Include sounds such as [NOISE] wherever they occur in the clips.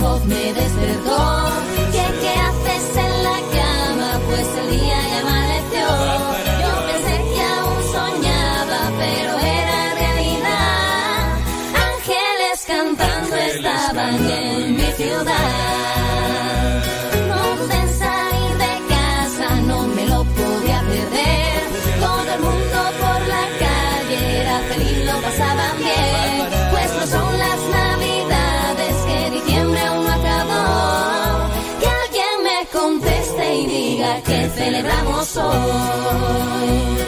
voz me despertó. que celebramos hoy.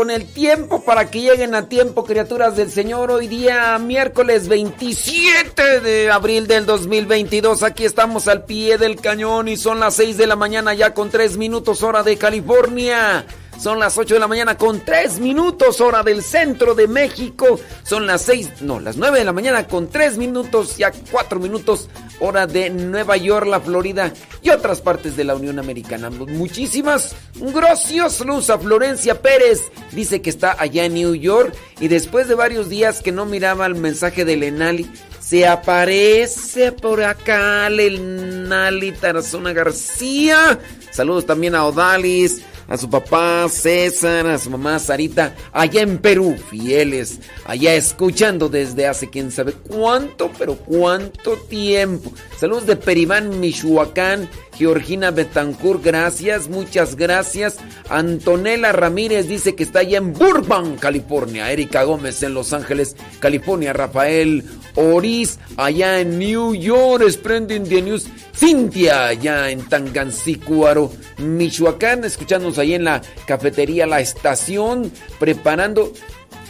Con el tiempo, para que lleguen a tiempo, criaturas del Señor. Hoy día, miércoles 27 de abril del 2022. Aquí estamos al pie del cañón y son las 6 de la mañana ya con 3 minutos hora de California. Son las 8 de la mañana con 3 minutos hora del centro de México. Son las 6, no, las 9 de la mañana con 3 minutos, ya 4 minutos hora de Nueva York, la Florida y otras partes de la Unión Americana. Muchísimas gracias, Luz a Florencia Pérez. Dice que está allá en New York y después de varios días que no miraba el mensaje de Lenali, se aparece por acá Lenali Tarazona García. Saludos también a Odalis, a su papá César, a su mamá Sarita, allá en Perú, fieles, allá escuchando desde hace quién sabe cuánto, pero cuánto tiempo. Saludos de Peribán, Michoacán, Georgina Betancourt, gracias, muchas gracias. Antonella Ramírez dice que está allá en Burbank, California. Erika Gómez en Los Ángeles, California. Rafael Oriz allá en New York, Splendid the News. Cintia allá en Tangancícuaro, Michoacán, escuchándonos ahí en la cafetería La Estación, preparando.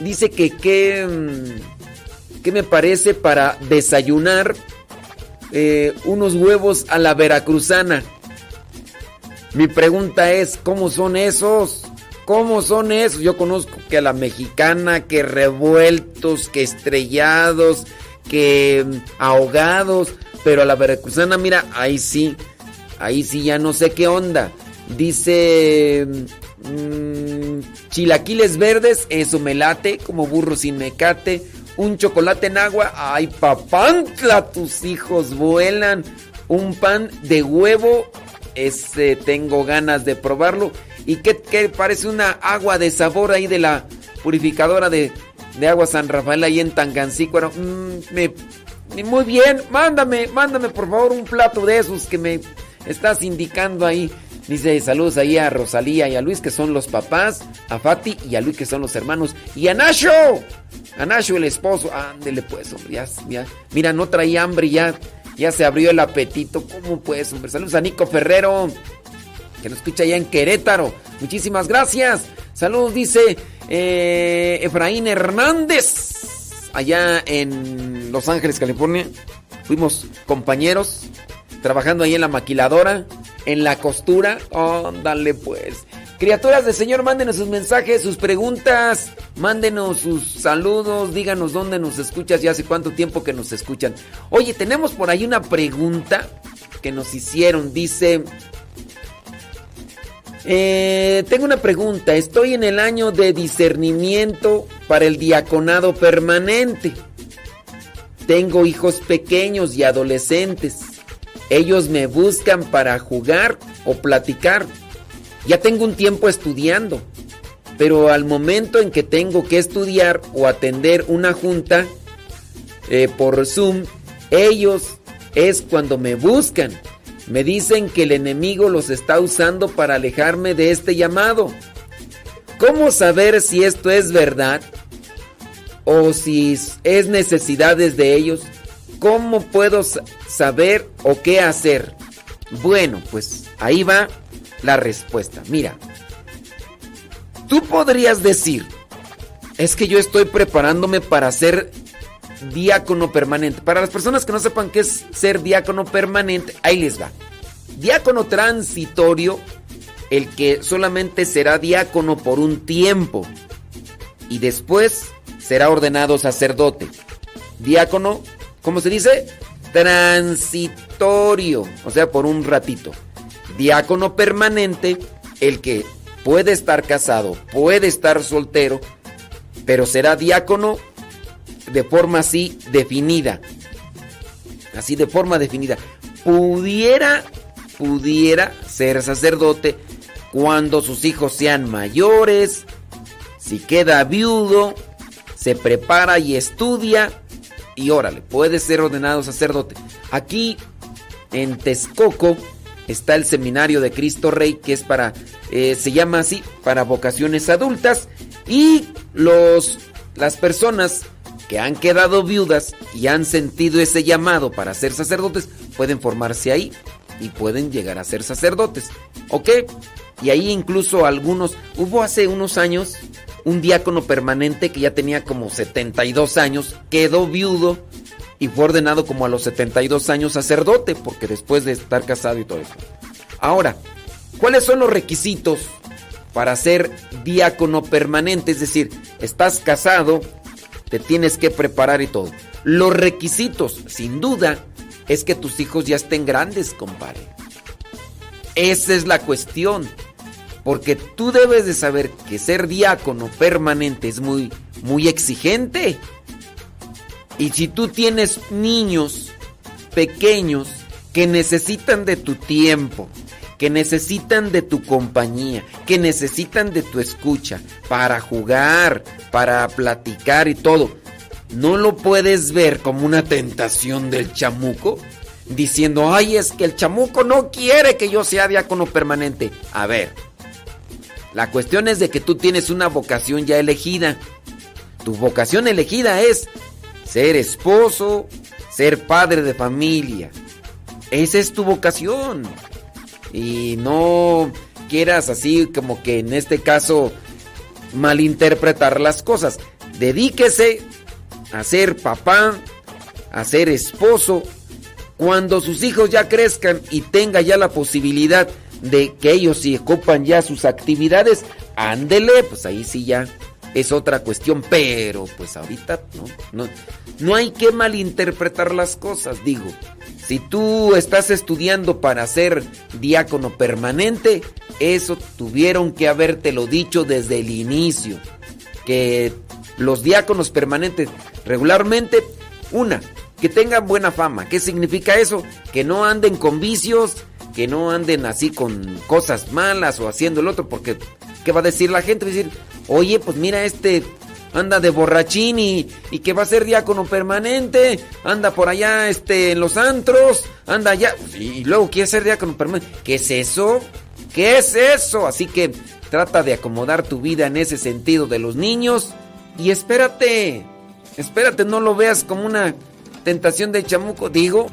Dice que qué, mm, qué me parece para desayunar eh, unos huevos a la veracruzana. Mi pregunta es, ¿cómo son esos? ¿Cómo son esos? Yo conozco que a la mexicana, que revueltos, que estrellados, que mm, ahogados, pero a la veracruzana, mira, ahí sí, ahí sí ya no sé qué onda. Dice mm, chilaquiles verdes, eso me late, como burro sin mecate. Un chocolate en agua, ay papantla, tus hijos vuelan. Un pan de huevo, ese tengo ganas de probarlo. ¿Y qué, qué parece una agua de sabor ahí de la purificadora de, de agua San Rafael ahí en Tangancícuaro? Mm, me, muy bien, mándame, mándame por favor un plato de esos que me estás indicando ahí. Dice saludos ahí a Rosalía y a Luis que son los papás, a Fati y a Luis que son los hermanos y a Nacho, a Nacho el esposo. Ándele pues, hombre, ya. Mira, no traía hambre ya, ya se abrió el apetito. ¿Cómo pues, hombre? Saludos a Nico Ferrero, que nos escucha allá en Querétaro. Muchísimas gracias. Saludos, dice eh, Efraín Hernández, allá en Los Ángeles, California. Fuimos compañeros trabajando ahí en la maquiladora, en la costura. Ándale pues. Criaturas del Señor, mándenos sus mensajes, sus preguntas, mándenos sus saludos, díganos dónde nos escuchas y hace cuánto tiempo que nos escuchan. Oye, tenemos por ahí una pregunta que nos hicieron. Dice, eh, tengo una pregunta. Estoy en el año de discernimiento para el diaconado permanente. Tengo hijos pequeños y adolescentes. Ellos me buscan para jugar o platicar. Ya tengo un tiempo estudiando, pero al momento en que tengo que estudiar o atender una junta eh, por Zoom, ellos es cuando me buscan. Me dicen que el enemigo los está usando para alejarme de este llamado. ¿Cómo saber si esto es verdad? ¿O si es necesidades de ellos? ¿Cómo puedo saber o qué hacer? Bueno, pues ahí va la respuesta. Mira, tú podrías decir, es que yo estoy preparándome para ser diácono permanente. Para las personas que no sepan qué es ser diácono permanente, ahí les va. Diácono transitorio, el que solamente será diácono por un tiempo y después será ordenado sacerdote. Diácono, ¿cómo se dice? Transitorio, o sea, por un ratito. Diácono permanente, el que puede estar casado, puede estar soltero, pero será diácono de forma así definida. Así de forma definida. Pudiera, pudiera ser sacerdote cuando sus hijos sean mayores, si queda viudo, se prepara y estudia y órale, puede ser ordenado sacerdote. Aquí en Texcoco está el seminario de Cristo Rey que es para, eh, se llama así, para vocaciones adultas y los, las personas que han quedado viudas y han sentido ese llamado para ser sacerdotes, pueden formarse ahí y pueden llegar a ser sacerdotes. ¿Ok? Y ahí incluso algunos, hubo hace unos años un diácono permanente que ya tenía como 72 años, quedó viudo y fue ordenado como a los 72 años sacerdote, porque después de estar casado y todo eso. Ahora, ¿cuáles son los requisitos para ser diácono permanente? Es decir, estás casado, te tienes que preparar y todo. Los requisitos, sin duda, es que tus hijos ya estén grandes, compadre. Esa es la cuestión. Porque tú debes de saber que ser diácono permanente es muy, muy exigente. Y si tú tienes niños pequeños que necesitan de tu tiempo, que necesitan de tu compañía, que necesitan de tu escucha para jugar, para platicar y todo. ¿No lo puedes ver como una tentación del chamuco? Diciendo, ay, es que el chamuco no quiere que yo sea diácono permanente. A ver, la cuestión es de que tú tienes una vocación ya elegida. Tu vocación elegida es ser esposo, ser padre de familia. Esa es tu vocación. Y no quieras así como que en este caso malinterpretar las cosas. Dedíquese a ser papá, a ser esposo. Cuando sus hijos ya crezcan y tenga ya la posibilidad de que ellos si ocupan ya sus actividades, ándele, pues ahí sí ya es otra cuestión, pero pues ahorita no, no, no hay que malinterpretar las cosas, digo. Si tú estás estudiando para ser diácono permanente, eso tuvieron que habértelo dicho desde el inicio. Que los diáconos permanentes regularmente, una, que tengan buena fama. ¿Qué significa eso? Que no anden con vicios, que no anden así con cosas malas o haciendo el otro, porque ¿qué va a decir la gente? Va a decir, oye, pues mira este anda de borrachín y, que va a ser diácono permanente, anda por allá este, en los antros, anda allá, y luego quiere ser diácono permanente. ¿Qué es eso? ¿Qué es eso? Así que trata de acomodar tu vida en ese sentido de los niños y espérate, espérate, no lo veas como una tentación de chamuco, digo.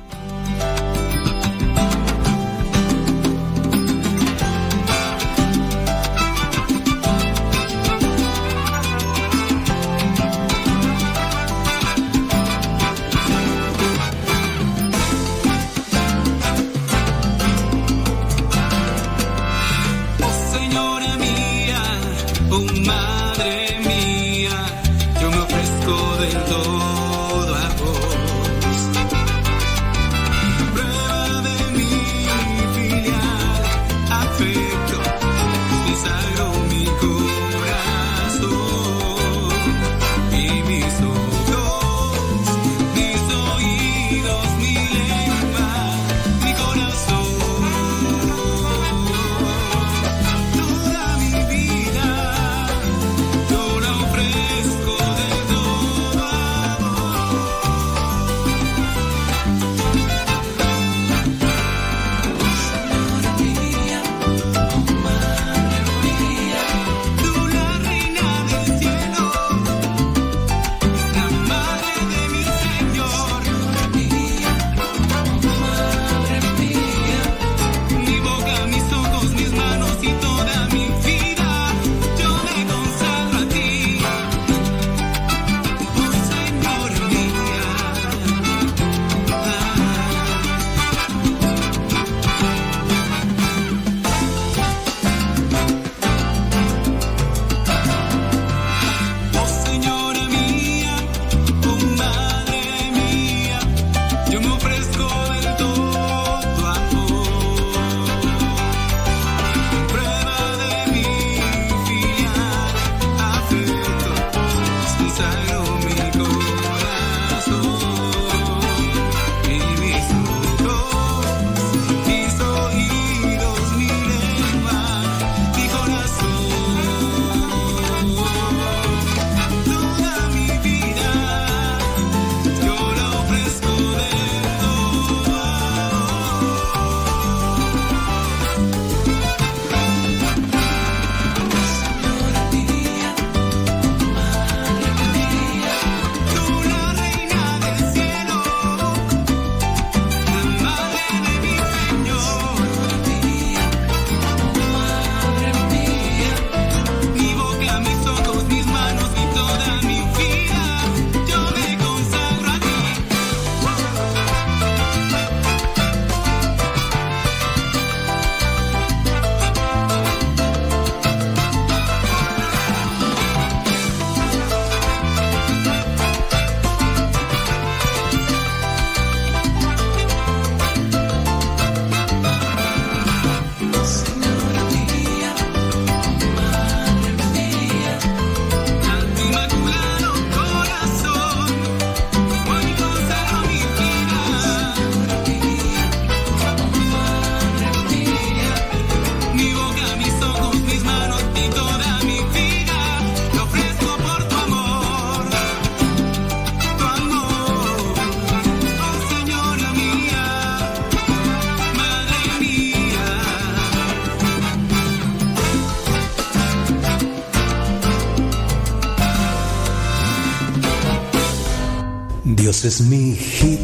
Es mi hit,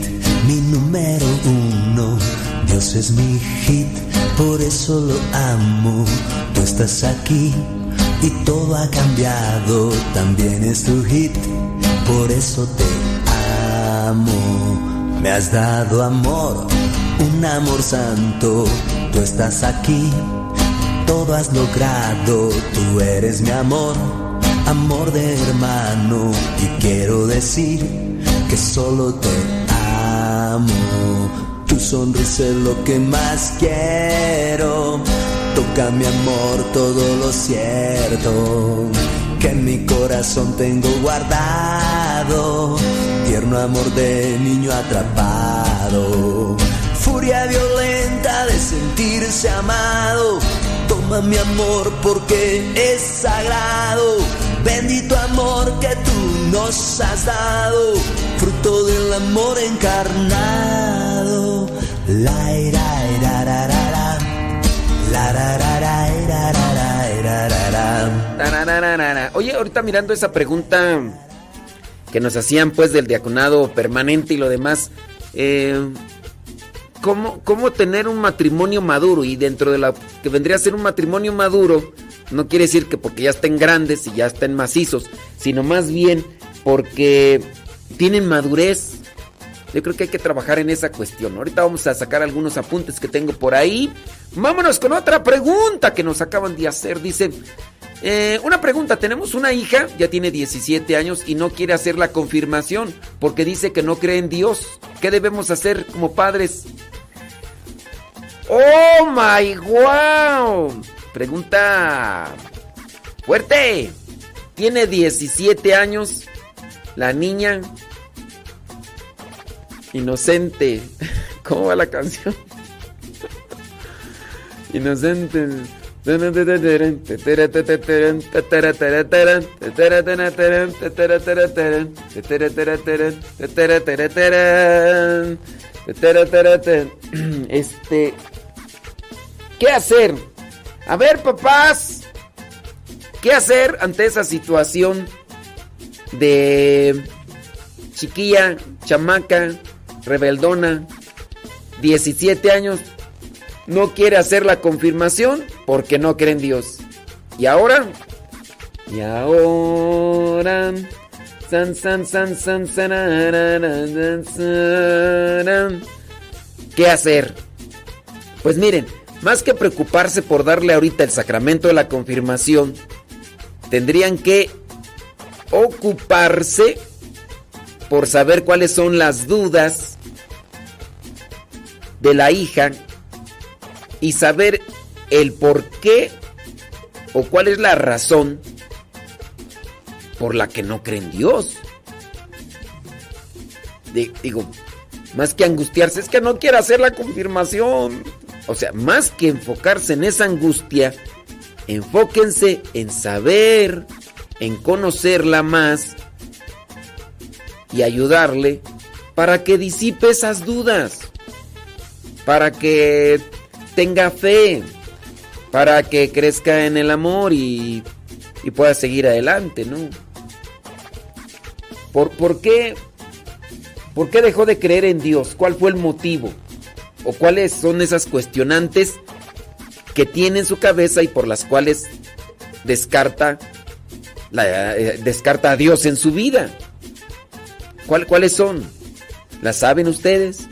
mi número uno. Dios es mi hit, por eso lo amo. Tú estás aquí y todo ha cambiado. También es tu hit, por eso te amo. Me has dado amor, un amor santo. Tú estás aquí, todo has logrado. Tú eres mi amor, amor de hermano. Y quiero decir que solo te amo. Tu sonrisa es lo que más quiero. Toca mi amor todo lo cierto que en mi corazón tengo guardado. Tierno amor de niño atrapado. Furia violenta de sentirse amado. Toma mi amor porque es sagrado. Bendito amor que tú nos has dado. Fruto del amor encarnado. La, ira, ira, ra, ra, ra. La, ra, ra, ra, ira, ra, ra, ira, ra, ra. Oye, ahorita mirando esa pregunta que nos hacían pues del diaconado permanente y lo demás, eh, ¿cómo, ¿cómo tener un matrimonio maduro? Y dentro de la que vendría a ser un matrimonio maduro, no quiere decir que porque ya estén grandes y ya estén macizos, sino más bien porque tienen madurez. Yo creo que hay que trabajar en esa cuestión. Ahorita vamos a sacar algunos apuntes que tengo por ahí. Vámonos con otra pregunta que nos acaban de hacer. Dice, eh, una pregunta, tenemos una hija, ya tiene 17 años y no quiere hacer la confirmación porque dice que no cree en Dios. ¿Qué debemos hacer como padres? ¡Oh, my wow! Pregunta fuerte. Tiene 17 años la niña inocente. [LAUGHS] ¿Cómo va la canción? [LAUGHS] Inocente. Este, ¿qué hacer? A ver, papás, ¿qué hacer ante esa situación de chiquilla, chamaca, rebeldona, 17 años? no quiere hacer la confirmación porque no cree en Dios. Y ahora, y ahora, san, san, san, san, sararán. ¿qué hacer? Pues miren, más que preocuparse por darle ahorita el sacramento de la confirmación, tendrían que ocuparse por saber cuáles son las dudas de la hija y saber el por qué o cuál es la razón por la que no creen Dios. Di- Digo, más que angustiarse, es que no quiere hacer la confirmación. O sea, más que enfocarse en esa angustia, enfóquense en saber, en conocerla más y ayudarle para que disipe esas dudas, para que tenga fe, para que crezca en el amor y, pueda seguir adelante, ¿no? ¿Por, por qué? ¿Por qué dejó de creer en Dios? ¿Cuál fue el motivo? ¿O cuáles son esas cuestionantes que tiene en su cabeza y por las cuales descarta, eh, descarta a Dios en su vida? ¿Cuál- ¿Cuáles son? ¿Las saben ustedes?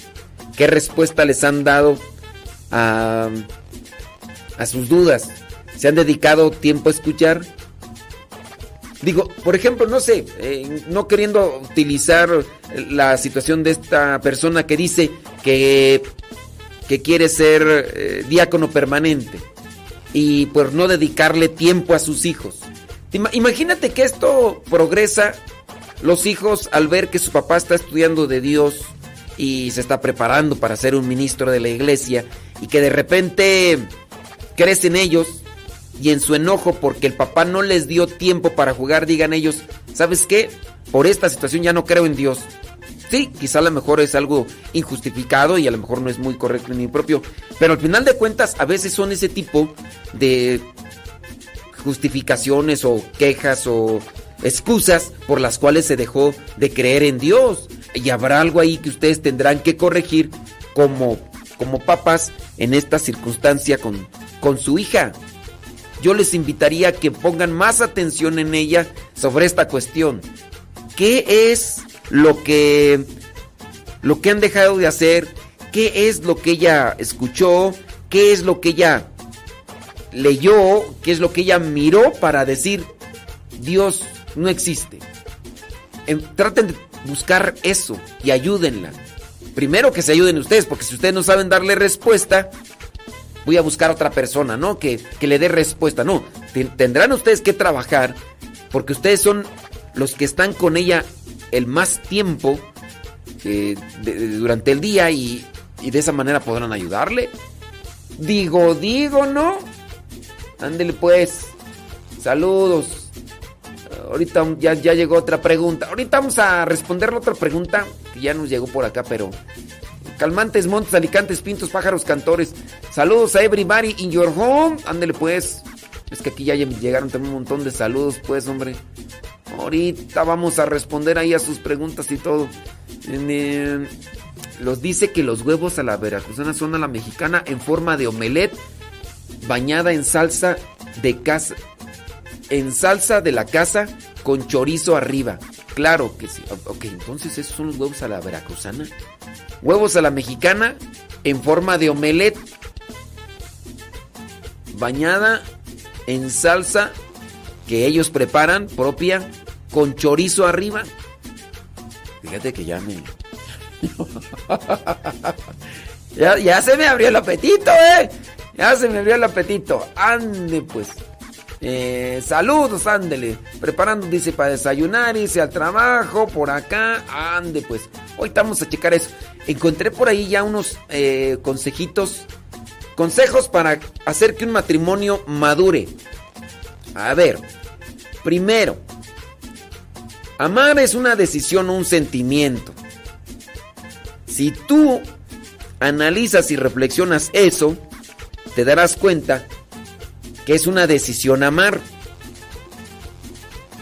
¿Qué respuesta les han dado a, a sus dudas? ¿Se han dedicado tiempo a escuchar? Digo, por ejemplo, no sé, eh, no queriendo utilizar la situación de esta persona que dice que, que quiere ser eh, diácono permanente y por no dedicarle tiempo a sus hijos. Ima- Imagínate que esto progresa, los hijos al ver que su papá está estudiando de Dios y se está preparando para ser un ministro de la iglesia y que de repente crecen ellos y en su enojo porque el papá no les dio tiempo para jugar, digan ellos, ¿sabes qué? Por esta situación ya no creo en Dios. Sí, quizá a lo mejor es algo injustificado y a lo mejor no es muy correcto ni propio, pero al final de cuentas a veces son ese tipo de justificaciones o quejas o excusas por las cuales se dejó de creer en Dios. y habrá algo ahí que ustedes tendrán que corregir como, como papás en esta circunstancia con, con su hija. Yo les invitaría a que pongan más atención en ella sobre esta cuestión. ¿Qué es lo que lo que han dejado de hacer? ¿Qué es lo que ella escuchó? ¿Qué es lo que ella leyó? ¿Qué es lo que ella miró para decir Dios no existe? Em, traten de buscar eso y ayúdenla. Primero que se ayuden ustedes, porque si ustedes no saben darle respuesta, voy a buscar a otra persona, ¿no? Que, que le dé respuesta. No, ten- tendrán ustedes que trabajar, porque ustedes son los que están con ella el más tiempo eh, durante el día y, y de esa manera podrán ayudarle. Digo, digo, ¿no? Ándele pues. Saludos. Ahorita ya, ya llegó otra pregunta. Ahorita vamos a responder la otra pregunta que ya nos llegó por acá, pero. Calmantes, montes, alicantes, pintos, pájaros, cantores. Saludos a everybody in your home. Ándele pues. Es que aquí ya llegaron también un montón de saludos, pues, hombre. Ahorita vamos a responder ahí a sus preguntas y todo. Eh, los dice que los huevos a la veracruzana son a la mexicana en forma de omelette bañada en salsa de casa en salsa de la casa con chorizo arriba. Claro que sí. Ok, entonces esos son los huevos a la veracruzana. Huevos a la mexicana en forma de omelette bañada en salsa que ellos preparan propia con chorizo arriba. Fíjate que ya me [LAUGHS] ya, ya se me abrió el apetito, eh. Ya se me abrió el apetito. Ande pues. Eh, saludos, ándele. Preparando, dice, para desayunar, irse al trabajo, por acá. Ande, pues. Hoy vamos a checar eso. Encontré por ahí ya unos eh, consejitos. Consejos para hacer que un matrimonio madure. A ver. Primero. Amar es una decisión o un sentimiento. Si tú analizas y reflexionas eso, te darás cuenta que es una decisión amar.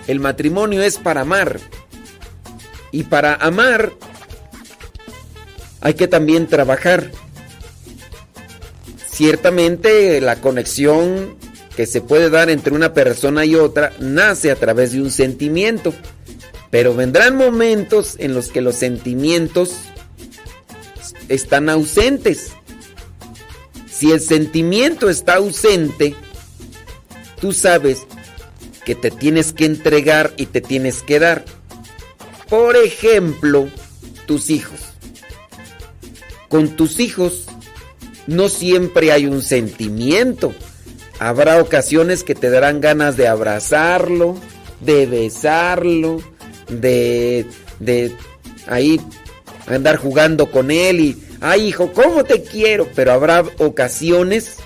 El matrimonio es para amar. Y para amar hay que también trabajar. Ciertamente la conexión que se puede dar entre una persona y otra nace a través de un sentimiento. Pero vendrán momentos en los que los sentimientos están ausentes. Si el sentimiento está ausente, tú sabes que te tienes que entregar y te tienes que dar. Por ejemplo, tus hijos. Con tus hijos no siempre hay un sentimiento. Habrá ocasiones que te darán ganas de abrazarlo, de besarlo, de, de ahí andar jugando con él y, ay hijo, ¿cómo te quiero? Pero habrá ocasiones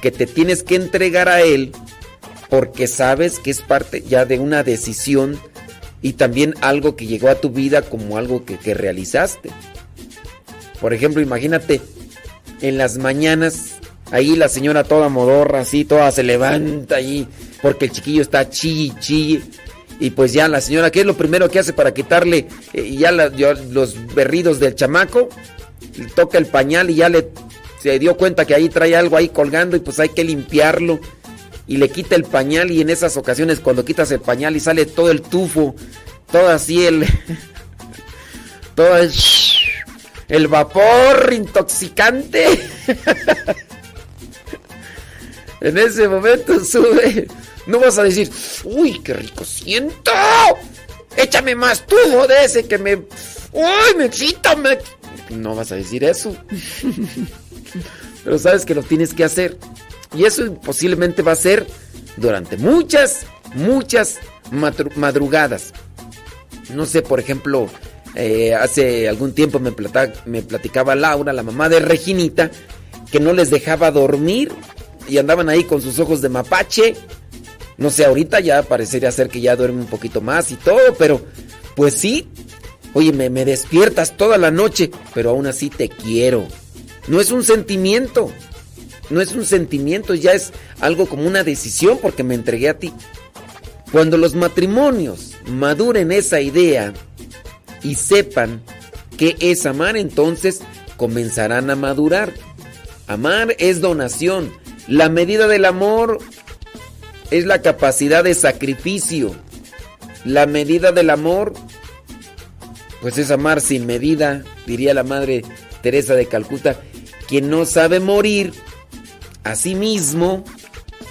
que te tienes que entregar a él porque sabes que es parte ya de una decisión y también algo que llegó a tu vida como algo que, que realizaste. Por ejemplo, imagínate en las mañanas, ahí la señora toda modorra, así, toda se levanta ahí, porque el chiquillo está chille, chille. Y pues ya la señora, ¿qué es lo primero que hace para quitarle eh, ya los berridos del chamaco? Toca el pañal y ya le se dio cuenta que ahí trae algo ahí colgando y pues hay que limpiarlo. Y le quita el pañal y en esas ocasiones cuando quitas el pañal y sale todo el tufo, todo así el... [LAUGHS] todo el... El vapor intoxicante. [LAUGHS] en ese momento sube. No vas a decir, uy, qué rico siento. Échame más tubo de ese que me... Uy, me excita, me... No vas a decir eso. Pero sabes que lo tienes que hacer. Y eso posiblemente va a ser durante muchas, muchas madru- madrugadas. No sé, por ejemplo, eh, hace algún tiempo me, me platicaba Laura, la mamá de Reginita, que no les dejaba dormir y andaban ahí con sus ojos de mapache. No sé, ahorita ya parecería ser que ya duerme un poquito más y todo, pero pues sí. Oye, me, me despiertas toda la noche, pero aún así te quiero. No es un sentimiento. No es un sentimiento, ya es algo como una decisión porque me entregué a ti. Cuando los matrimonios maduren esa idea y sepan qué es amar, entonces comenzarán a madurar. Amar es donación. La medida del amor es la capacidad de sacrificio. La medida del amor, pues es amar sin medida, diría la madre Teresa de Calcuta. Quien no sabe morir a sí mismo,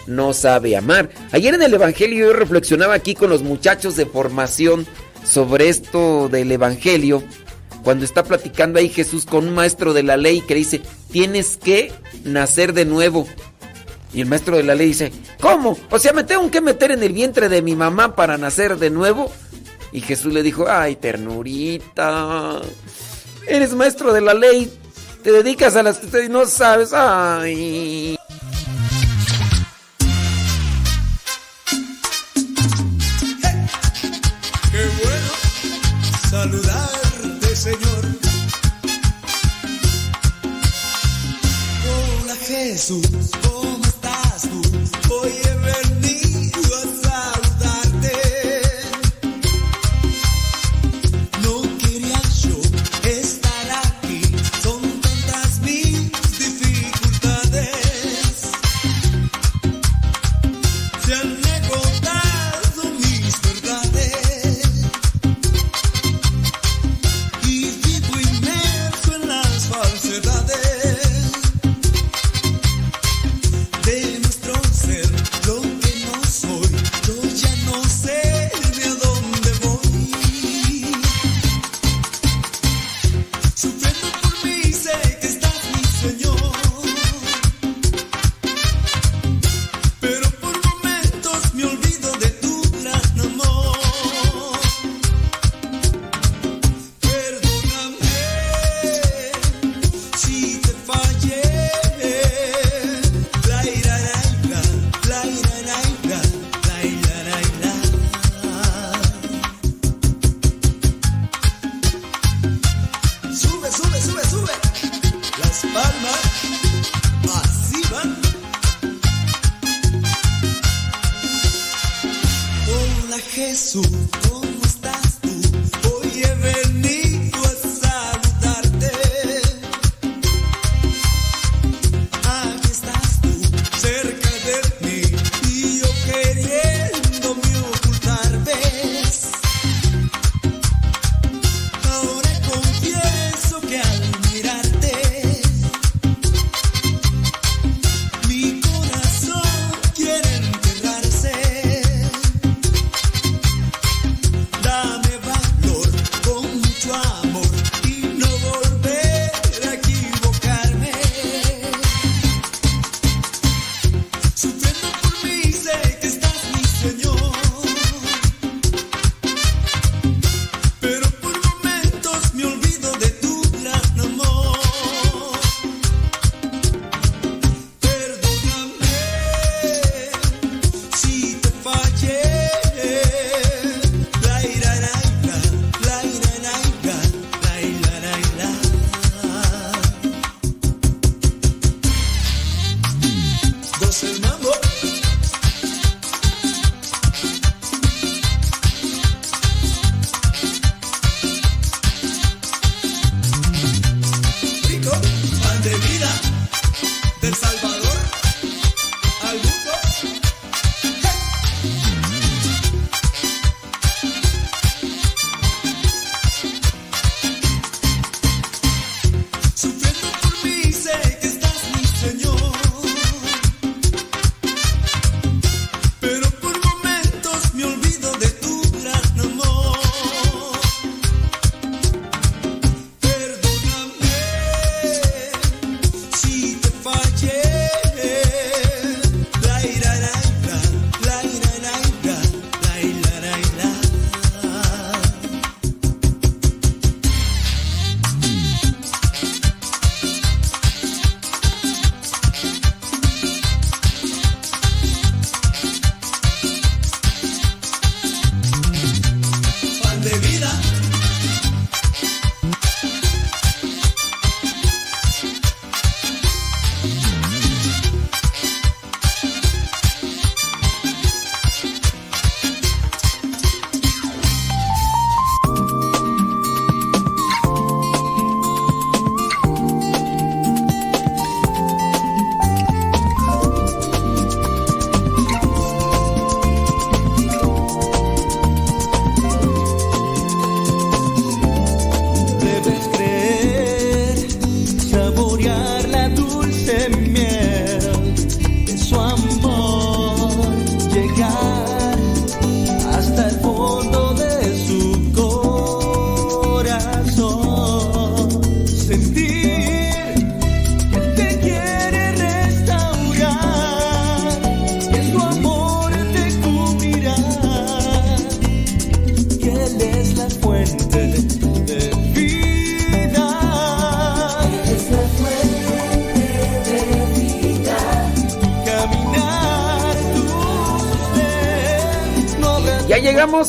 no sabe amar. Ayer en el Evangelio yo reflexionaba aquí con los muchachos de formación sobre esto del Evangelio, cuando está platicando ahí Jesús con un maestro de la ley que dice, tienes que nacer de nuevo. Y el maestro de la ley dice, ¿cómo? O sea, ¿me tengo que meter en el vientre de mi mamá para nacer de nuevo? Y Jesús le dijo, ay, ternurita, eres maestro de la ley, te dedicas a las que no sabes, ay. Qué bueno saludarte, Señor. Hola Jesús,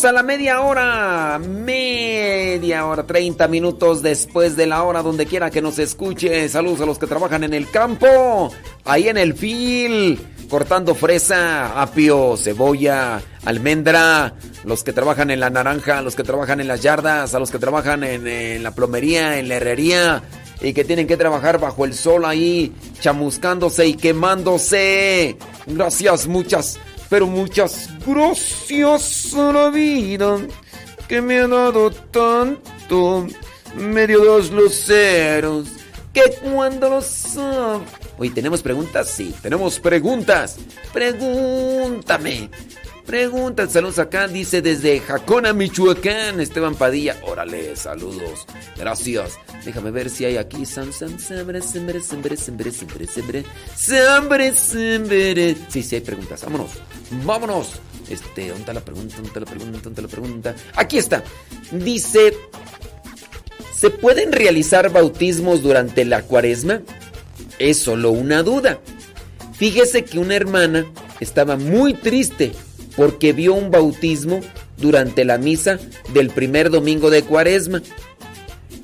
a la media hora, media hora, 30 minutos después de la hora, donde quiera que nos escuche. Saludos a los que trabajan en el campo, ahí en el fil, cortando fresa, apio, cebolla, almendra, los que trabajan en la naranja, los que trabajan en las yardas, a los que trabajan en, en la plomería, en la herrería. Y que tienen que trabajar bajo el sol ahí, chamuscándose y quemándose. Gracias, muchas, pero muchas gracias a la vida que me ha dado tanto. Medio de los luceros que cuando los... Oye, ¿tenemos preguntas? Sí, tenemos preguntas. Pregúntame. Preguntas, saludos acá, dice desde Jacona, Michoacán, Esteban Padilla. Órale, saludos. Gracias. Déjame ver si hay aquí. Sí, sí hay preguntas. Vámonos. Vámonos. Este, ¿dónde está la pregunta? ¿Dónde está la pregunta? ¿Dónde está la pregunta? Aquí está. Dice, ¿se pueden realizar bautismos durante la cuaresma? Es solo una duda. Fíjese que una hermana estaba muy triste porque vio un bautismo durante la misa del primer domingo de cuaresma.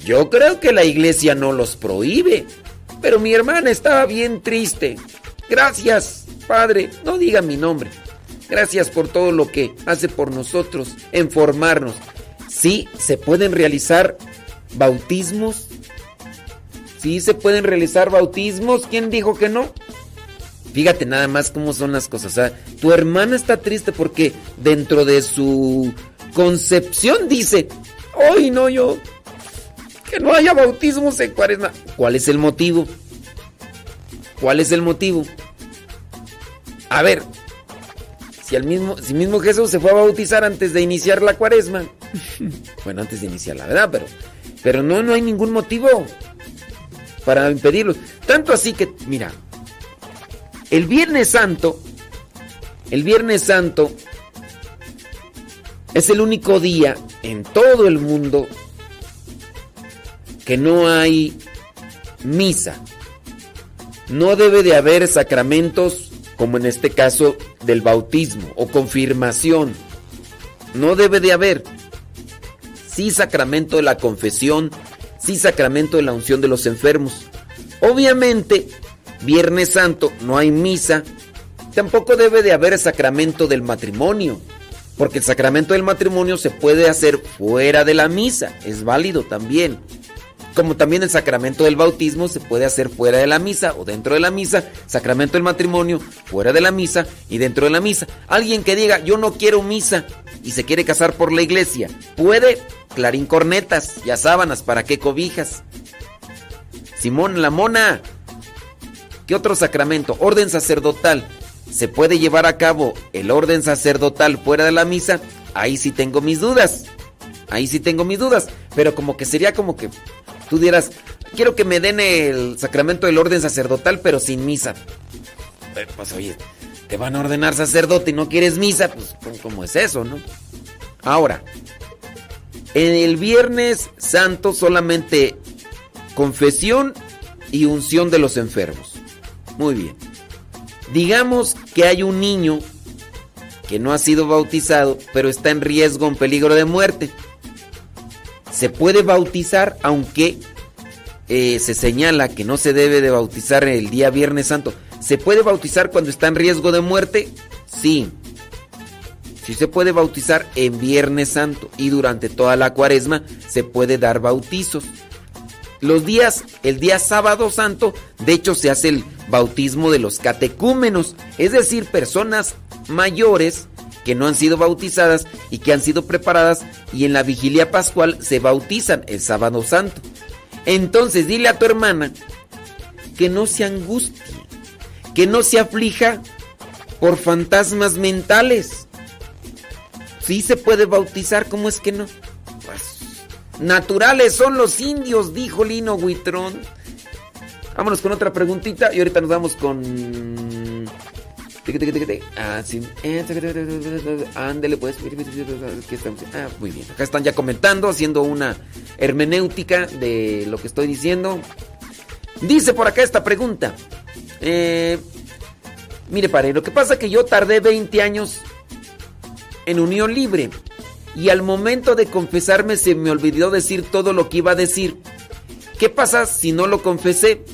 Yo creo que la iglesia no los prohíbe, pero mi hermana estaba bien triste. Gracias, padre, no diga mi nombre. Gracias por todo lo que hace por nosotros, en formarnos. Sí, se pueden realizar bautismos. Sí, se pueden realizar bautismos. ¿Quién dijo que no? Fíjate nada más cómo son las cosas. O sea, tu hermana está triste porque dentro de su concepción dice, hoy no yo, que no haya bautismos en cuaresma. ¿Cuál es el motivo? ¿Cuál es el motivo? A ver, si el mismo, si mismo Jesús se fue a bautizar antes de iniciar la cuaresma. [LAUGHS] bueno, antes de iniciar la verdad, pero, pero no, no hay ningún motivo para impedirlo. Tanto así que, mira, el Viernes Santo, el Viernes Santo es el único día en todo el mundo que no hay misa. No debe de haber sacramentos como en este caso del bautismo o confirmación. No debe de haber. Sí sacramento de la confesión, sí sacramento de la unción de los enfermos. Obviamente, Viernes Santo no hay misa, tampoco debe de haber sacramento del matrimonio, porque el sacramento del matrimonio se puede hacer fuera de la misa, es válido también. Como también el sacramento del bautismo se puede hacer fuera de la misa o dentro de la misa, sacramento del matrimonio fuera de la misa y dentro de la misa. Alguien que diga, yo no quiero misa y se quiere casar por la iglesia, puede, clarín cornetas, ya sábanas, ¿para qué cobijas? Simón la mona, ¿Qué otro sacramento? Orden sacerdotal. ¿Se puede llevar a cabo el orden sacerdotal fuera de la misa? Ahí sí tengo mis dudas. Ahí sí tengo mis dudas. Pero como que sería como que tú dieras, quiero que me den el sacramento del orden sacerdotal, pero sin misa. Eh, Pues oye, te van a ordenar sacerdote y no quieres misa, pues ¿cómo es eso, no? Ahora, en el Viernes Santo solamente confesión y unción de los enfermos. Muy bien. Digamos que hay un niño que no ha sido bautizado, pero está en riesgo, en peligro de muerte. Se puede bautizar, aunque eh, se señala que no se debe de bautizar el día Viernes Santo. ¿Se puede bautizar cuando está en riesgo de muerte? Sí. Sí se puede bautizar en Viernes Santo y durante toda la cuaresma se puede dar bautizos. Los días, el día sábado santo, de hecho se hace el bautismo de los catecúmenos, es decir, personas mayores que no han sido bautizadas y que han sido preparadas y en la vigilia pascual se bautizan el sábado santo. Entonces dile a tu hermana que no se angustie, que no se aflija por fantasmas mentales. Sí se puede bautizar, ¿cómo es que no? Naturales son los indios, dijo Lino Huitrón. Vámonos con otra preguntita y ahorita nos vamos con... Ah. Ándele, pues. Ah, muy bien. Acá están ya comentando, haciendo una hermenéutica de lo que estoy diciendo. Dice por acá esta pregunta. Eh, mire, pare, lo que pasa es que yo tardé 20 años en unión libre. Y al momento de confesarme se me olvidó decir todo lo que iba a decir. ¿Qué pasa si no lo confesé?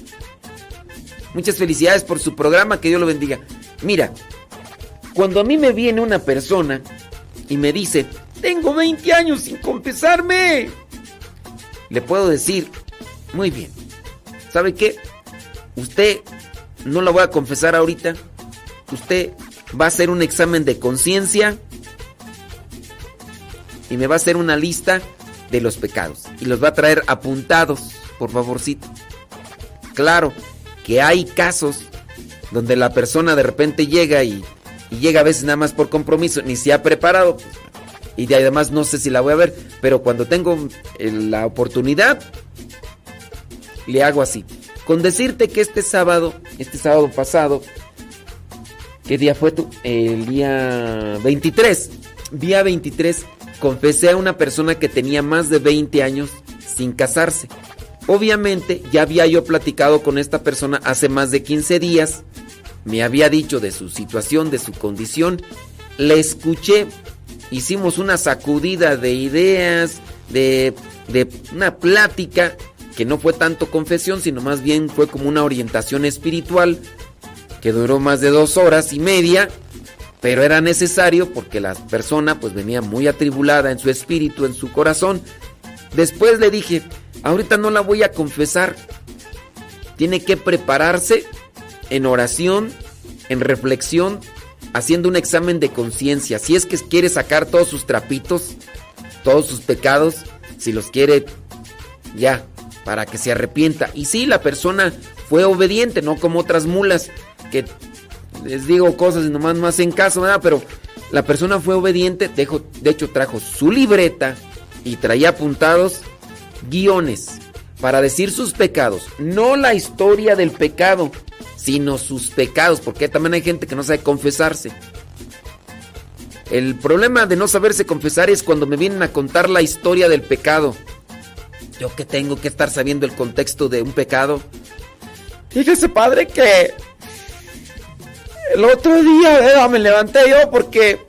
Muchas felicidades por su programa, que Dios lo bendiga. Mira, cuando a mí me viene una persona y me dice, tengo 20 años sin confesarme, le puedo decir, muy bien, ¿sabe qué? Usted no lo voy a confesar ahorita, usted va a hacer un examen de conciencia y me va a hacer una lista de los pecados y los va a traer apuntados, por favorcito. Claro que hay casos donde la persona de repente llega y, llega a veces nada más por compromiso, ni se ha preparado y de además no sé si la voy a ver, pero cuando tengo eh, la oportunidad le hago así. Con decirte que este sábado, este sábado pasado, ¿qué día fue tú? El día 23. Día 23 confesé a una persona que tenía más de 20 años sin casarse. Obviamente ya había yo platicado con esta persona hace más de 15 días, me había dicho de su situación, de su condición, le escuché, hicimos una sacudida de ideas, de, de una plática que no fue tanto confesión, sino más bien fue como una orientación espiritual que duró más de dos horas y media pero era necesario porque la persona pues venía muy atribulada en su espíritu, en su corazón. Después le dije, ahorita no la voy a confesar, tiene que prepararse en oración, en reflexión, haciendo un examen de conciencia. Si es que quiere sacar todos sus trapitos, todos sus pecados, si los quiere ya, para que se arrepienta. Y sí, la persona fue obediente, no como otras mulas que les digo cosas y nomás no hacen caso, ¿verdad? Pero la persona fue obediente, de hecho trajo su libreta y traía apuntados guiones para decir sus pecados, no la historia del pecado, sino sus pecados, porque también hay gente que no sabe confesarse. El problema de no saberse confesar es cuando me vienen a contar la historia del pecado. Yo que tengo que estar sabiendo el contexto de un pecado. Fíjese, padre, que el otro día me levanté yo porque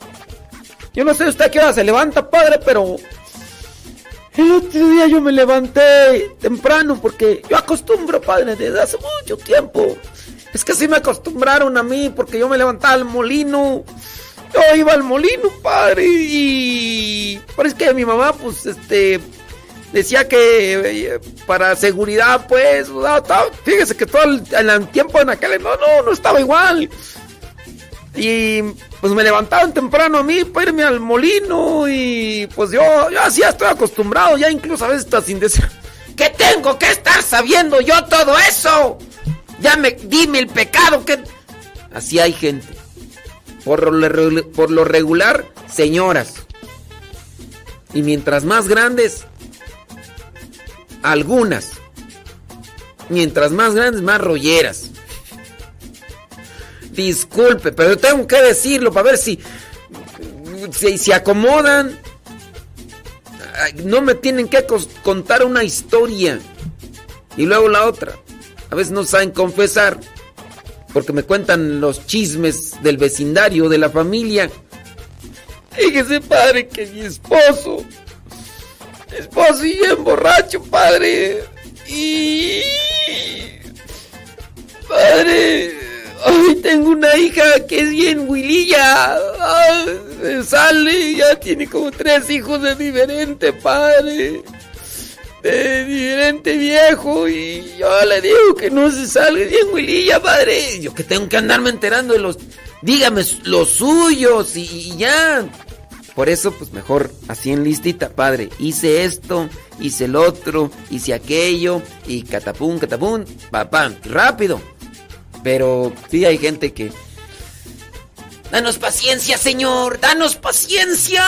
yo no sé usted a qué hora se levanta, padre, pero el otro día yo me levanté temprano porque yo acostumbro, padre, desde hace mucho tiempo. Es que así me acostumbraron a mí porque yo me levantaba al molino. Yo iba al molino, padre, y parece que mi mamá, pues, este, decía que eh, para seguridad, pues, fíjese que todo el, tiempo en aquel, no, no, no estaba igual. Y pues me levantaban temprano a mí para irme al molino y pues yo, yo así estoy acostumbrado, ya incluso a veces está sin decir, ¿qué tengo que estar sabiendo yo todo eso? Ya me dime el pecado que... Así hay gente. Por lo regular, señoras. Y mientras más grandes, algunas. Mientras más grandes, más rolleras. Disculpe, pero tengo que decirlo para ver si si se acomodan. No me tienen que contar una historia y luego la otra. A veces no saben confesar porque me cuentan los chismes del vecindario, de la familia. Fíjese, padre, que mi esposo, mi esposo y bien borracho, padre. Y... Padre, Ay, tengo una hija que es bien huililla. sale, ya tiene como tres hijos de diferente padre. De diferente viejo. Y yo le digo que no se sale bien huililla, padre. Yo que tengo que andarme enterando de los. Dígame los suyos y, y ya. Por eso, pues mejor así en listita, padre. Hice esto, hice el otro, hice aquello, y catapum, catapum, papá, rápido. Pero sí hay gente que... Danos paciencia, Señor, danos paciencia.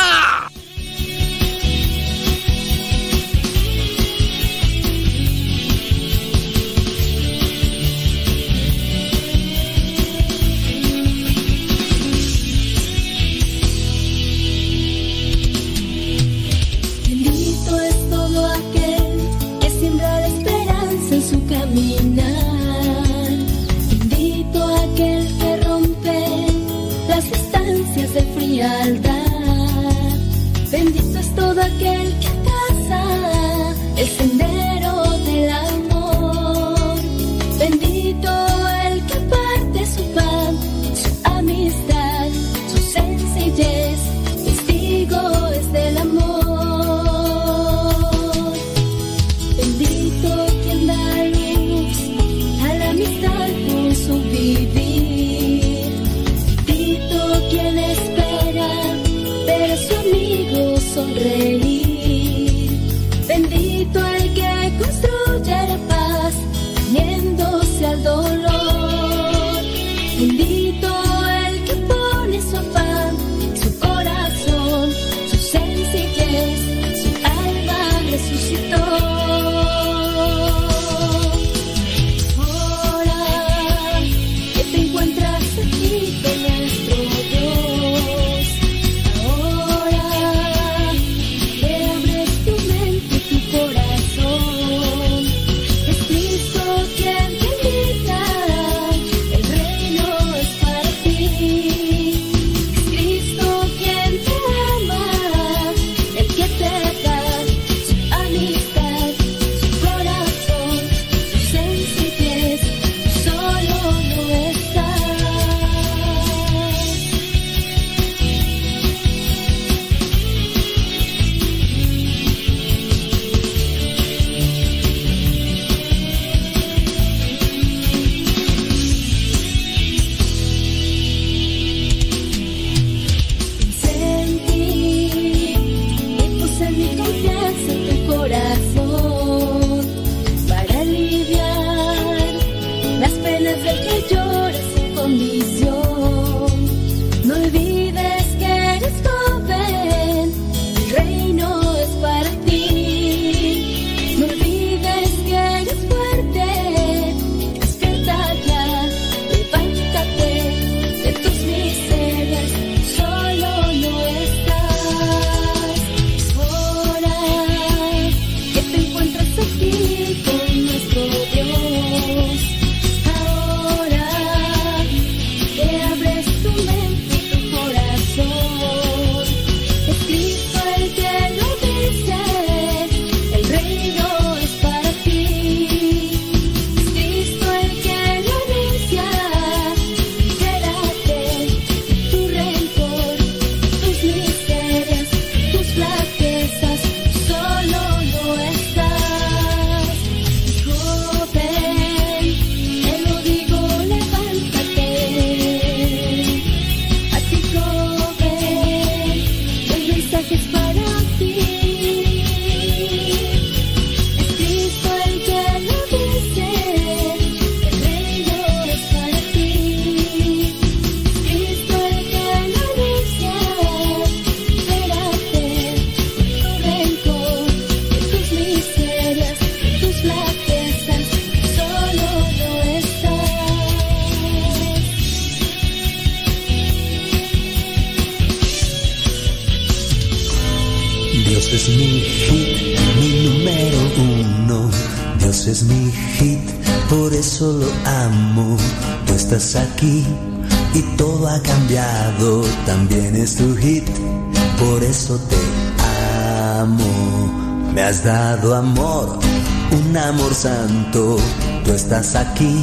aquí,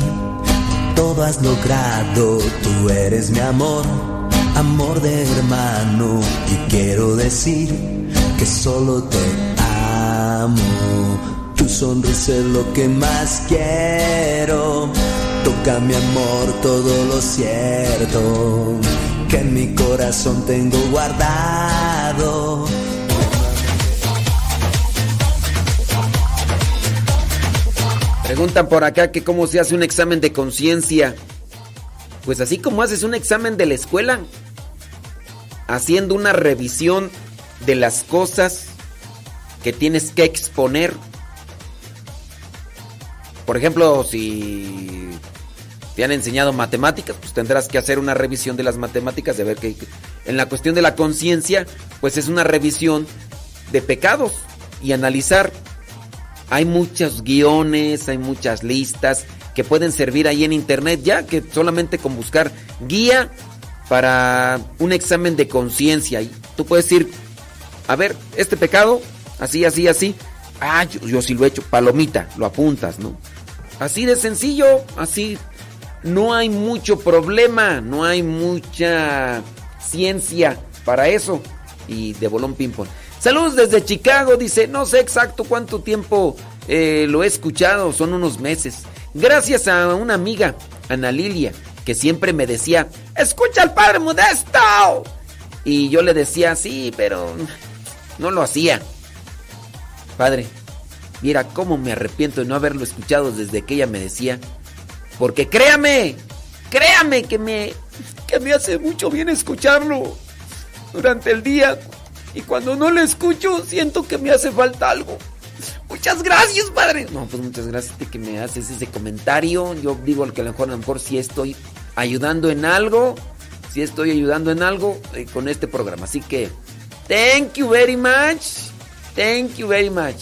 todo has logrado, tú eres mi amor, amor de hermano, y quiero decir que solo te amo, tu sonrisa es lo que más quiero, toca mi amor todo lo cierto, que en mi corazón tengo guardado. preguntan por acá que cómo se hace un examen de conciencia. Pues así como haces un examen de la escuela, haciendo una revisión de las cosas que tienes que exponer. Por ejemplo, si te han enseñado matemáticas, pues tendrás que hacer una revisión de las matemáticas, de ver que en la cuestión de la conciencia, pues es una revisión de pecados y analizar hay muchos guiones, hay muchas listas que pueden servir ahí en internet, ya que solamente con buscar guía para un examen de conciencia, y tú puedes ir, a ver, este pecado, así, así, así, ah, yo, sí lo he hecho, palomita, lo apuntas, ¿no? Así de sencillo, así no hay mucho problema, no hay mucha ciencia para eso. Y de bolón ping-pong. Saludos desde Chicago, dice, no sé exacto cuánto tiempo eh, lo he escuchado, son unos meses. Gracias a una amiga, Ana Lilia, que siempre me decía, escucha al Padre Modesto. Y yo le decía, sí, pero no lo hacía. Padre, mira cómo me arrepiento de no haberlo escuchado desde que ella me decía, porque créame, créame que me, que me hace mucho bien escucharlo durante el día. Y cuando no lo escucho, siento que me hace falta algo. Muchas gracias, padre. No, pues muchas gracias de que me haces ese comentario. Yo digo que a lo mejor, a lo mejor sí estoy ayudando en algo. Si estoy ayudando en algo eh, con este programa. Así que, thank you very much. Thank you very much.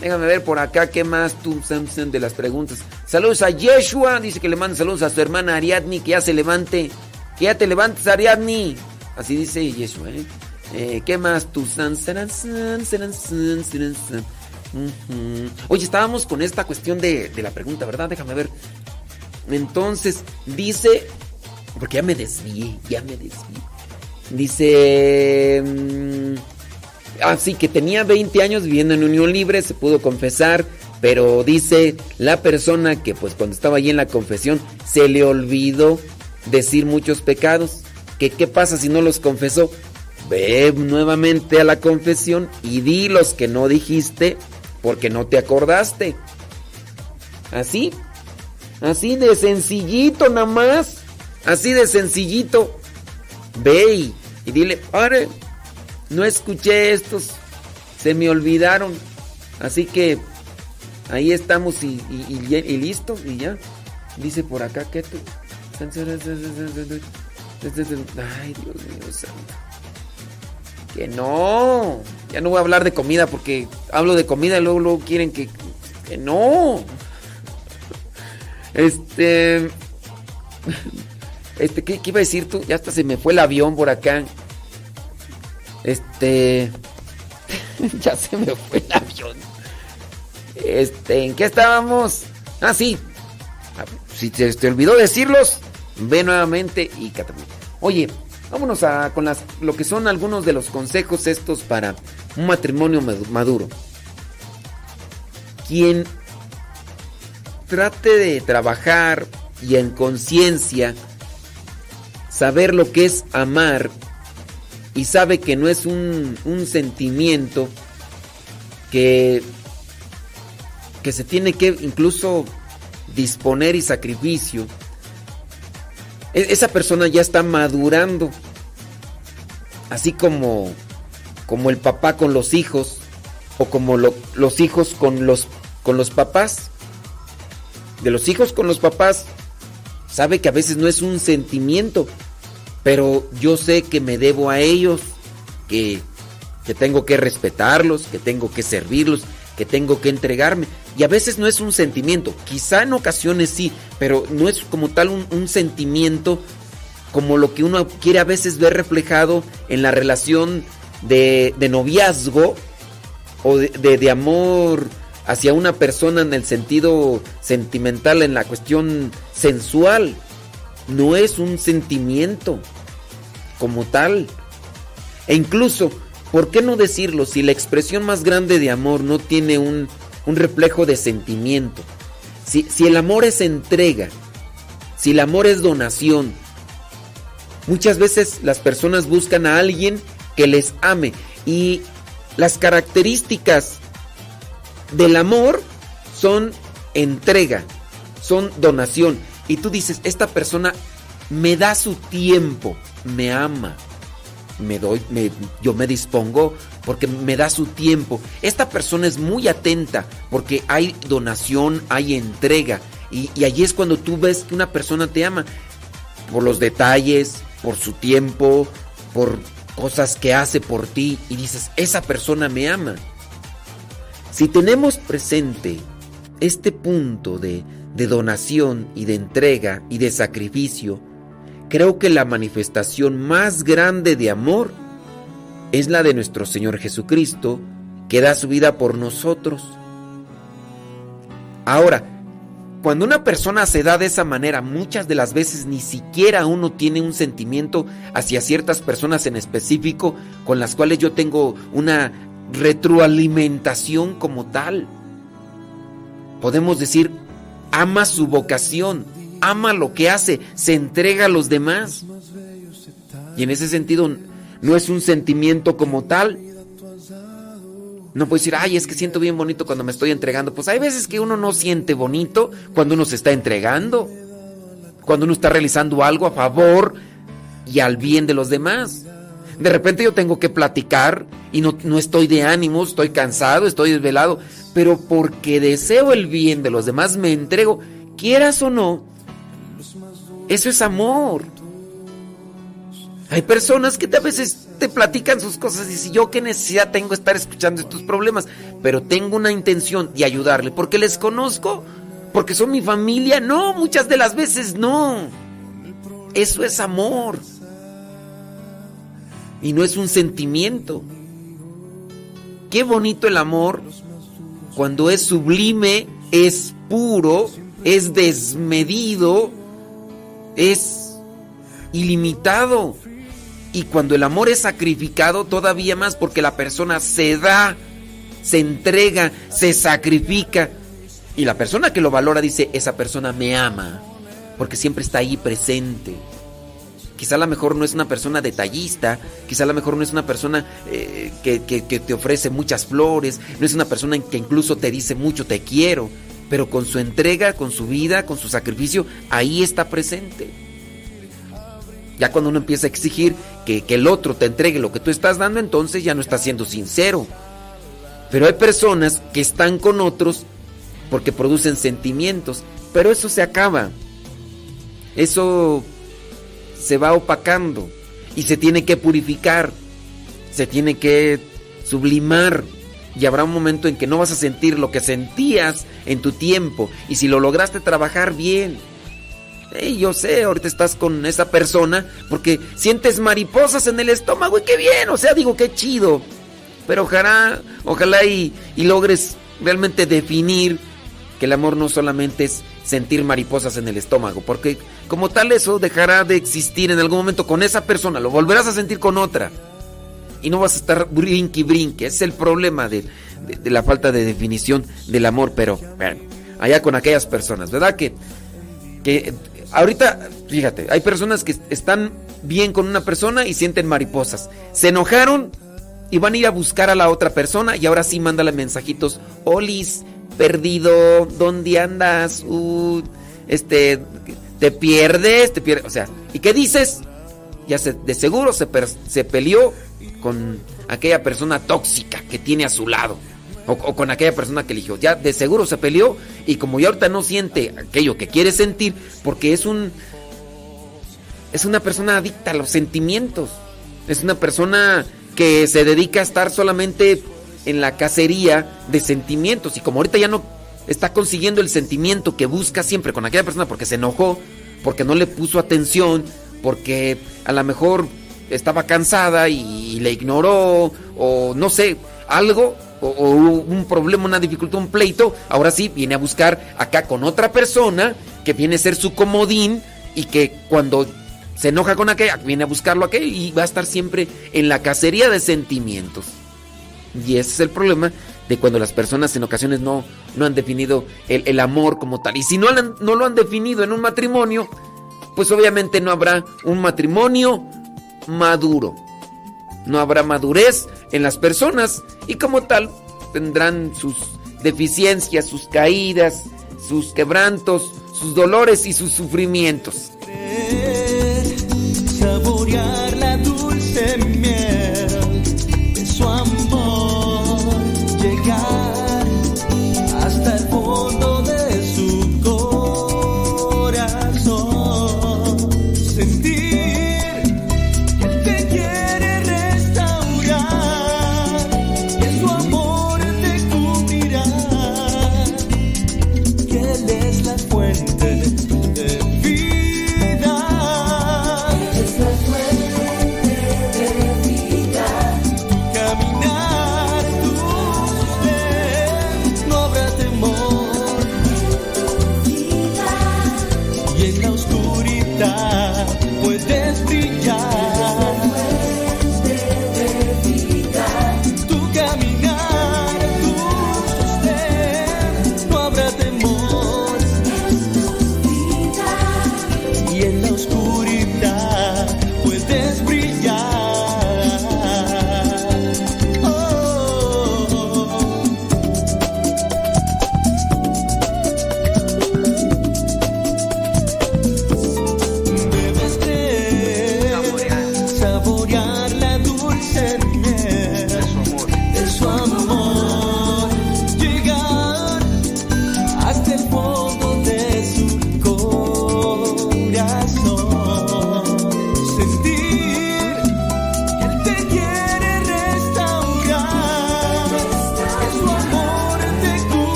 Déjame ver por acá qué más tú, Samson, de las preguntas. Saludos a Yeshua. Dice que le manda saludos a su hermana Ariadni. Que ya se levante. Que ya te levantes, Ariadni. Así dice Yeshua, ¿eh? Eh, ¿Qué más tú? San, san, san, san. Ujú. Oye, estábamos con esta cuestión de, la pregunta, ¿verdad? Déjame ver. Entonces, dice. Porque ya me desvié, ya me desvié. Dice. mm, Así que tenía 20 años viviendo en unión libre, se pudo confesar, pero dice la persona que pues cuando estaba allí en la confesión se le olvidó decir muchos pecados. Qué pasa si no los confesó? Ve nuevamente a la confesión y di los que no dijiste porque no te acordaste. Así, así de sencillito nada más, así de sencillito. Ve y, dile, padre, no escuché estos, se me olvidaron. Así que ahí estamos y, listo, y ya. Dice por acá que tú. Ay, Dios mío. Que no. Ya no voy a hablar de comida porque hablo de comida y luego, luego quieren que. Que no. Este. [LAUGHS] Este, ¿qué, iba a decir tú? Ya hasta se me fue el avión por acá. Este. [LAUGHS] ya se me fue el avión. Este, ¿en qué estábamos? Ah, sí. Ah, Si te, te olvidó decirlos, ve nuevamente y catapulta. Oye, vámonos a con las lo que son algunos de los consejos estos para un matrimonio madu- maduro. Quien trate de trabajar y en conciencia saber lo que es amar y sabe que no es un, un sentimiento que, que se tiene que incluso disponer y sacrificio, esa persona ya está madurando, así como, como el papá con los hijos o como lo- los hijos con los, con los papás. De los hijos con los papás, sabe que a veces no es un sentimiento, pero yo sé que me debo a ellos, que, que tengo que respetarlos, que tengo que servirlos, que tengo que entregarme. Y a veces no es un sentimiento, quizá en ocasiones sí, pero no es como tal un, sentimiento como lo que uno quiere a veces ver reflejado en la relación de, noviazgo o de amor hacia una persona en el sentido sentimental, en la cuestión sensual. No es un sentimiento como tal. E incluso, ¿por qué no decirlo si la expresión más grande de amor no tiene un, un reflejo de sentimiento? Si, si el amor es entrega, si el amor es donación, muchas veces las personas buscan a alguien que les ame y las características del amor son entrega, son donación. Y tú dices, esta persona me da su tiempo, me ama, me doy, me- yo me dispongo porque me da su tiempo. Esta persona es muy atenta porque hay donación, hay entrega. Y, allí es cuando tú ves que una persona te ama por los detalles, por su tiempo, por cosas que hace por ti y dices, esa persona me ama. Si tenemos presente este punto de, de donación y de entrega y de sacrificio, creo que la manifestación más grande de amor es la de nuestro Señor Jesucristo, que da su vida por nosotros. Ahora, cuando una persona se da de esa manera, muchas de las veces ni siquiera uno tiene un sentimiento hacia ciertas personas en específico con las cuales yo tengo una retroalimentación como tal. Podemos decir, ama su vocación, ama lo que hace, se entrega a los demás. Y en ese sentido no es un sentimiento como tal. No puedo decir, ay, es que siento bien bonito cuando me estoy entregando. Pues hay veces que uno no siente bonito cuando uno se está entregando. Cuando uno está realizando algo a favor y al bien de los demás. De repente yo tengo que platicar y no, no estoy de ánimos, estoy cansado, estoy desvelado. Pero porque deseo el bien de los demás me entrego, quieras o no. Eso es amor. Hay personas que a veces te platican sus cosas y si yo qué necesidad tengo de estar escuchando estos problemas, pero tengo una intención de ayudarle porque les conozco, porque son mi familia. No, muchas de las veces no. Eso es amor. Y no es un sentimiento. Qué bonito el amor cuando es sublime, es puro, es desmedido, es ilimitado. Y cuando el amor es sacrificado, todavía más porque la persona se da, se entrega, se sacrifica. Y la persona que lo valora dice, esa persona me ama, porque siempre está ahí presente. Quizá a lo mejor no es una persona detallista, quizá a lo mejor no es una persona eh, que, que- que te ofrece muchas flores, no es una persona que incluso te dice mucho te quiero, pero con su entrega, con su vida, con su sacrificio, ahí está presente. Ya cuando uno empieza a exigir que, el otro te entregue lo que tú estás dando, entonces ya no está siendo sincero. Pero hay personas que están con otros porque producen sentimientos, pero eso se acaba. Eso se va opacando y se tiene que purificar, se tiene que sublimar y habrá un momento en que no vas a sentir lo que sentías en tu tiempo y si lo lograste trabajar bien. Yo sé, ahorita estás con esa persona porque sientes mariposas en el estómago y qué bien, o sea, digo qué chido. Pero ojalá, ojalá y, logres realmente definir que el amor no solamente es sentir mariposas en el estómago, porque como tal eso dejará de existir en algún momento con esa persona, lo volverás a sentir con otra. Y no vas a estar brinque y brinque, es el problema de, de- la falta de definición del amor, pero bueno, allá con aquellas personas, ¿verdad? Que, que ahorita, fíjate, hay personas que están bien con una persona y sienten mariposas. Se enojaron y van a ir a buscar a la otra persona y ahora sí mándale mensajitos. Olis, perdido, ¿dónde andas? Uh, este, te pierdes, te pierdes. O sea, ¿y qué dices? Ya se, de seguro se, se peleó con aquella persona tóxica que tiene a su lado. O, o con aquella persona que eligió. Ya de seguro se peleó y como ya ahorita no siente aquello que quiere sentir, porque es un... Es una persona adicta a los sentimientos. Es una persona que se dedica a estar solamente en la cacería de sentimientos. Y como ahorita ya no está consiguiendo el sentimiento que busca siempre con aquella persona porque se enojó, porque no le puso atención, porque a lo mejor estaba cansada y, le ignoró, o no sé, algo, o, un problema, una dificultad, un pleito, ahora sí viene a buscar acá con otra persona que viene a ser su comodín y que cuando se enoja con aquella, viene a buscarlo aquello y va a estar siempre en la cacería de sentimientos. Y ese es el problema de cuando las personas en ocasiones no, no han definido el, el amor como tal. Y si no, no lo han definido en un matrimonio, pues obviamente no habrá un matrimonio maduro. No habrá madurez en las personas y como tal tendrán sus deficiencias, sus caídas, sus quebrantos, sus dolores y sus sufrimientos.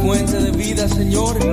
consecuencia de vida, Señor.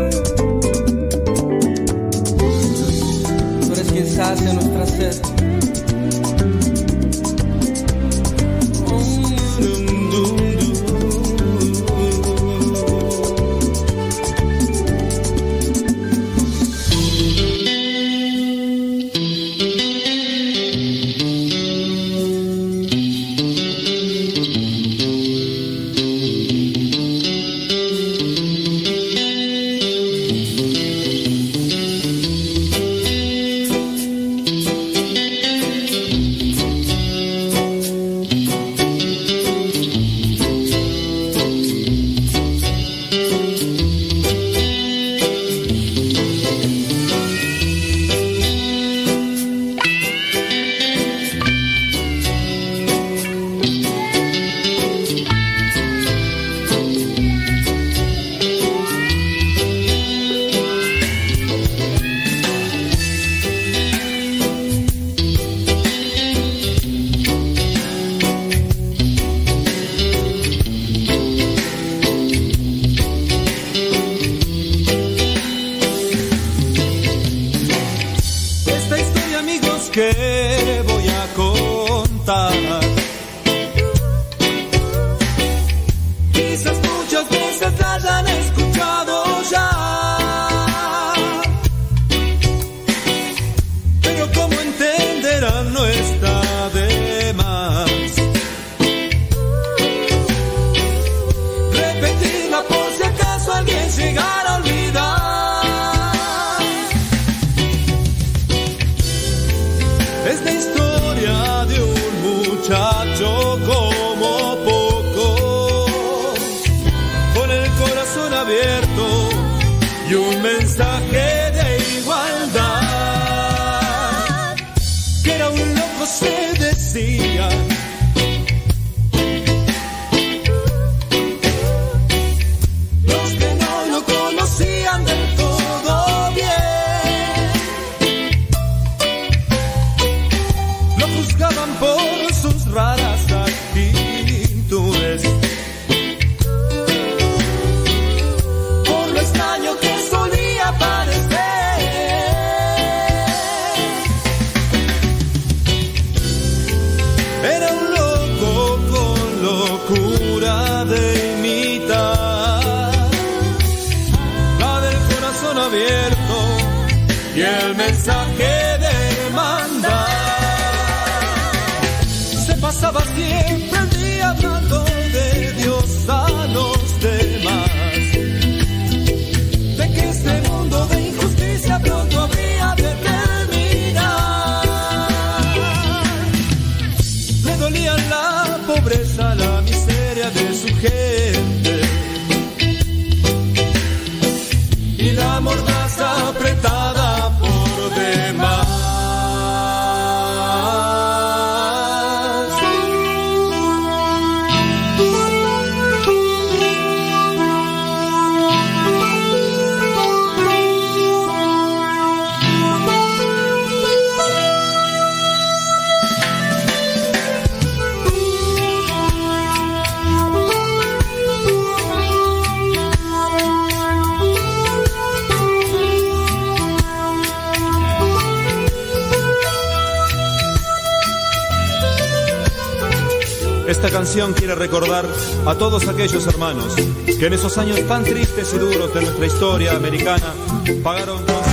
a todos aquellos hermanos que en esos años tan tristes y duros de nuestra historia americana pagaron con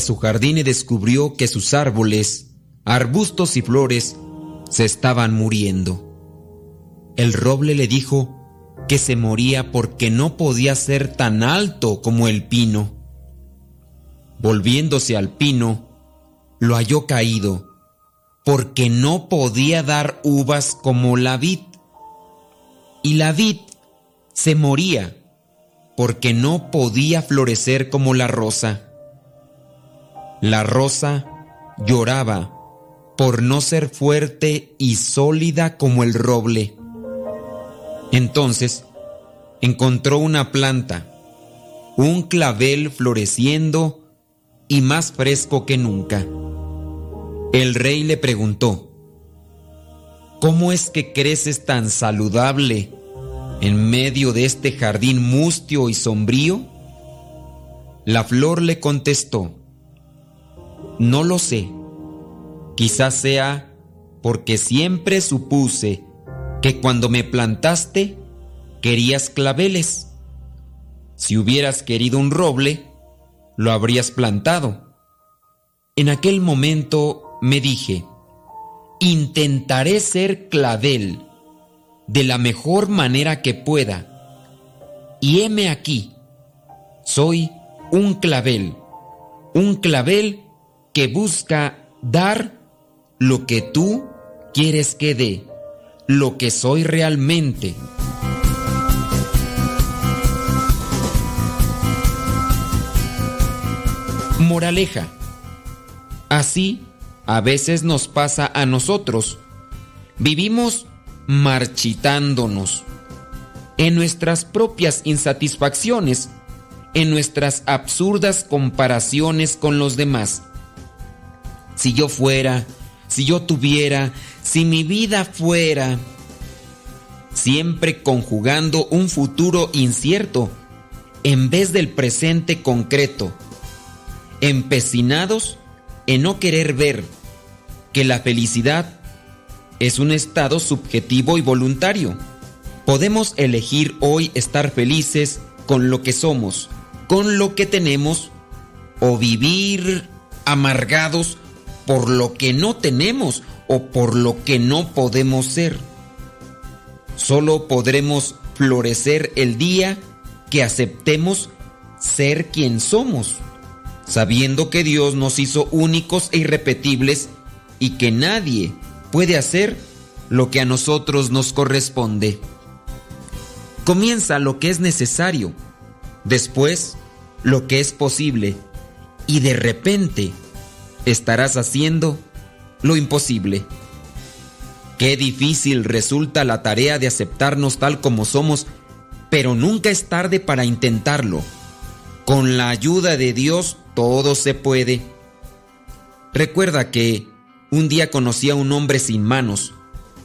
su jardín y descubrió que sus árboles, arbustos y flores se estaban muriendo. El roble le dijo que se moría porque no podía ser tan alto como el pino. Volviéndose al pino, lo halló caído, porque no podía dar uvas como la vid. Y la vid se moría porque no podía florecer como la rosa. La rosa lloraba por no ser fuerte y sólida como el roble. Entonces encontró una planta, un clavel floreciendo y más fresco que nunca. El rey le preguntó, ¿Cómo es que creces tan saludable en medio de este jardín mustio y sombrío? La flor le contestó, No lo sé. Quizás sea porque siempre supuse que cuando me plantaste querías claveles. Si hubieras querido un roble, lo habrías plantado. En aquel momento me dije, intentaré ser clavel de la mejor manera que pueda. Y heme aquí, soy un clavel, un clavel que busca dar lo que tú quieres que dé, lo que soy realmente. Moraleja. Así a veces nos pasa a nosotros. Vivimos marchitándonos en nuestras propias insatisfacciones, en nuestras absurdas comparaciones con los demás. Si yo fuera, si yo tuviera, si mi vida fuera, siempre conjugando un futuro incierto en vez del presente concreto, empecinados en no querer ver que la felicidad es un estado subjetivo y voluntario. Podemos elegir hoy estar felices con lo que somos, con lo que tenemos, o vivir amargados por lo que no tenemos o por lo que no podemos ser. Solo podremos florecer el día que aceptemos ser quien somos, sabiendo que Dios nos hizo únicos e irrepetibles y que nadie puede hacer lo que a nosotros nos corresponde. Comienza lo que es necesario, después lo que es posible y de repente estarás haciendo lo imposible. Qué difícil resulta la tarea de aceptarnos tal como somos, pero nunca es tarde para intentarlo. Con la ayuda de Dios todo se puede. Recuerda que un día conocí a un hombre sin manos,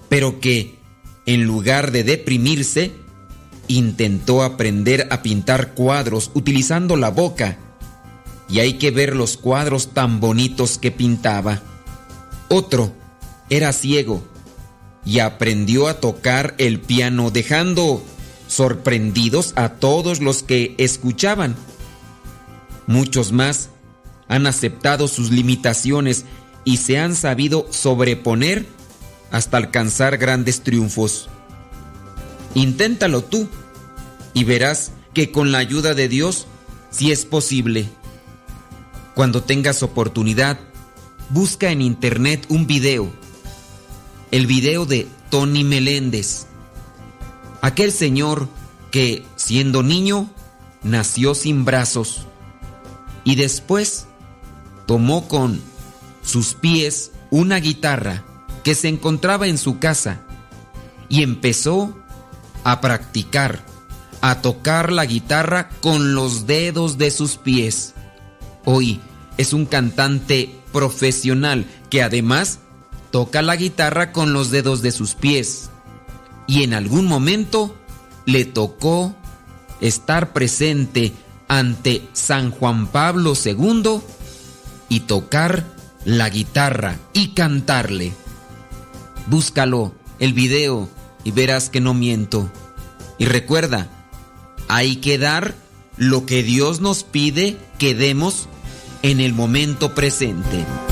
pero que, en lugar de deprimirse, intentó aprender a pintar cuadros utilizando la boca. Y hay que ver los cuadros tan bonitos que pintaba. Otro era ciego y aprendió a tocar el piano dejando sorprendidos a todos los que escuchaban. Muchos más han aceptado sus limitaciones y se han sabido sobreponer hasta alcanzar grandes triunfos. Inténtalo tú y verás que con la ayuda de Dios sí es posible. Cuando tengas oportunidad, busca en internet un video. El video de Tony Meléndez. Aquel señor que, siendo niño, nació sin brazos y después tomó con sus pies una guitarra que se encontraba en su casa y empezó a practicar, a tocar la guitarra con los dedos de sus pies. Hoy es un cantante profesional que además toca la guitarra con los dedos de sus pies. Y en algún momento le tocó estar presente ante San Juan Pablo II y tocar la guitarra y cantarle. Búscalo, el video, y verás que no miento. Y recuerda, hay que dar lo que Dios nos pide que demos en el momento presente.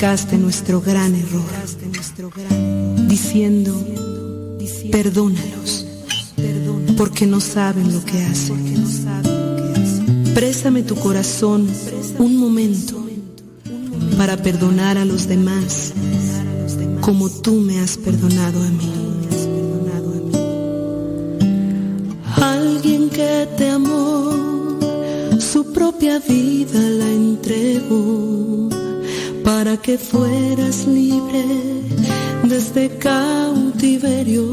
explicaste nuestro gran error, diciendo, perdónalos, porque no saben lo que hacen. Présame tu corazón un momento para perdonar a los demás como tú me has perdonado a mí. Alguien que te amó, su propia vida la entregó para que fueras libre desde este cautiverio.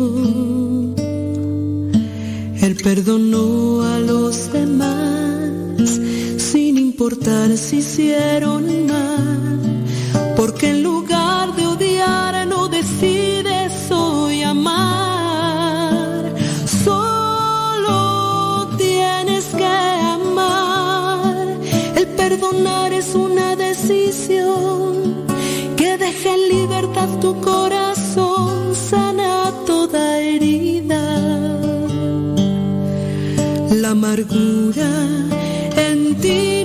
Él perdonó a los demás sin importar si hicieron mal Deja en libertad tu corazón, sana toda herida. La amargura en ti.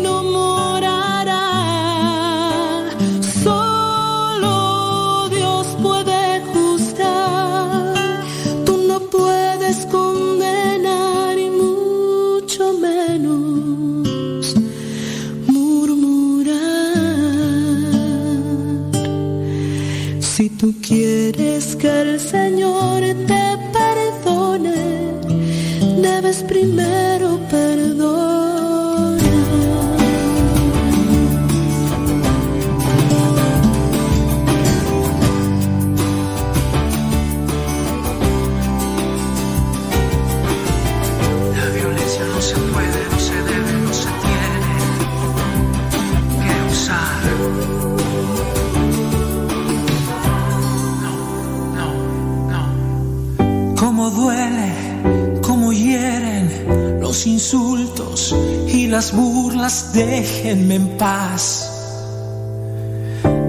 las burlas, déjenme en paz.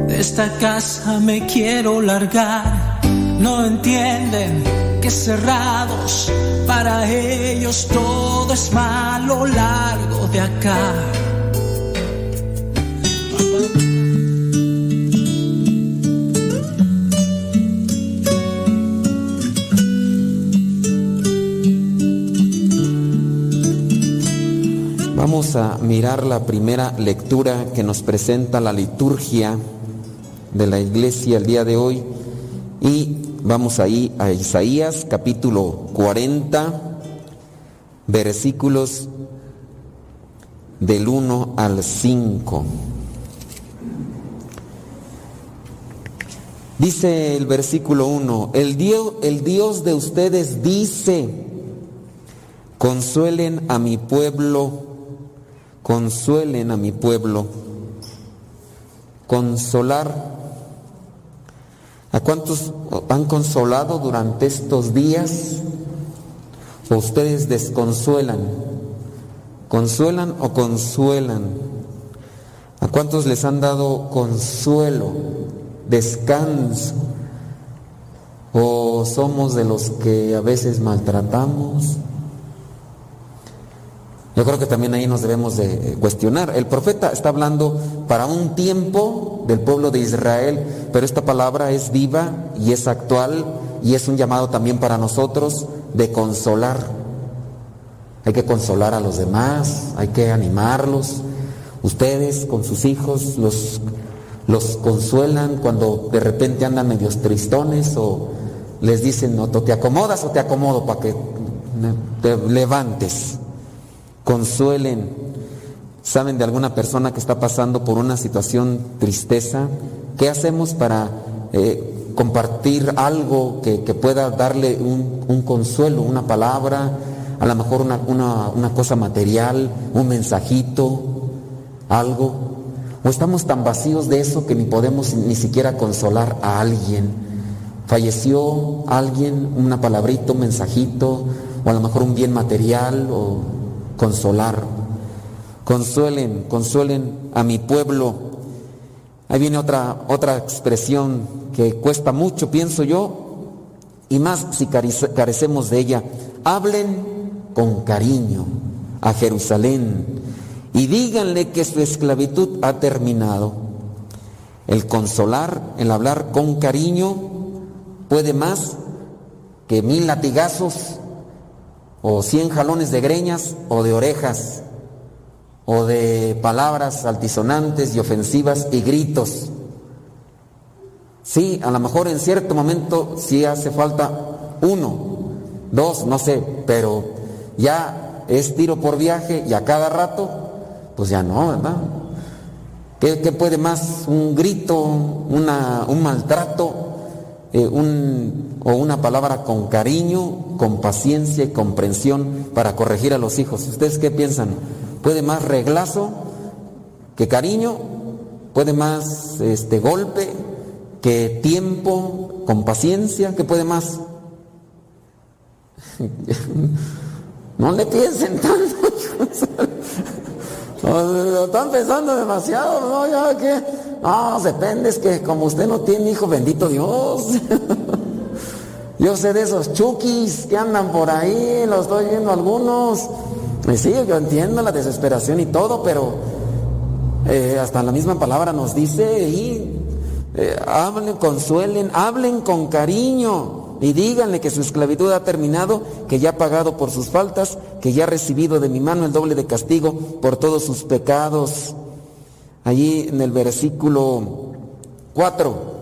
De esta casa me quiero largar. No entienden que cerrados, para ellos todo es malo largo de acá. Vamos a mirar la primera lectura que nos presenta la liturgia de la iglesia el día de hoy y vamos ahí a Isaías capítulo 40 versículos del 1 al 5. Dice el versículo 1, el Dios, el Dios de ustedes dice, consuelen a mi pueblo consuelen a mi pueblo. Consolar. ¿A cuántos han consolado durante estos días? ¿O ustedes desconsuelan? ¿Consuelan o consuelan? ¿A cuántos les han dado consuelo, descanso? ¿O somos de los que a veces maltratamos? Yo creo que también ahí nos debemos de cuestionar. El profeta está hablando para un tiempo del pueblo de Israel, pero esta palabra es viva y es actual y es un llamado también para nosotros de consolar. Hay que consolar a los demás, hay que animarlos. Ustedes con sus hijos los, los consuelan cuando de repente andan medios tristones o les dicen, no, te acomodas o te acomodo para que te levantes consuelen. ¿Saben de alguna persona que está pasando por una situación tristeza? ¿Qué hacemos para eh, compartir algo que, pueda darle un, consuelo, una palabra, a lo mejor una, una cosa material, un mensajito, algo? ¿O estamos tan vacíos de eso que ni podemos ni siquiera consolar a alguien? Falleció alguien, una palabrita, un mensajito, o a lo mejor un bien material, o consolar. Consuelen, consuelen a mi pueblo. Ahí viene otra, otra expresión que cuesta mucho, pienso yo, y más si carecemos de ella. Hablen con cariño a Jerusalén y díganle que su esclavitud ha terminado. El consolar, el hablar con cariño, puede más que mil latigazos o cien jalones de greñas o de orejas, o de palabras altisonantes y ofensivas y gritos. Sí, a lo mejor en cierto momento sí hace falta uno, dos, no sé, pero ya es tiro por viaje y a cada rato, pues ya no, ¿verdad? ¿Qué, puede más? Un grito, una, un maltrato, eh, un, o una palabra con cariño, con paciencia y comprensión para corregir a los hijos. ¿Ustedes qué piensan? ¿Puede más reglazo que cariño? ¿Puede más este golpe que tiempo con paciencia? ¿Qué puede más? [LAUGHS] no le piensen tanto. [LAUGHS] están pensando demasiado, ¿no? Ya que, no, depende, es que como usted no tiene hijo, bendito Dios. [LAUGHS] Yo sé de esos chukis que andan por ahí, los estoy viendo algunos. Y sí, yo entiendo la desesperación y todo, pero eh, hasta la misma palabra nos dice y eh, hablen, consuelen, hablen con cariño y díganle que su esclavitud ha terminado, que ya ha pagado por sus faltas, que ya ha recibido de mi mano el doble de castigo por todos sus pecados. Allí en el versículo 4.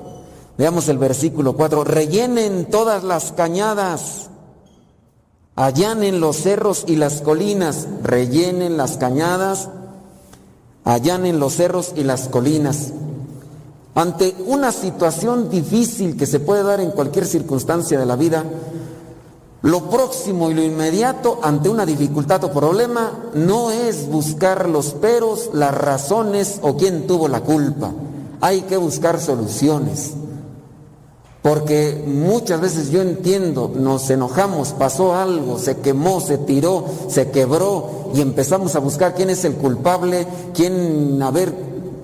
Veamos el versículo 4. Rellenen todas las cañadas, allanen los cerros y las colinas, rellenen las cañadas, allanen los cerros y las colinas. Ante una situación difícil que se puede dar en cualquier circunstancia de la vida, lo próximo y lo inmediato ante una dificultad o problema no es buscar los peros, las razones o quién tuvo la culpa. Hay que buscar soluciones. Porque muchas veces yo entiendo, nos enojamos, pasó algo, se quemó, se tiró, se quebró y empezamos a buscar quién es el culpable, quién, a ver,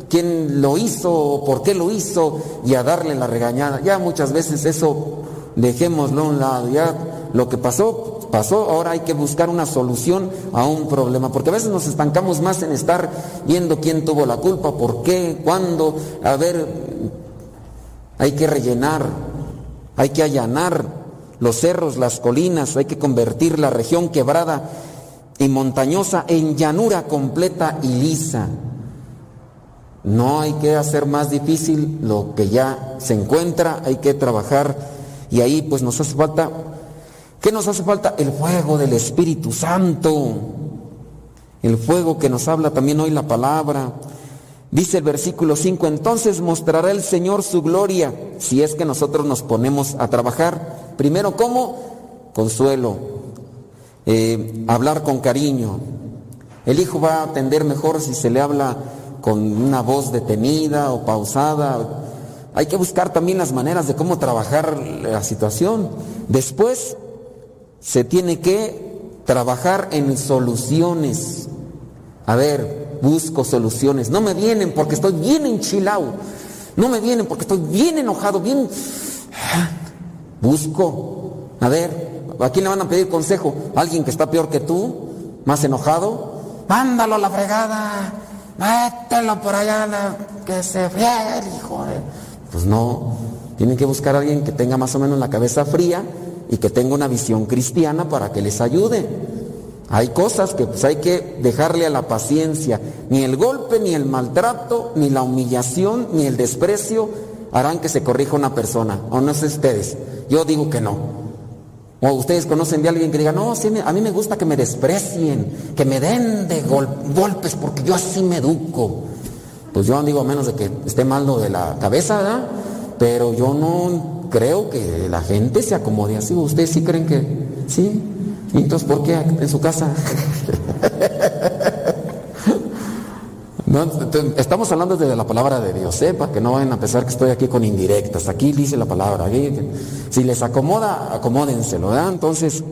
quién lo hizo, por qué lo hizo y a darle la regañada. Ya muchas veces eso dejémoslo a un lado, ya lo que pasó, pasó, ahora hay que buscar una solución a un problema, porque a veces nos estancamos más en estar viendo quién tuvo la culpa, por qué, cuándo, a ver, hay que rellenar, hay que allanar los cerros, las colinas, hay que convertir la región quebrada y montañosa en llanura completa y lisa. No hay que hacer más difícil lo que ya se encuentra, hay que trabajar y ahí pues nos hace falta, ¿qué nos hace falta? El fuego del Espíritu Santo. El fuego que nos habla también hoy la palabra. Dice el versículo 5, entonces mostrará el Señor su gloria si es que nosotros nos ponemos a trabajar. Primero, ¿cómo? Consuelo, eh, hablar con cariño. El hijo va a atender mejor si se le habla con una voz detenida o pausada. Hay que buscar también las maneras de cómo trabajar la situación. Después se tiene que trabajar en soluciones. A ver, busco soluciones. No me vienen porque estoy bien enchilado. No me vienen porque estoy bien enojado, bien... Busco. A ver, ¿a quién le van a pedir consejo? ¿Alguien que está peor que tú? ¿Más enojado? Mándalo a la fregada. Mételo por allá, la- que se friegue el hijo. de-". Pues no. Tienen que buscar a alguien que tenga más o menos la cabeza fría y que tenga una visión cristiana para que les ayude. Hay cosas que pues hay que dejarle a la paciencia. Ni el golpe, ni el maltrato, ni la humillación, ni el desprecio harán que se corrija una persona. O no sé ustedes. Yo digo que no. O ustedes conocen de alguien que diga, no, a mí me gusta que me desprecien, que me den de gol- golpes porque yo así me educo. Pues yo digo, a menos de que esté mal lo de la cabeza, ¿verdad? Pero yo no creo que la gente se acomode así. ¿Ustedes sí creen que sí? ¿Y entonces por qué en su casa? Estamos hablando desde la palabra de Dios, ¿eh? para que no vayan a pensar que estoy aquí con indirectas. Aquí dice la palabra. aquí, si les acomoda, acomódenselo, ¿verdad? Entonces,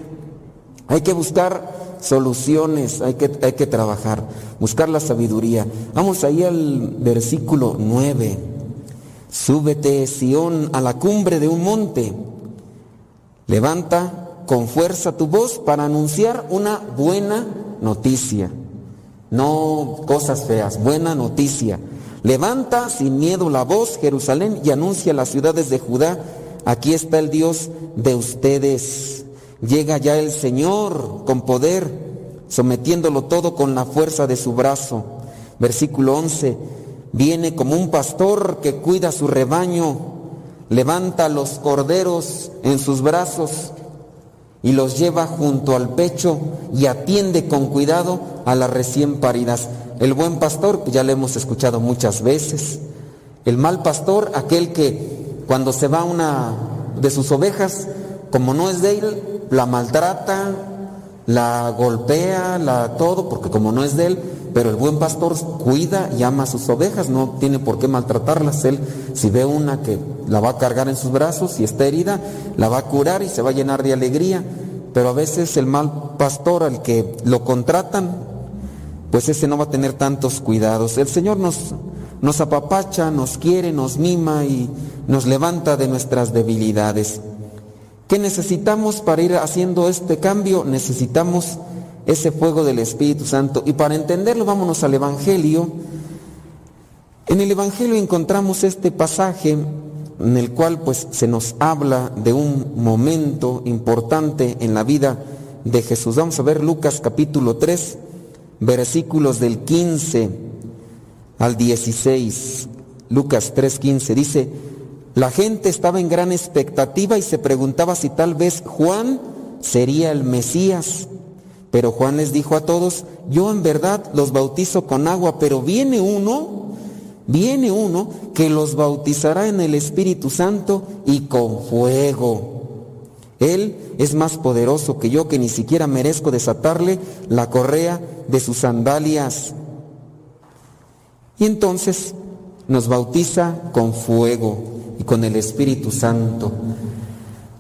hay que buscar soluciones, hay que, hay que trabajar, buscar la sabiduría. Vamos ahí al versículo 9. Súbete, Sión, a la cumbre de un monte. Levanta con fuerza tu voz para anunciar una buena noticia. No cosas feas, buena noticia. Levanta sin miedo la voz, Jerusalén, y anuncia a las ciudades de Judá, aquí está el Dios de ustedes. Llega ya el Señor con poder, sometiéndolo todo con la fuerza de su brazo. Versículo 11, viene como un pastor que cuida su rebaño, levanta los corderos en sus brazos y los lleva junto al pecho y atiende con cuidado a las recién paridas. El buen pastor, ya lo hemos escuchado muchas veces. El mal pastor, aquel que cuando se va una de sus ovejas, como no es de él, la maltrata, la golpea, la todo, porque como no es de él, pero el buen pastor cuida y ama a sus ovejas, no tiene por qué maltratarlas. Él, si ve una que la va a cargar en sus brazos y está herida, la va a curar y se va a llenar de alegría. Pero a veces el mal pastor al que lo contratan, pues ese no va a tener tantos cuidados. El Señor nos, nos apapacha, nos quiere, nos mima y nos levanta de nuestras debilidades. ¿Qué necesitamos para ir haciendo este cambio? Necesitamos ese fuego del Espíritu Santo. Y para entenderlo, vámonos al Evangelio. En el Evangelio encontramos este pasaje en el cual pues se nos habla de un momento importante en la vida de Jesús. Vamos a ver Lucas capítulo 3, versículos del 15 al 16. Lucas 3:15 dice, la gente estaba en gran expectativa y se preguntaba si tal vez Juan sería el Mesías. Pero Juan les dijo a todos, yo en verdad los bautizo con agua, pero viene uno, viene uno que los bautizará en el Espíritu Santo y con fuego. Él es más poderoso que yo, que ni siquiera merezco desatarle la correa de sus sandalias. Y entonces nos bautiza con fuego con el Espíritu Santo.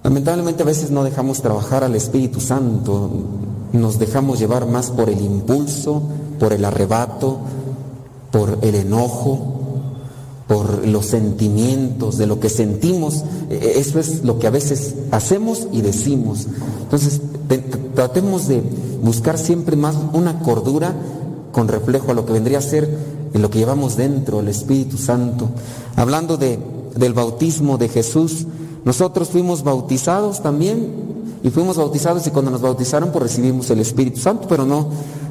Lamentablemente a veces no dejamos trabajar al Espíritu Santo, nos dejamos llevar más por el impulso, por el arrebato, por el enojo, por los sentimientos, de lo que sentimos. Eh, Eso es lo que a veces hacemos y decimos. Entonces, te- te- tratemos de buscar siempre más una cordura con reflejo a lo que vendría a ser lo que llevamos dentro, el Espíritu Santo. Hablando de, del bautismo de Jesús, nosotros fuimos bautizados también y fuimos bautizados y cuando nos bautizaron pues recibimos el Espíritu Santo, pero no,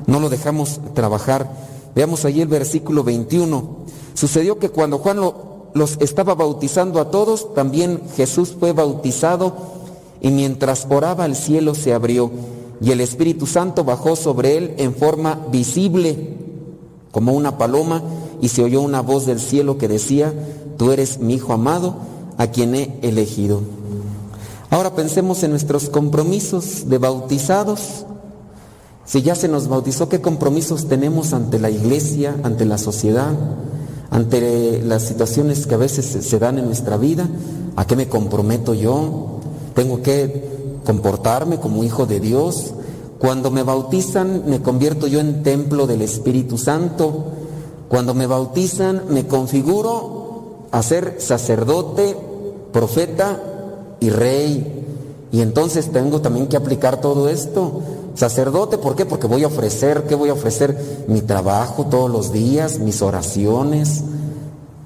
no lo dejamos trabajar. Veamos allí el versículo 21. Sucedió que cuando Juan lo- los estaba bautizando a todos, también Jesús fue bautizado y mientras oraba el cielo se abrió y el Espíritu Santo bajó sobre él en forma visible, como una paloma, y se oyó una voz del cielo que decía, tú eres mi Hijo amado, a quien he elegido. Ahora pensemos en nuestros compromisos de bautizados. Si ya se nos bautizó, ¿qué compromisos tenemos ante la iglesia, ante la sociedad, ante las situaciones que a veces se dan en nuestra vida? ¿A qué me comprometo yo? ¿Tengo que comportarme como hijo de Dios? Cuando me bautizan me convierto yo en templo del Espíritu Santo. Cuando me bautizan me configuro a ser sacerdote, profeta y rey. Y entonces tengo también que aplicar todo esto. Sacerdote, ¿por qué? Porque voy a ofrecer, ¿qué voy a ofrecer? Mi trabajo todos los días, mis oraciones.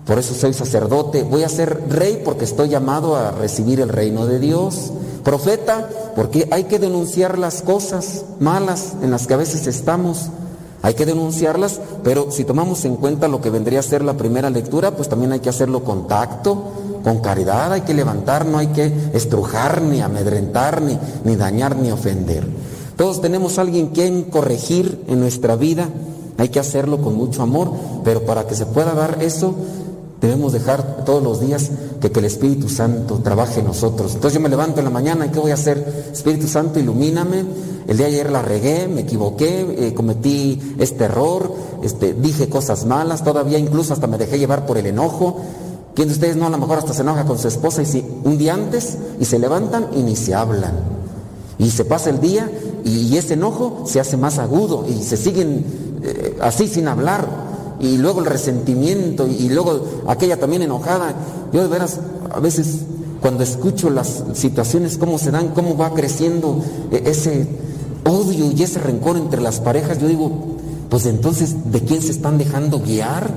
Por eso soy sacerdote. Voy a ser rey porque estoy llamado a recibir el reino de Dios. Profeta, porque hay que denunciar las cosas malas en las que a veces estamos. Hay que denunciarlas, pero si tomamos en cuenta lo que vendría a ser la primera lectura, pues también hay que hacerlo con tacto, con caridad, hay que levantar, no hay que estrujar, ni amedrentar, ni, ni dañar, ni ofender. Todos tenemos a alguien que corregir en nuestra vida, hay que hacerlo con mucho amor, pero para que se pueda dar eso, debemos dejar todos los días que, que, el Espíritu Santo trabaje en nosotros. Entonces yo me levanto en la mañana y ¿qué voy a hacer? Espíritu Santo, ilumíname. El día de ayer la regué, me equivoqué, eh, cometí este error, este, dije cosas malas, todavía incluso hasta me dejé llevar por el enojo. ¿Quién de ustedes no a lo mejor hasta se enoja con su esposa y si un día antes y se levantan y ni se hablan? Y se pasa el día y, y ese enojo se hace más agudo y se siguen eh, así sin hablar y luego el resentimiento y luego aquella también enojada. Yo de veras, a veces cuando escucho las situaciones, cómo se dan, cómo va creciendo ese odio y ese rencor entre las parejas, yo digo, pues entonces, ¿de quién se están dejando guiar?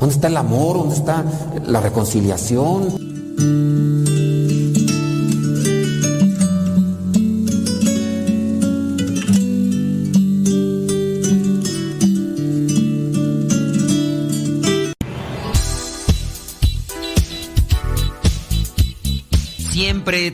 ¿Dónde está el amor? ¿Dónde está la reconciliación?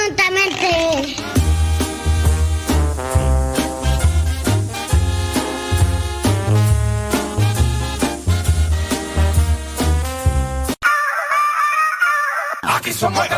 Absolutamente. Aquí somos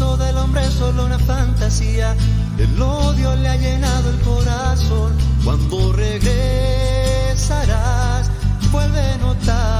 Del hombre es solo una fantasía. El odio le ha llenado el corazón. Cuando regresarás, vuelve no tardes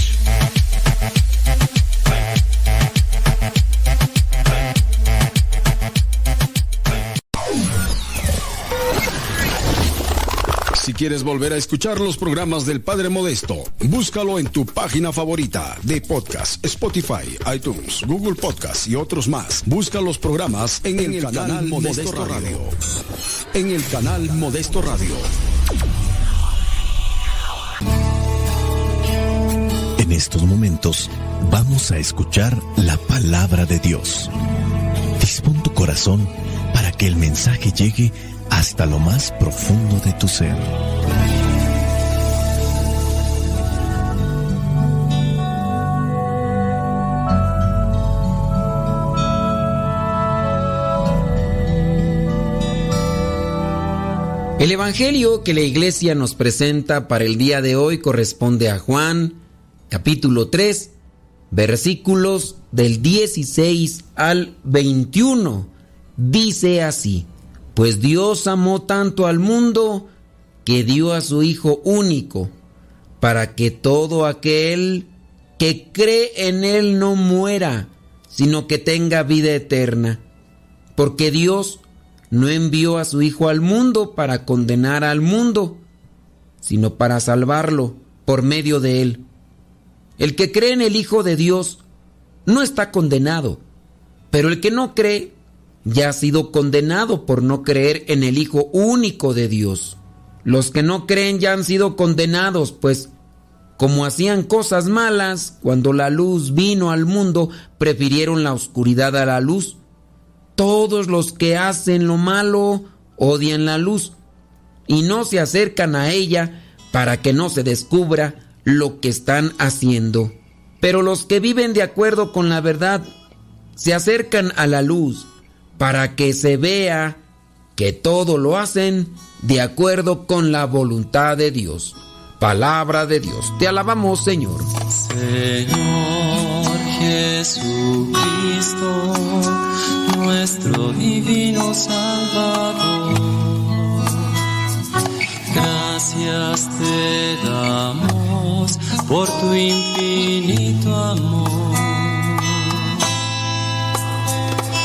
Quieres volver a escuchar los programas del Padre Modesto, búscalo en tu página favorita de podcast, Spotify, iTunes, Google Podcast y otros más. Busca los programas en, el, canal, Modesto, Radio. En el canal Modesto Radio. En estos momentos vamos a escuchar la palabra de Dios. Dispón tu corazón para que el mensaje llegue hasta lo más profundo de tu ser. El Evangelio que la iglesia nos presenta para el día de hoy corresponde a Juan, capítulo 3, versículos del 16 al 21. Dice así, pues Dios amó tanto al mundo que dio a su Hijo único, para que todo aquel que cree en Él no muera, sino que tenga vida eterna. Porque Dios no envió a su Hijo al mundo para condenar al mundo, sino para salvarlo por medio de Él. El que cree en el Hijo de Dios no está condenado, pero el que no cree ya ha sido condenado por no creer en el Hijo único de Dios. Los que no creen ya han sido condenados, pues como hacían cosas malas, cuando la luz vino al mundo, prefirieron la oscuridad a la luz. Todos los que hacen lo malo odian la luz y no se acercan a ella para que no se descubra lo que están haciendo. Pero los que viven de acuerdo con la verdad se acercan a la luz para que se vea que todo lo hacen de acuerdo con la voluntad de Dios. Palabra de Dios. Te alabamos, Señor. Señor Jesucristo, nuestro divino Salvador. Gracias te damos por tu infinito amor.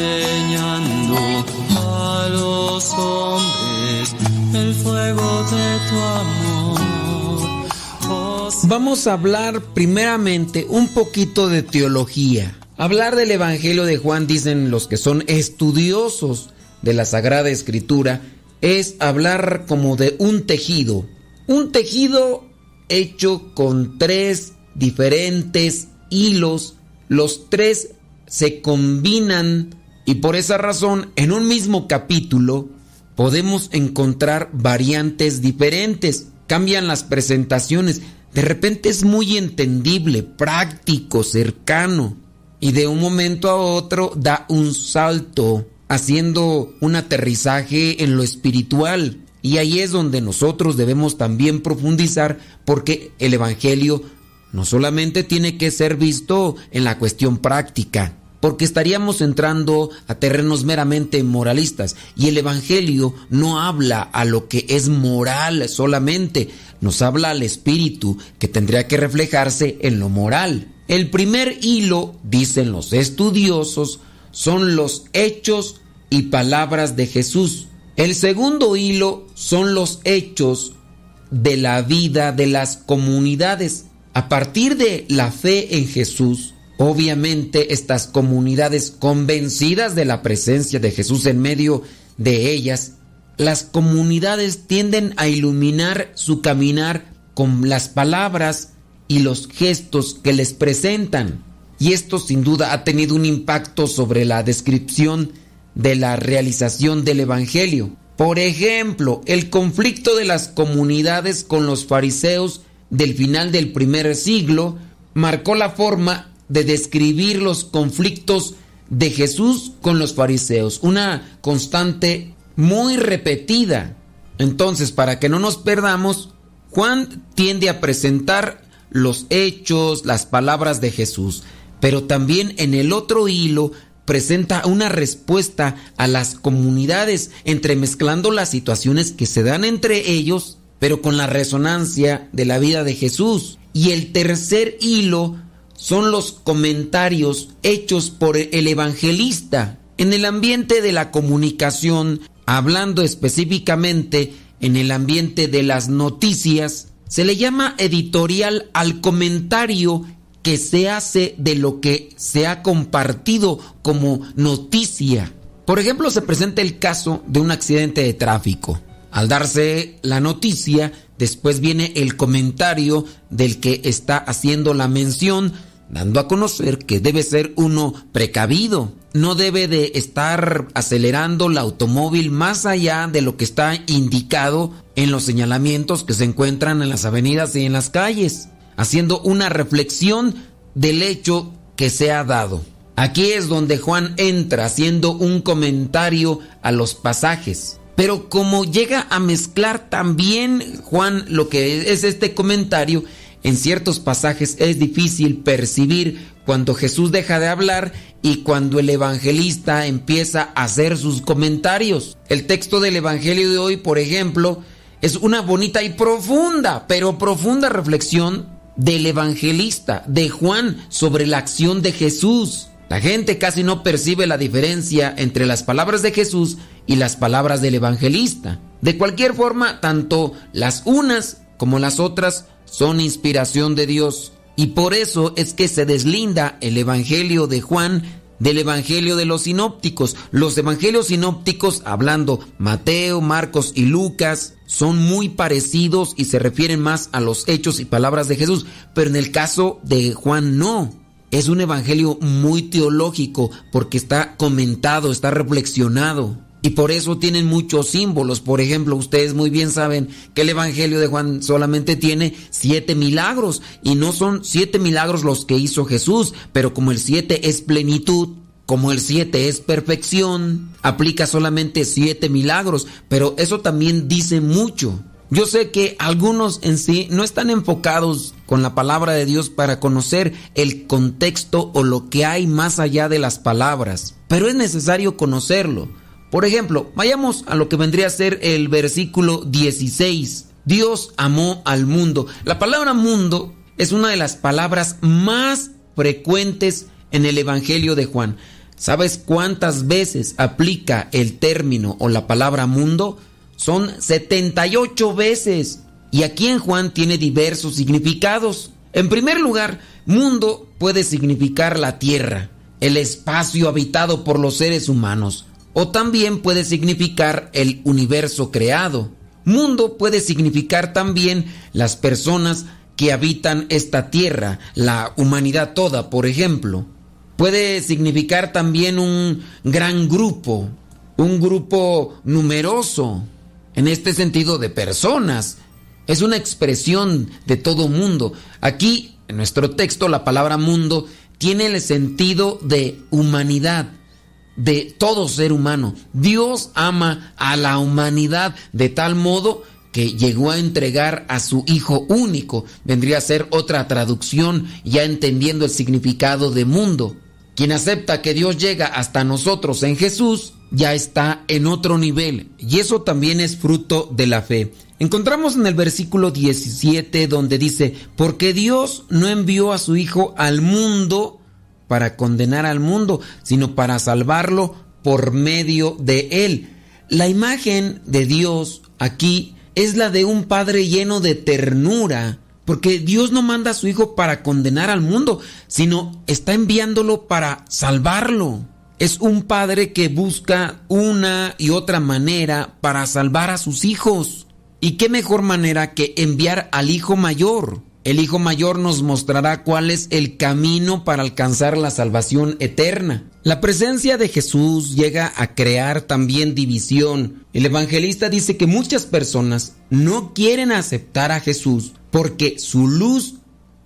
enseñando a los hombres el fuego de tu amor. Vamos a hablar primeramente un poquito de teología. Hablar del Evangelio de Juan dicen los que son estudiosos de la Sagrada Escritura es hablar como de un tejido. Un tejido hecho con tres diferentes hilos. Los tres se combinan y por esa razón en un mismo capítulo podemos encontrar variantes diferentes. Cambian las presentaciones. De repente es muy entendible, práctico, cercano. Y de un momento a otro da un salto, haciendo un aterrizaje en lo espiritual. Y ahí es donde nosotros debemos también profundizar porque el Evangelio no solamente tiene que ser visto en la cuestión práctica, porque estaríamos entrando a terrenos meramente moralistas y el Evangelio no habla a lo que es moral solamente, nos habla al espíritu que tendría que reflejarse en lo moral. El primer hilo, dicen los estudiosos, son los hechos y palabras de Jesús. El segundo hilo son los hechos de la vida de las comunidades. A partir de la fe en Jesús, obviamente estas comunidades convencidas de la presencia de Jesús en medio de ellas, las comunidades tienden a iluminar su caminar con las palabras y los gestos que les presentan. Y esto sin duda ha tenido un impacto sobre la descripción de la realización del Evangelio. Por ejemplo, el conflicto de las comunidades con los fariseos del final del primer siglo marcó la forma de describir los conflictos de Jesús con los fariseos, una constante muy repetida. Entonces, para que no nos perdamos, Juan tiende a presentar los hechos, las palabras de Jesús, pero también en el otro hilo presenta una respuesta a las comunidades, entremezclando las situaciones que se dan entre ellos, pero con la resonancia de la vida de Jesús. Y el tercer hilo son los comentarios hechos por el evangelista en el ambiente de la comunicación, hablando específicamente en el ambiente de las noticias, se le llama editorial al comentario que se hace de lo que se ha compartido como noticia. Por ejemplo, se presenta el caso de un accidente de tráfico. Al darse la noticia, después viene el comentario del que está haciendo la mención, dando a conocer que debe ser uno precavido. No debe de estar acelerando el automóvil más allá de lo que está indicado en los señalamientos que se encuentran en las avenidas y en las calles haciendo una reflexión del hecho que se ha dado. Aquí es donde Juan entra haciendo un comentario a los pasajes. Pero como llega a mezclar también Juan lo que es este comentario, en ciertos pasajes es difícil percibir cuando Jesús deja de hablar y cuando el evangelista empieza a hacer sus comentarios. El texto del Evangelio de hoy, por ejemplo, es una bonita y profunda, pero profunda reflexión del evangelista, de Juan, sobre la acción de Jesús. La gente casi no percibe la diferencia entre las palabras de Jesús y las palabras del evangelista. De cualquier forma, tanto las unas como las otras son inspiración de Dios. Y por eso es que se deslinda el Evangelio de Juan del Evangelio de los sinópticos. Los Evangelios sinópticos, hablando Mateo, Marcos y Lucas, son muy parecidos y se refieren más a los hechos y palabras de Jesús, pero en el caso de Juan no. Es un evangelio muy teológico porque está comentado, está reflexionado. Y por eso tienen muchos símbolos. Por ejemplo, ustedes muy bien saben que el Evangelio de Juan solamente tiene siete milagros. Y no son siete milagros los que hizo Jesús, pero como el siete es plenitud, como el siete es perfección, aplica solamente siete milagros. Pero eso también dice mucho. Yo sé que algunos en sí no están enfocados con la palabra de Dios para conocer el contexto o lo que hay más allá de las palabras, pero es necesario conocerlo. Por ejemplo, vayamos a lo que vendría a ser el versículo 16. Dios amó al mundo. La palabra mundo es una de las palabras más frecuentes en el Evangelio de Juan. ¿Sabes cuántas veces aplica el término o la palabra mundo? Son 78 veces. Y aquí en Juan tiene diversos significados. En primer lugar, mundo puede significar la tierra, el espacio habitado por los seres humanos o también puede significar el universo creado. Mundo puede significar también las personas que habitan esta tierra, la humanidad toda, por ejemplo. Puede significar también un gran grupo, un grupo numeroso, en este sentido de personas. Es una expresión de todo mundo. Aquí, en nuestro texto, la palabra mundo tiene el sentido de humanidad, de todo ser humano. Dios ama a la humanidad de tal modo que llegó a entregar a su Hijo único. Vendría a ser otra traducción ya entendiendo el significado de mundo. Quien acepta que Dios llega hasta nosotros en Jesús ya está en otro nivel y eso también es fruto de la fe. Encontramos en el versículo 17 donde dice, porque Dios no envió a su Hijo al mundo para condenar al mundo, sino para salvarlo por medio de él. La imagen de Dios aquí es la de un padre lleno de ternura, porque Dios no manda a su Hijo para condenar al mundo, sino está enviándolo para salvarlo. Es un padre que busca una y otra manera para salvar a sus hijos. ¿Y qué mejor manera que enviar al hijo mayor? El Hijo Mayor nos mostrará cuál es el camino para alcanzar la salvación eterna. La presencia de Jesús llega a crear también división. El evangelista dice que muchas personas no quieren aceptar a Jesús porque su luz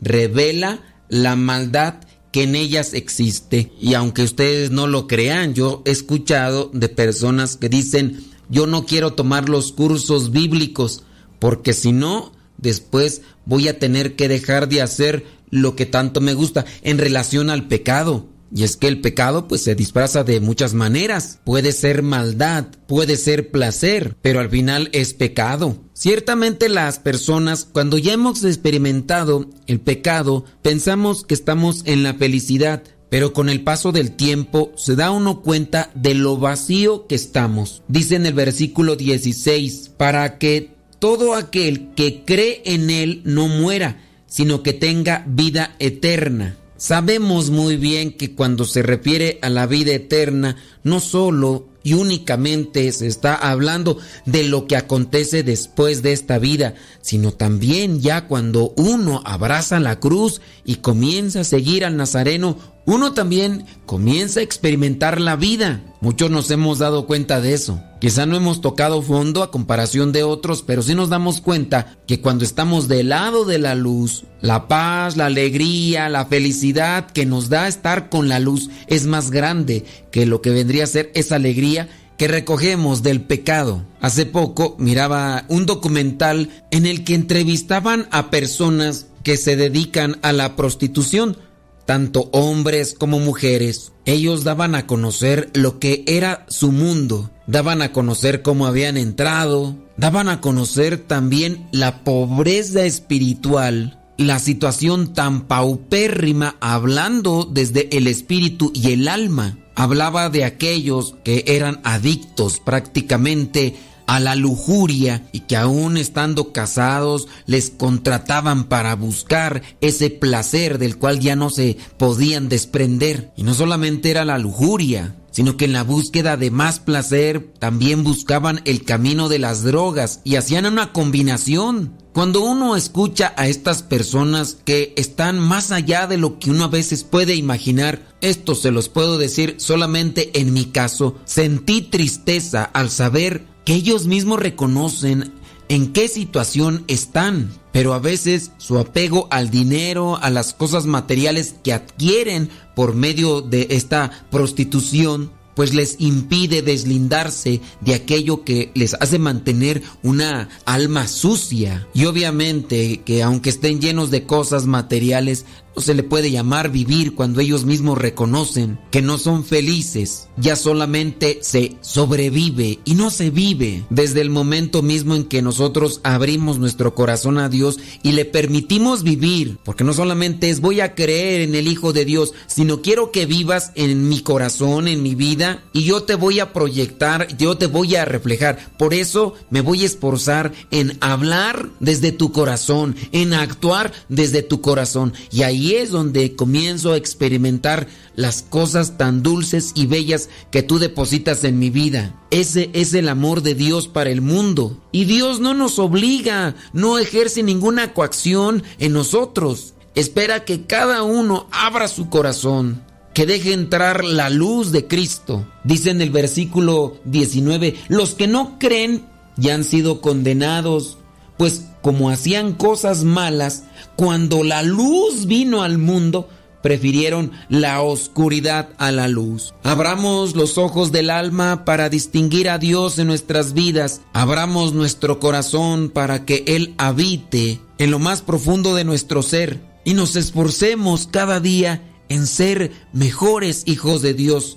revela la maldad que en ellas existe. Y aunque ustedes no lo crean, yo he escuchado de personas que dicen, yo no quiero tomar los cursos bíblicos porque si no, después voy a tener que dejar de hacer lo que tanto me gusta en relación al pecado. Y es que el pecado pues se disfraza de muchas maneras. Puede ser maldad, puede ser placer, pero al final es pecado. Ciertamente las personas cuando ya hemos experimentado el pecado pensamos que estamos en la felicidad, pero con el paso del tiempo se da uno cuenta de lo vacío que estamos. Dice en el versículo 16, para que todo aquel que cree en Él no muera, sino que tenga vida eterna. Sabemos muy bien que cuando se refiere a la vida eterna, no solo y únicamente se está hablando de lo que acontece después de esta vida, sino también ya cuando uno abraza la cruz y comienza a seguir al Nazareno, uno también comienza a experimentar la vida. Muchos nos hemos dado cuenta de eso. Quizá no hemos tocado fondo a comparación de otros, pero sí nos damos cuenta que cuando estamos del lado de la luz, la paz, la alegría, la felicidad que nos da estar con la luz es más grande que lo que vendría a ser esa alegría que recogemos del pecado. Hace poco miraba un documental en el que entrevistaban a personas que se dedican a la prostitución tanto hombres como mujeres. Ellos daban a conocer lo que era su mundo, daban a conocer cómo habían entrado, daban a conocer también la pobreza espiritual, la situación tan paupérrima hablando desde el espíritu y el alma. Hablaba de aquellos que eran adictos prácticamente a la lujuria y que aún estando casados les contrataban para buscar ese placer del cual ya no se podían desprender. Y no solamente era la lujuria, sino que en la búsqueda de más placer también buscaban el camino de las drogas y hacían una combinación. Cuando uno escucha a estas personas que están más allá de lo que uno a veces puede imaginar, esto se los puedo decir solamente en mi caso, sentí tristeza al saber que ellos mismos reconocen en qué situación están, pero a veces su apego al dinero, a las cosas materiales que adquieren por medio de esta prostitución, pues les impide deslindarse de aquello que les hace mantener una alma sucia. Y obviamente que aunque estén llenos de cosas materiales, se le puede llamar vivir cuando ellos mismos reconocen que no son felices. Ya solamente se sobrevive y no se vive desde el momento mismo en que nosotros abrimos nuestro corazón a Dios y le permitimos vivir. Porque no solamente es voy a creer en el Hijo de Dios, sino quiero que vivas en mi corazón, en mi vida y yo te voy a proyectar, yo te voy a reflejar. Por eso me voy a esforzar en hablar desde tu corazón, en actuar desde tu corazón. Y ahí es donde comienzo a experimentar las cosas tan dulces y bellas que tú depositas en mi vida. Ese es el amor de Dios para el mundo. Y Dios no nos obliga, no ejerce ninguna coacción en nosotros. Espera que cada uno abra su corazón, que deje entrar la luz de Cristo. Dice en el versículo 19, los que no creen ya han sido condenados, pues como hacían cosas malas, cuando la luz vino al mundo, prefirieron la oscuridad a la luz. Abramos los ojos del alma para distinguir a Dios en nuestras vidas. Abramos nuestro corazón para que Él habite en lo más profundo de nuestro ser. Y nos esforcemos cada día en ser mejores hijos de Dios,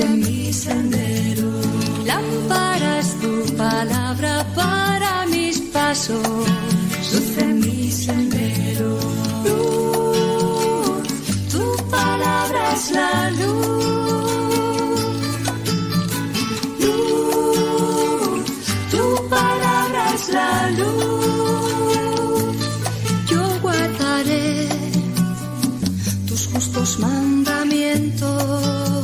en mi sendero. Lámpara es tu palabra para mis pasos, luz en mi sendero. Luz, tu palabra es la luz. Luz, tu palabra es la luz. Yo guardaré tus justos mandamientos.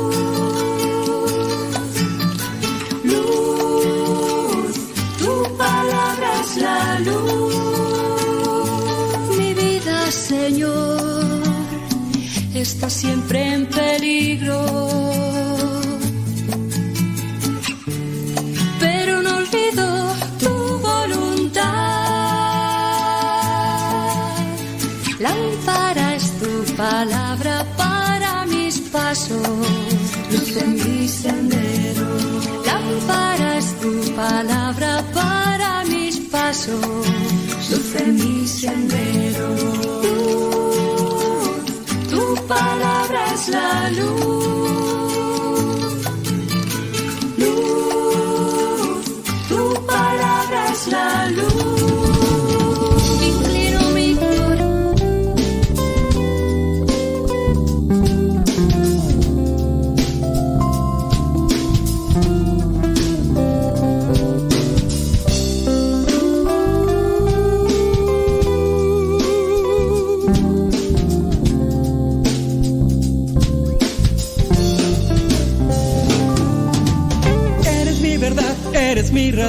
Luz. Mi vida, Señor, está siempre en peligro. Pero no olvido tu voluntad. Lámpara es tu palabra para mis pasos, luz en mi sendero. Lámpara es tu palabra para pasos, luz en mi sendero. Tu palabra es la luz.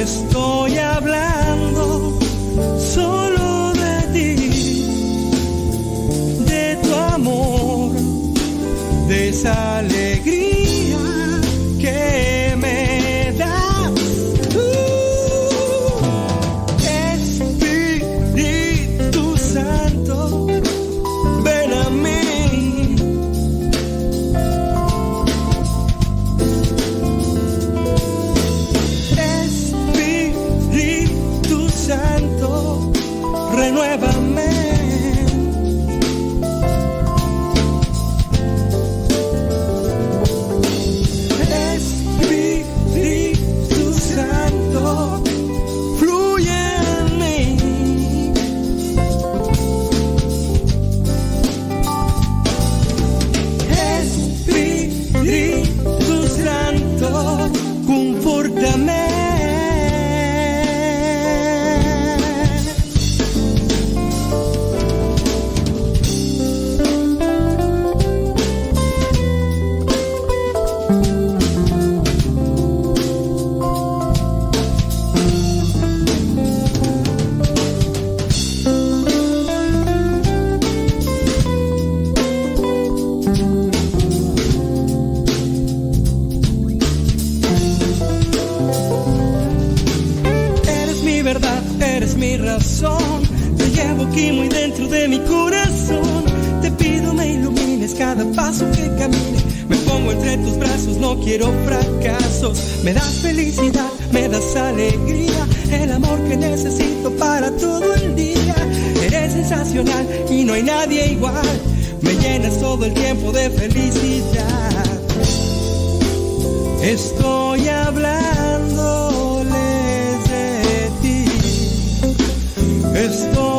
Estoy hablando solo de ti. De tu amor, de esa alegría entre tus brazos, no quiero fracasos. Me das felicidad, me das alegría, el amor que necesito para todo el día. Eres sensacional y no hay nadie igual. Me llenas todo el tiempo de felicidad. Estoy hablándoles de ti. Estoy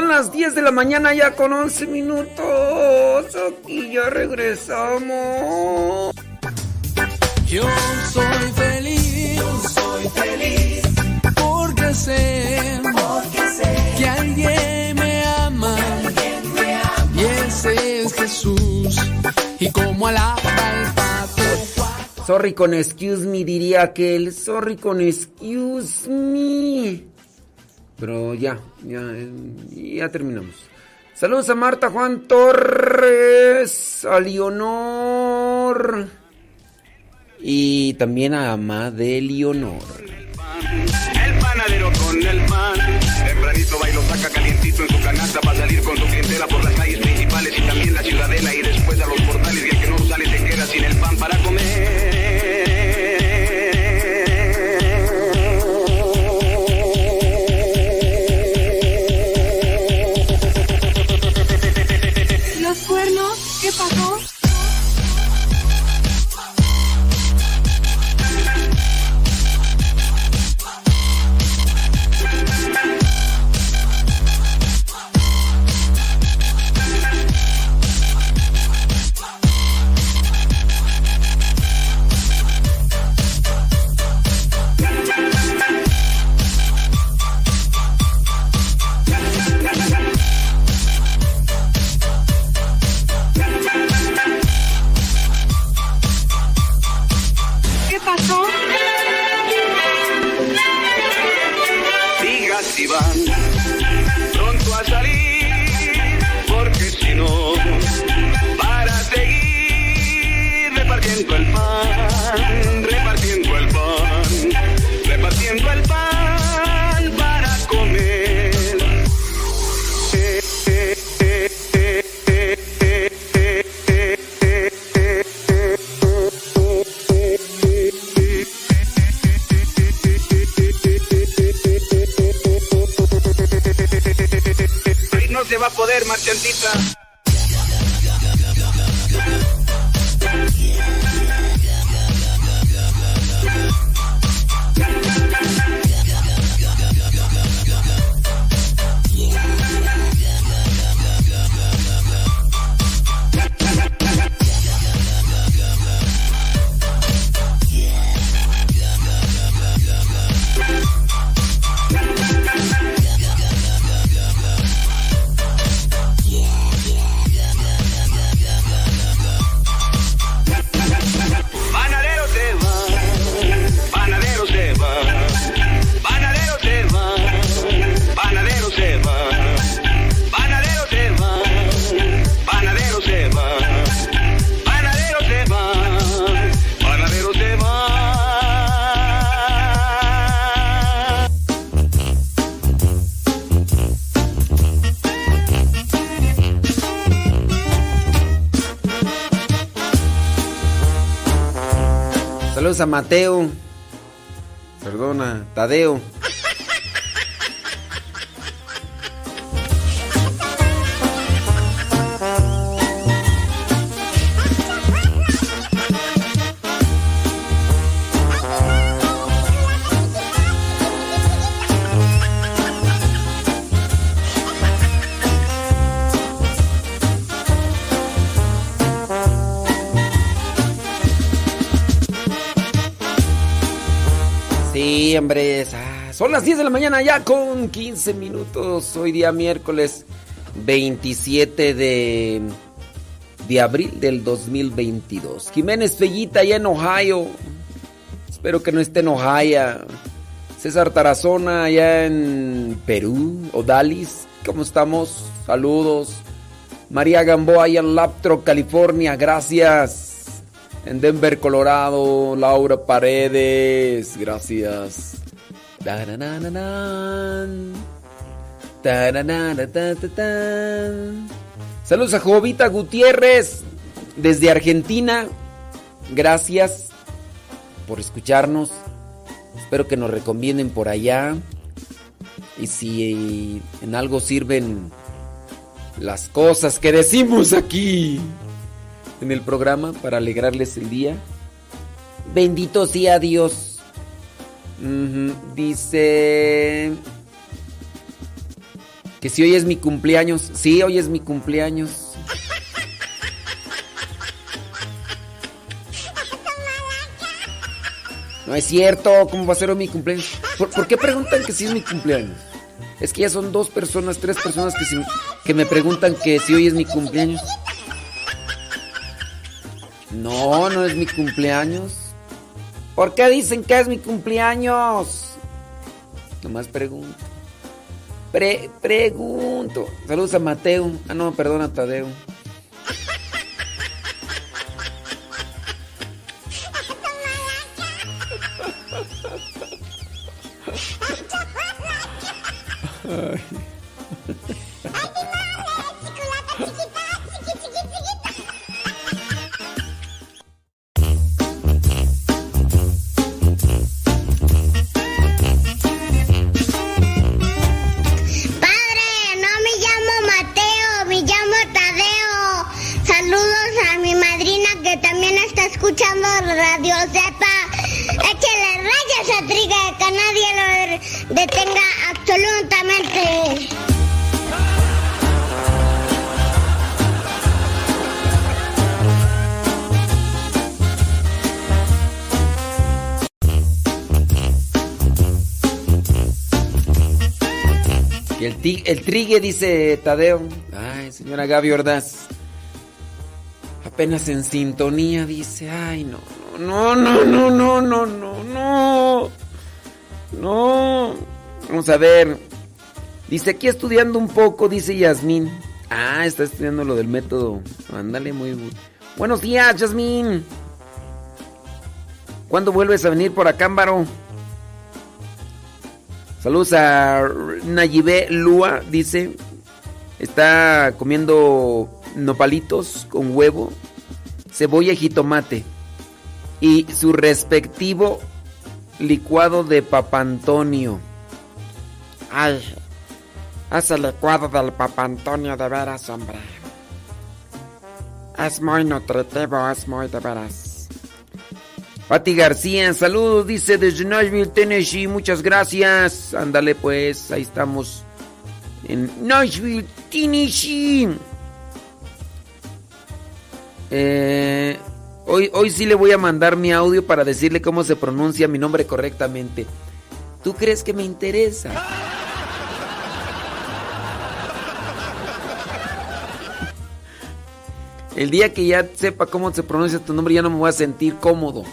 Son las 10 de la mañana ya con 11 minutos. Aquí ya regresamos. yo soy feliz, yo soy feliz, porque sé, que alguien me ama, y ese es Jesús, y como alaba el pato. Sorry con excuse me, diría aquel. Sorry con excuse me. Pero ya, ya, ya terminamos. Saludos a Marta Juan Torres, a Leonor y también a Ama de Leonor. El panadero con el pan. Tempranito va y lo saca calientito en su canasta para salir con su clientela por las va a poder, marchantita. Mateo. Perdona, Tadeo. Ah, son las 10 de la mañana ya con 15 minutos. Hoy día miércoles 27 de, de abril del 2022. Jiménez Fellita allá en Ohio. Espero que no esté en Ohio. César Tarazona allá en Perú. Odalis, ¿cómo estamos? Saludos. María Gamboa allá en Laptro, California. Gracias. En Denver, Colorado, Laura Paredes, gracias. Saludos a Jovita Gutiérrez desde Argentina. Gracias por escucharnos. Espero que nos recomienden por allá. Y si en algo sirven las cosas que decimos aquí en el programa para alegrarles el día. Bendito sea Dios. Dice que si hoy es mi cumpleaños. Sí, hoy es mi cumpleaños. No es cierto, ¿cómo va a ser hoy mi cumpleaños? ¿Por, por qué preguntan que si es mi cumpleaños? Es que ya son dos personas, tres personas que, si- que me preguntan que si hoy es mi cumpleaños. No, no es mi cumpleaños. ¿Por qué dicen que es mi cumpleaños? Nomás pregunto. Pre- pregunto. Saludos a Mateo. Ah, no, perdona, Tadeo. Ay. [LAUGHS] escuchando Radio Zepa. Échale rayas a Triga, que nadie lo detenga absolutamente. Y el, el trigue, dice Tadeo. Ay, señora Gaby Ordaz. Apenas en sintonía, dice. Ay, no, no, no, no, no, no, no, no. No. Vamos a ver. Dice aquí estudiando un poco, dice Yasmín. Ah, está estudiando lo del método. Ándale, muy bu- Buenos días, Yasmín. ¿Cuándo vuelves a venir por acá, Ámbaro? Saludos a Nayibé Lua, dice. Está comiendo nopalitos con huevo, cebolla y jitomate. Y su respectivo licuado de papantonio. Ay, ese licuado del Papa Antonio de veras, hombre. Es muy nutritivo, es muy de veras. Pati García, saludos, dice desde Nashville, Tennessee, muchas gracias. Ándale pues, ahí estamos en Nashville, Tennessee. Eh, hoy, hoy sí le voy a mandar mi audio para decirle cómo se pronuncia mi nombre correctamente. ¿Tú crees que me interesa? El día que ya sepa cómo se pronuncia tu nombre ya no me voy a sentir cómodo.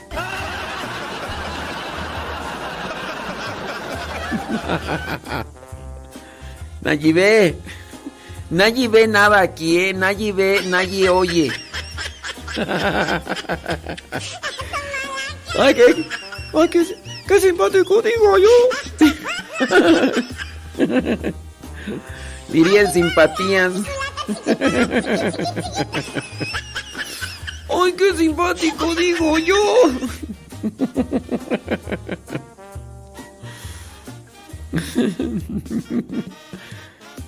Nayi ve. Nayi ve nada aquí, ¿eh? Nayi ve, Nayi oye. Ay, qué, ay, qué, qué simpático digo yo. Dirían simpatías. ¡Ay, qué simpático digo yo!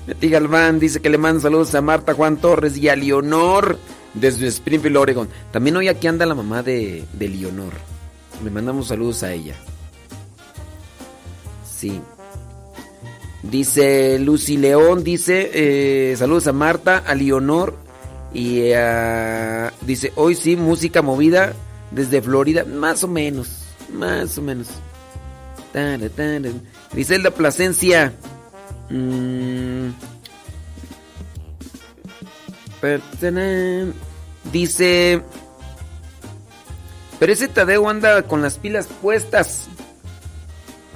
Betty Galván dice que le manda saludos a Marta Juan Torres y a Leonor desde Springfield, Oregon. También hoy aquí anda la mamá de, de Leonor. Le mandamos saludos a ella. Sí. Dice Lucy León, dice eh, saludos a Marta, a Leonor y a- dice hoy sí música movida desde Florida, más o menos, más o menos. Tara. Griselda Plasencia. mm, pertenen- dice pero ese Tadeo anda con las pilas puestas.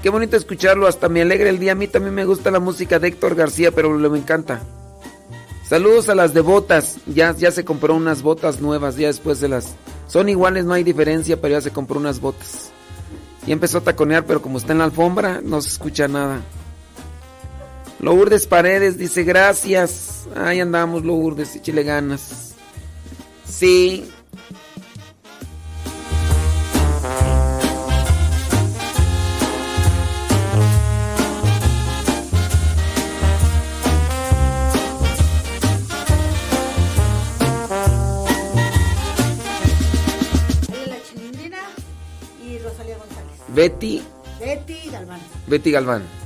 Qué bonito escucharlo, hasta me alegra el día. A mí también me gusta la música de Héctor García, pero le me encanta. Saludos a las de botas. Ya, ya se compró unas botas nuevas, ya después de las... Son iguales, no hay diferencia, pero ya se compró unas botas. Y empezó a taconear, pero como está en la alfombra, no se escucha nada. Lourdes Paredes dice gracias. Ahí andamos, Lourdes, échale ganas. Sí. La Chilindrina y Rosalía González. Betty, Betty Galván. Betty Galván.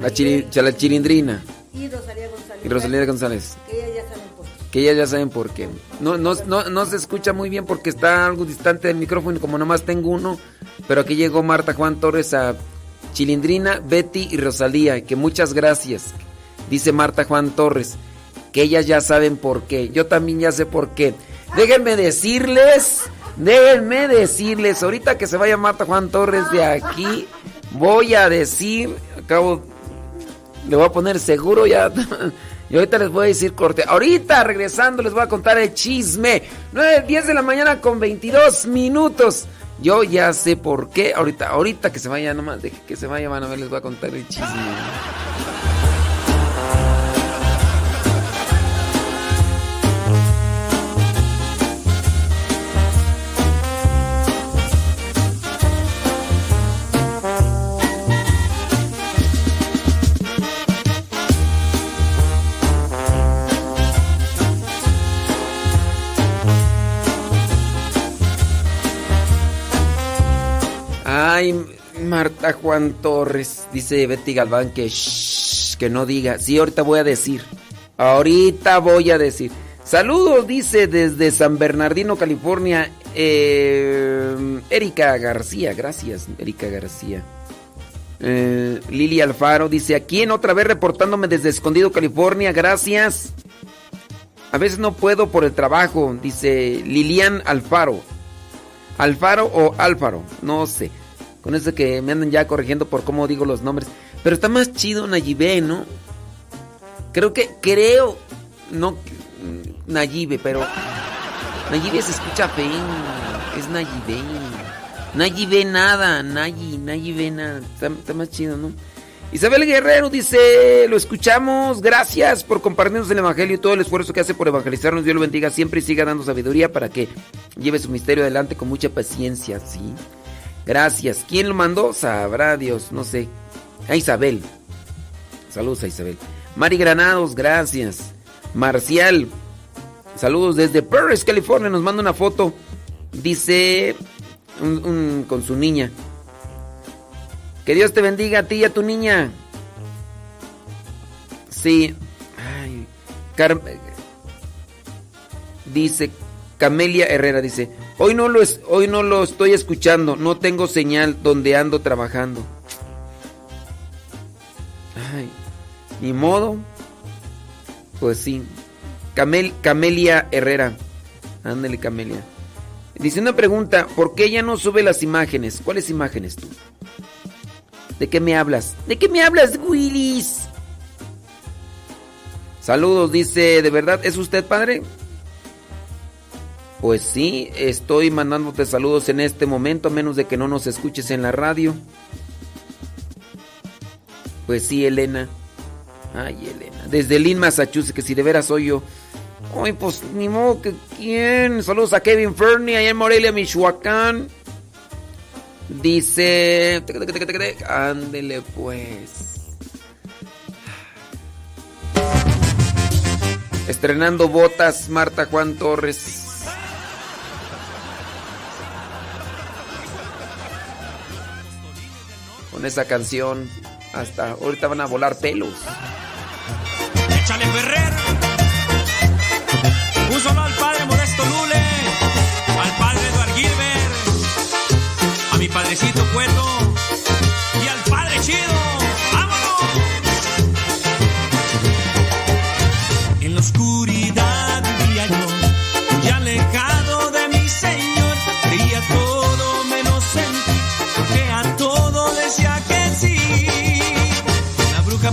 La, chili- la chilindrina. Y Rosalía González. Y Rosalía González. Que ellas ya saben por qué. Que ellas ya saben por qué. No, no, no, no se escucha muy bien porque está algo distante del micrófono, como nomás tengo uno. Pero aquí llegó Marta Juan Torres a Chilindrina, Betty y Rosalía. Que muchas gracias. Dice Marta Juan Torres. Que ellas ya saben por qué. Yo también ya sé por qué. Déjenme decirles. Déjenme decirles. Ahorita que se vaya Marta Juan Torres de aquí. Voy a decir. Acabo. Le voy a poner seguro ya. [LAUGHS] Y ahorita les voy a decir corte. Ahorita regresando les voy a contar el chisme. 9, 10 de la mañana con 22 minutos. Yo ya sé por qué. Ahorita, ahorita que se vaya nomás. Deje que se vaya, van a ver, les voy a contar el chisme. Ay, Marta Juan Torres, dice Betty Galván que que no diga. Sí, ahorita voy a decir. Ahorita voy a decir. Saludos, dice desde San Bernardino, California, eh, Erika García. Gracias, Erika García. Eh, Lili Alfaro dice, aquí en otra vez reportándome desde Escondido, California. Gracias. A veces no puedo por el trabajo, dice Lilian Alfaro. Alfaro o Alfaro, no sé. Con eso que me andan ya corrigiendo por cómo digo los nombres. Pero está más chido Nayibé, ¿no? Creo que, creo, no, mm, Nayibe, pero Nayibe se escucha feo. Es Nayibe. Nayibe nada, Nayi, Nayibe nada. Está, está más chido, ¿no? Isabel Guerrero dice, lo escuchamos, gracias por compartirnos el Evangelio y todo el esfuerzo que hace por evangelizarnos. Dios lo bendiga siempre y siga dando sabiduría para que lleve su misterio adelante con mucha paciencia, ¿sí? Gracias. ¿Quién lo mandó? Sabrá Dios, no sé. A Isabel. Saludos a Isabel. Mari Granados, gracias. Marcial, saludos desde Paris, California. Nos manda una foto. Dice un- con su niña. Que Dios te bendiga a ti y a tu niña. Sí. Ay, Car- dice Camelia Herrera dice, "Hoy no lo es, hoy no lo estoy escuchando, no tengo señal donde ando trabajando." Ay, ni modo. Pues sí. Camel, Camelia Herrera. Ándale, Camelia. Dice una pregunta, ¿por qué ella no sube las imágenes? ¿Cuáles imágenes tú? ¿De qué me hablas? ¿De qué me hablas, Willis? Saludos, dice, ¿de verdad es usted padre? Pues sí, estoy mandándote saludos en este momento, a menos de que no nos escuches en la radio. Pues sí, Elena. Ay, Elena. Desde Lynn, Massachusetts, que si de veras soy yo. Ay, pues ni modo que quién. Saludos a Kevin Fernie, allá en Morelia, Michoacán. Dice. Ándele pues. Estrenando botas, Marta Juan Torres. Con esa canción. Hasta ahorita van a volar pelos. Échale Ferrer. Un solo al padre Modesto Lule, al padre Eduard Gilbert, a mi padrecito Cueto y al padre Chido. ¡Vámonos! En la oscuridad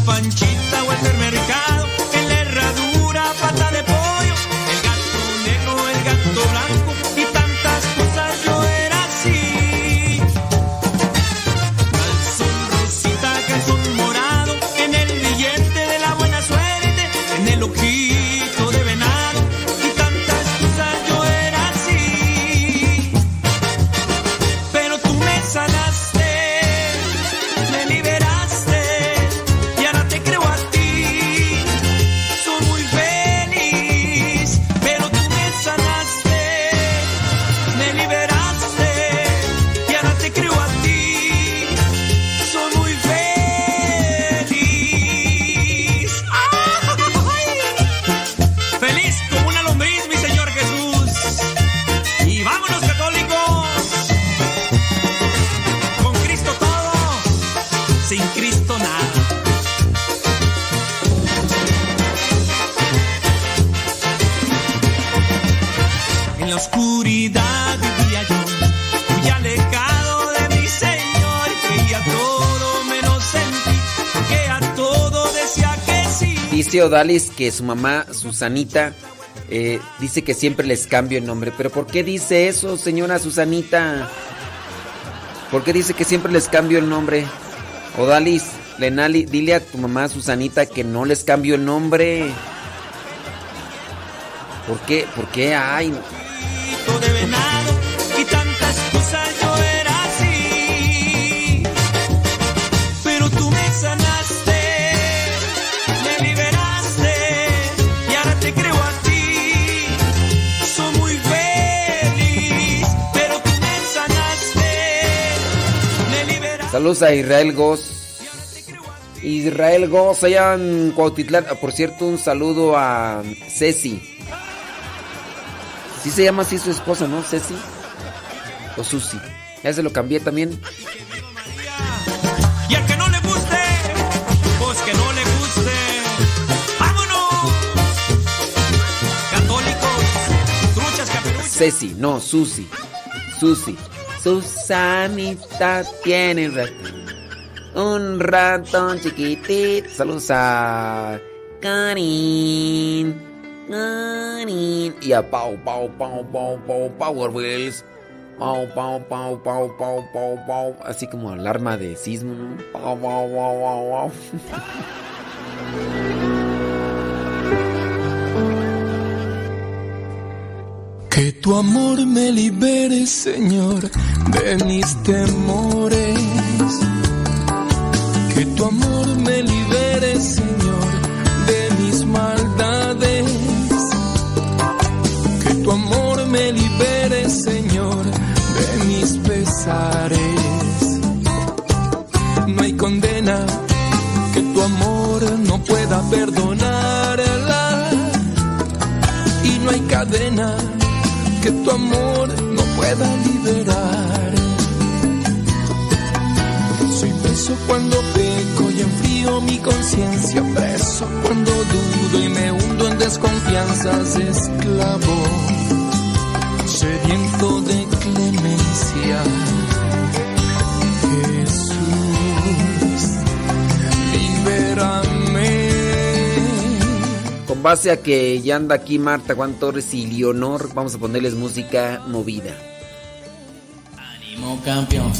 Panchita o el mercado, Odalis que su mamá, Susanita, eh, dice que siempre les cambio el nombre. ¿Pero por qué dice eso, señora Susanita? ¿Por qué dice que siempre les cambio el nombre? Odalis, Lenali, dile a tu mamá Susanita que no les cambio el nombre. ¿Por qué? ¿Por qué? Ay, de Saludos a Israel Goz. Israel Goz allá en Cuautitlán. Ah, Por cierto, un saludo a Ceci. Sí se llama así su esposa, ¿no? Ceci. O Susi. Ya se lo cambié también. Y al que no le guste, pues que no le guste. ¡Vámonos! Católicos, truchas, caperuchas. Ceci, no, Susi. Susi. Susanita tiene un ratón, un ratón chiquitito. Saludos a Karin, Karin. Y a Pau, Pau, Pau, Pau, Pau, Power Wheels. Pau, pau, pau, pau, pau, pau, pau. Así como alarma de sismo. Pau, pau, pau, pau, pau. Tu amor me libere, Señor, de mis temores. Que tu amor me libere, Señor, de mis maldades. Que tu amor me libere, Señor, de mis pesares. No hay condena que tu amor no pueda perdonarla. Y no hay cadena que tu amor no pueda liberar. Soy preso cuando peco y enfrío mi conciencia, preso cuando dudo y me hundo en desconfianzas, esclavo, sediento de clemencia. Base a que ya anda aquí Marta Juan Torres y Leonor, vamos a ponerles música movida. Ánimo campeón.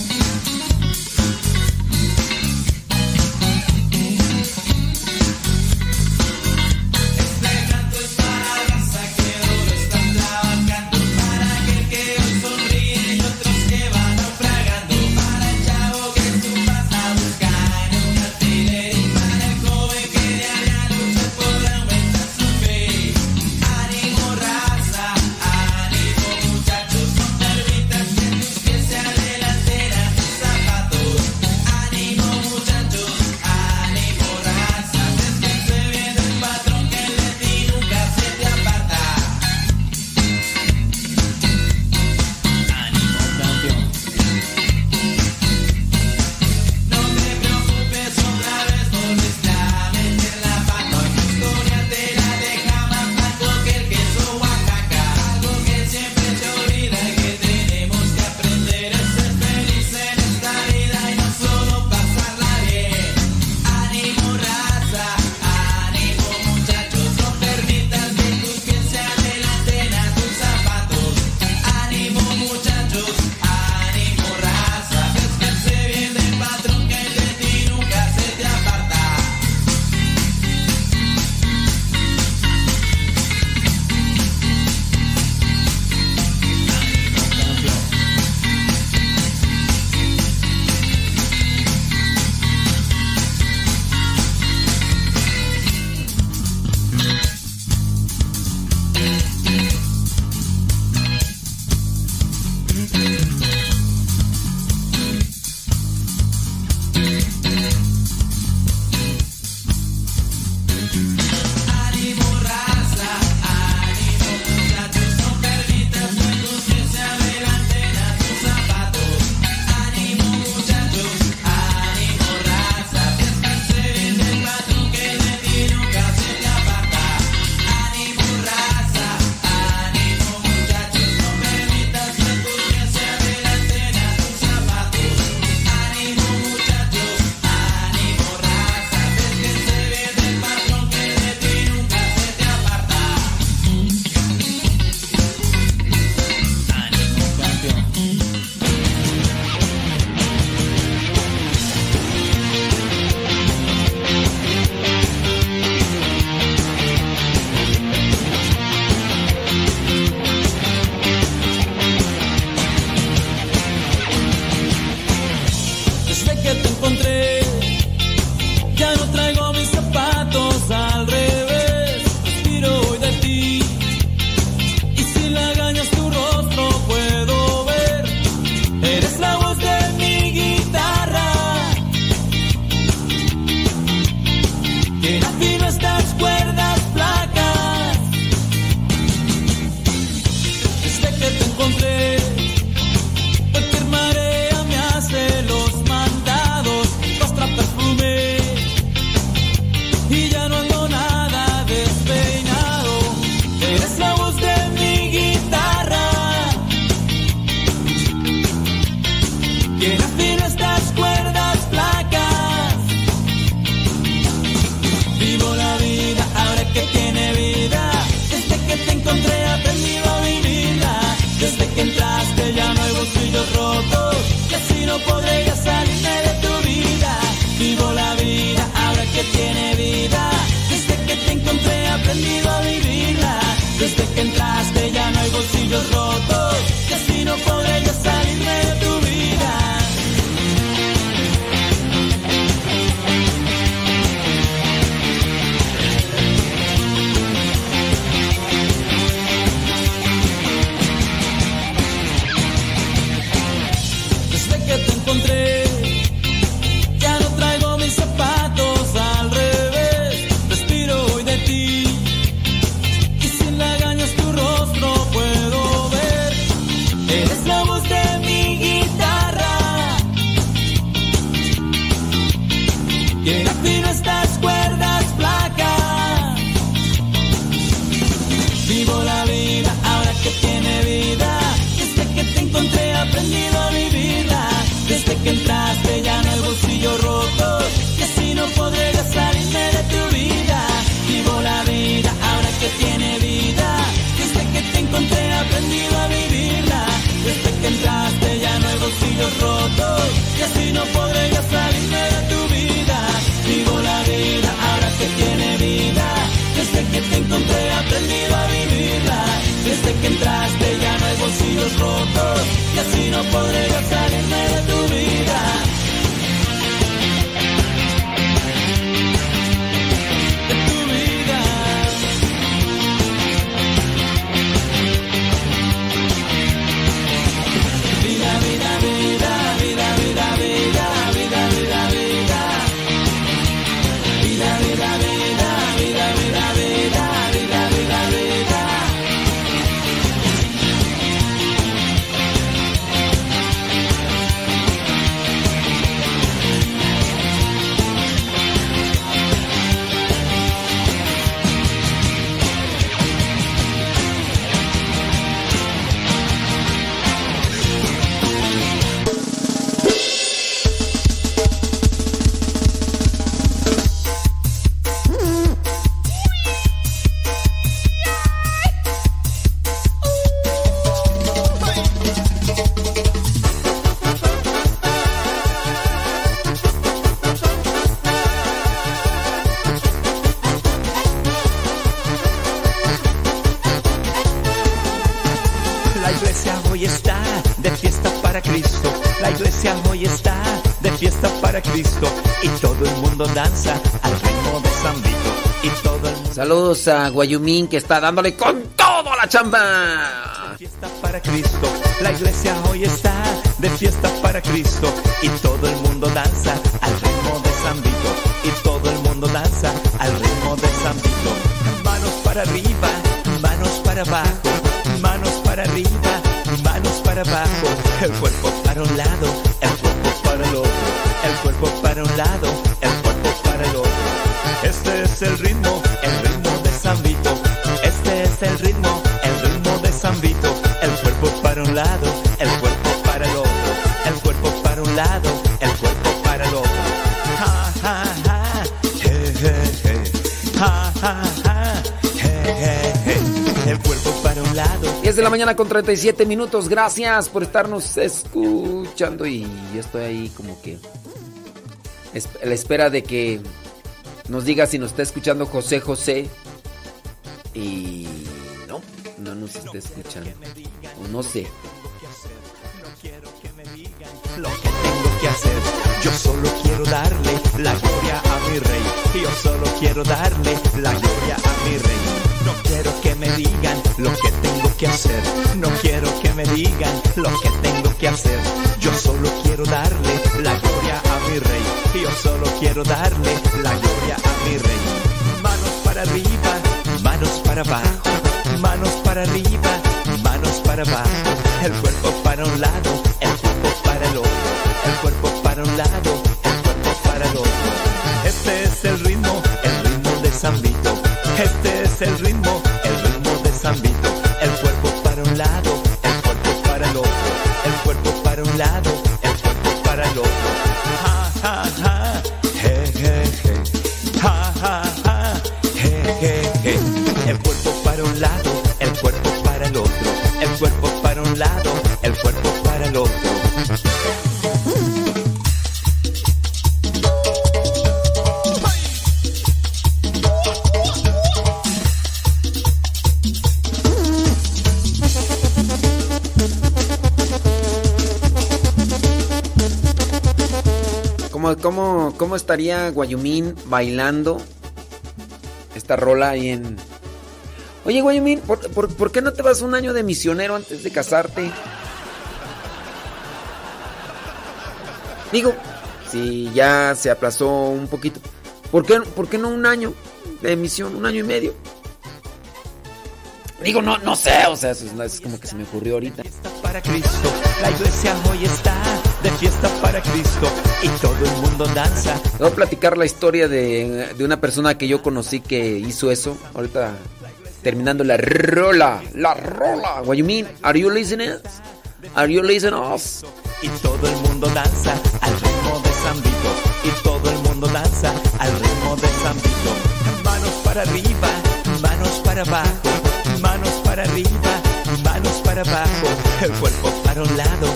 Cristo. Y todo el mundo danza al ritmo de San Vito. Y todo el mundo Saludos a Guayumín que está dándole con todo a la chamba. fiesta para Cristo. La iglesia hoy está de fiesta para Cristo. Y todo el mundo danza al ritmo de San Vito. Y todo el mundo danza al ritmo de San Vito. Manos para arriba, manos para abajo. Manos para arriba, manos para abajo. El cuerpo para un lado, 10 de la mañana con 37 minutos. Gracias por estarnos escuchando. Y yo estoy ahí como que a la espera de que nos diga si nos está escuchando José José. Y no, no nos está escuchando. O no sé. lo que tengo que hacer. Yo solo quiero darle la gloria a mi rey. Yo solo quiero darle la gloria a mi rey. No quiero que me digan lo que tengo que hacer. No quiero que me digan lo que tengo que hacer. Yo solo quiero darle la gloria a mi rey. Yo solo quiero darle la gloria a mi rey. Manos para arriba, manos para abajo. Manos para arriba, manos para abajo. El cuerpo para un lado, el cuerpo para el otro. El cuerpo para un lado, el cuerpo para el otro. Este es el ritmo, el ritmo de San Vito. Este es el ritmo, estaría Guayumín bailando esta rola ahí en... Oye, Guayumín, ¿por, qué no te vas un año de misionero antes de casarte? Digo, si ya se aplazó un poquito, ¿por qué, por qué no un año de misión? Un año y medio. Digo, no, no sé, o sea, es, como que se me ocurrió ahorita. para Cristo. La iglesia hoy está fiesta para Cristo y todo el mundo danza. Voy a platicar la historia de, de una persona que yo conocí que hizo eso. Ahorita terminando la rola, la rola. What you mean? Are you listening? Are you listening us? Y todo el mundo danza al ritmo de San Vito. Y todo el mundo danza al ritmo de San Vito. Manos para arriba, manos para abajo. Manos para arriba, manos para abajo. El cuerpo para un lado,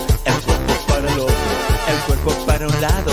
lado,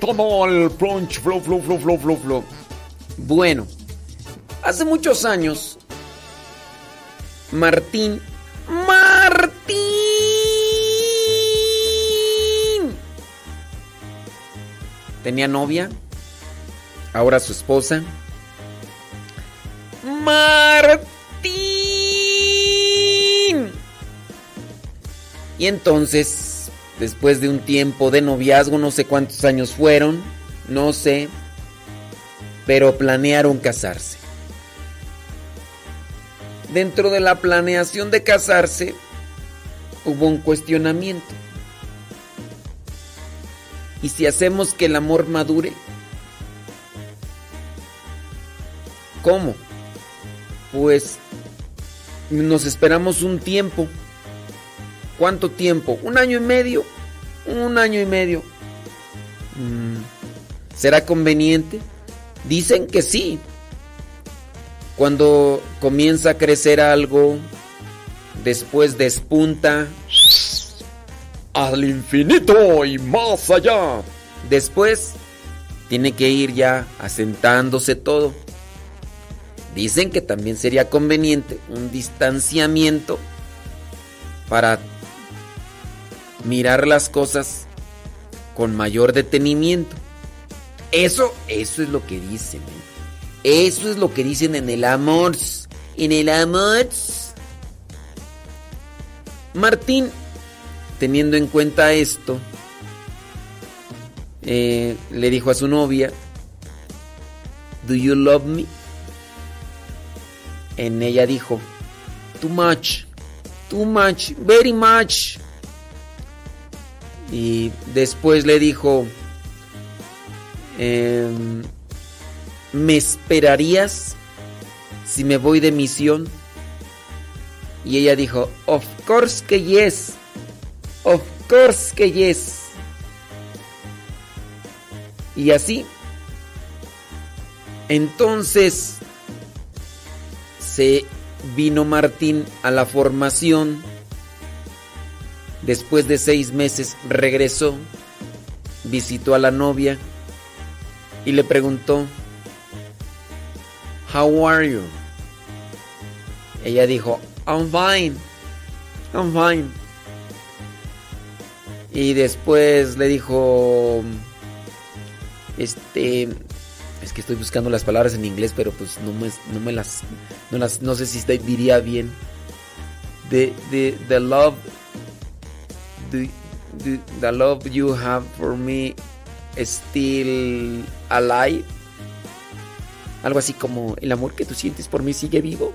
todo el plunch, flow, flow, flow, flow, flow, flow. Bueno, hace muchos años, Martín. ¡Martín! Tenía novia, ahora su esposa. Martín. Y entonces, después de un tiempo de noviazgo, no sé cuántos años fueron, no sé, pero planearon casarse. Dentro de la planeación de casarse, hubo un cuestionamiento. ¿Y si hacemos que el amor madure? ¿Cómo? Pues nos esperamos un tiempo. ¿Cuánto tiempo? ¿Un año y medio? Un año y medio. Mm, ¿Será conveniente? Dicen que sí. Cuando comienza a crecer algo, después despunta al infinito y más allá. Después tiene que ir ya asentándose todo. Dicen que también sería conveniente un distanciamiento para mirar las cosas con mayor detenimiento. Eso, eso es lo que dicen. ¿eh? Eso es lo que dicen en el amor. En el amor. Martín, teniendo en cuenta esto, eh, le dijo a su novia, ¿Do you love me? En ella dijo, Too much, too much, very much. Y después le dijo, em, ¿me esperarías si me voy de misión? Y ella dijo, of course que yes, of course que yes. Y así, entonces se vino Martín a la formación. Después de seis meses regresó, visitó a la novia y le preguntó, How are you? Ella dijo, I'm fine, I'm fine. Y después le dijo, este, es que estoy buscando las palabras en inglés, pero pues no me, no me las, no las, no sé si diría bien. The, the, the love do, do the love you have for me still alive? Algo así como, ¿el amor que tú sientes por mí sigue vivo?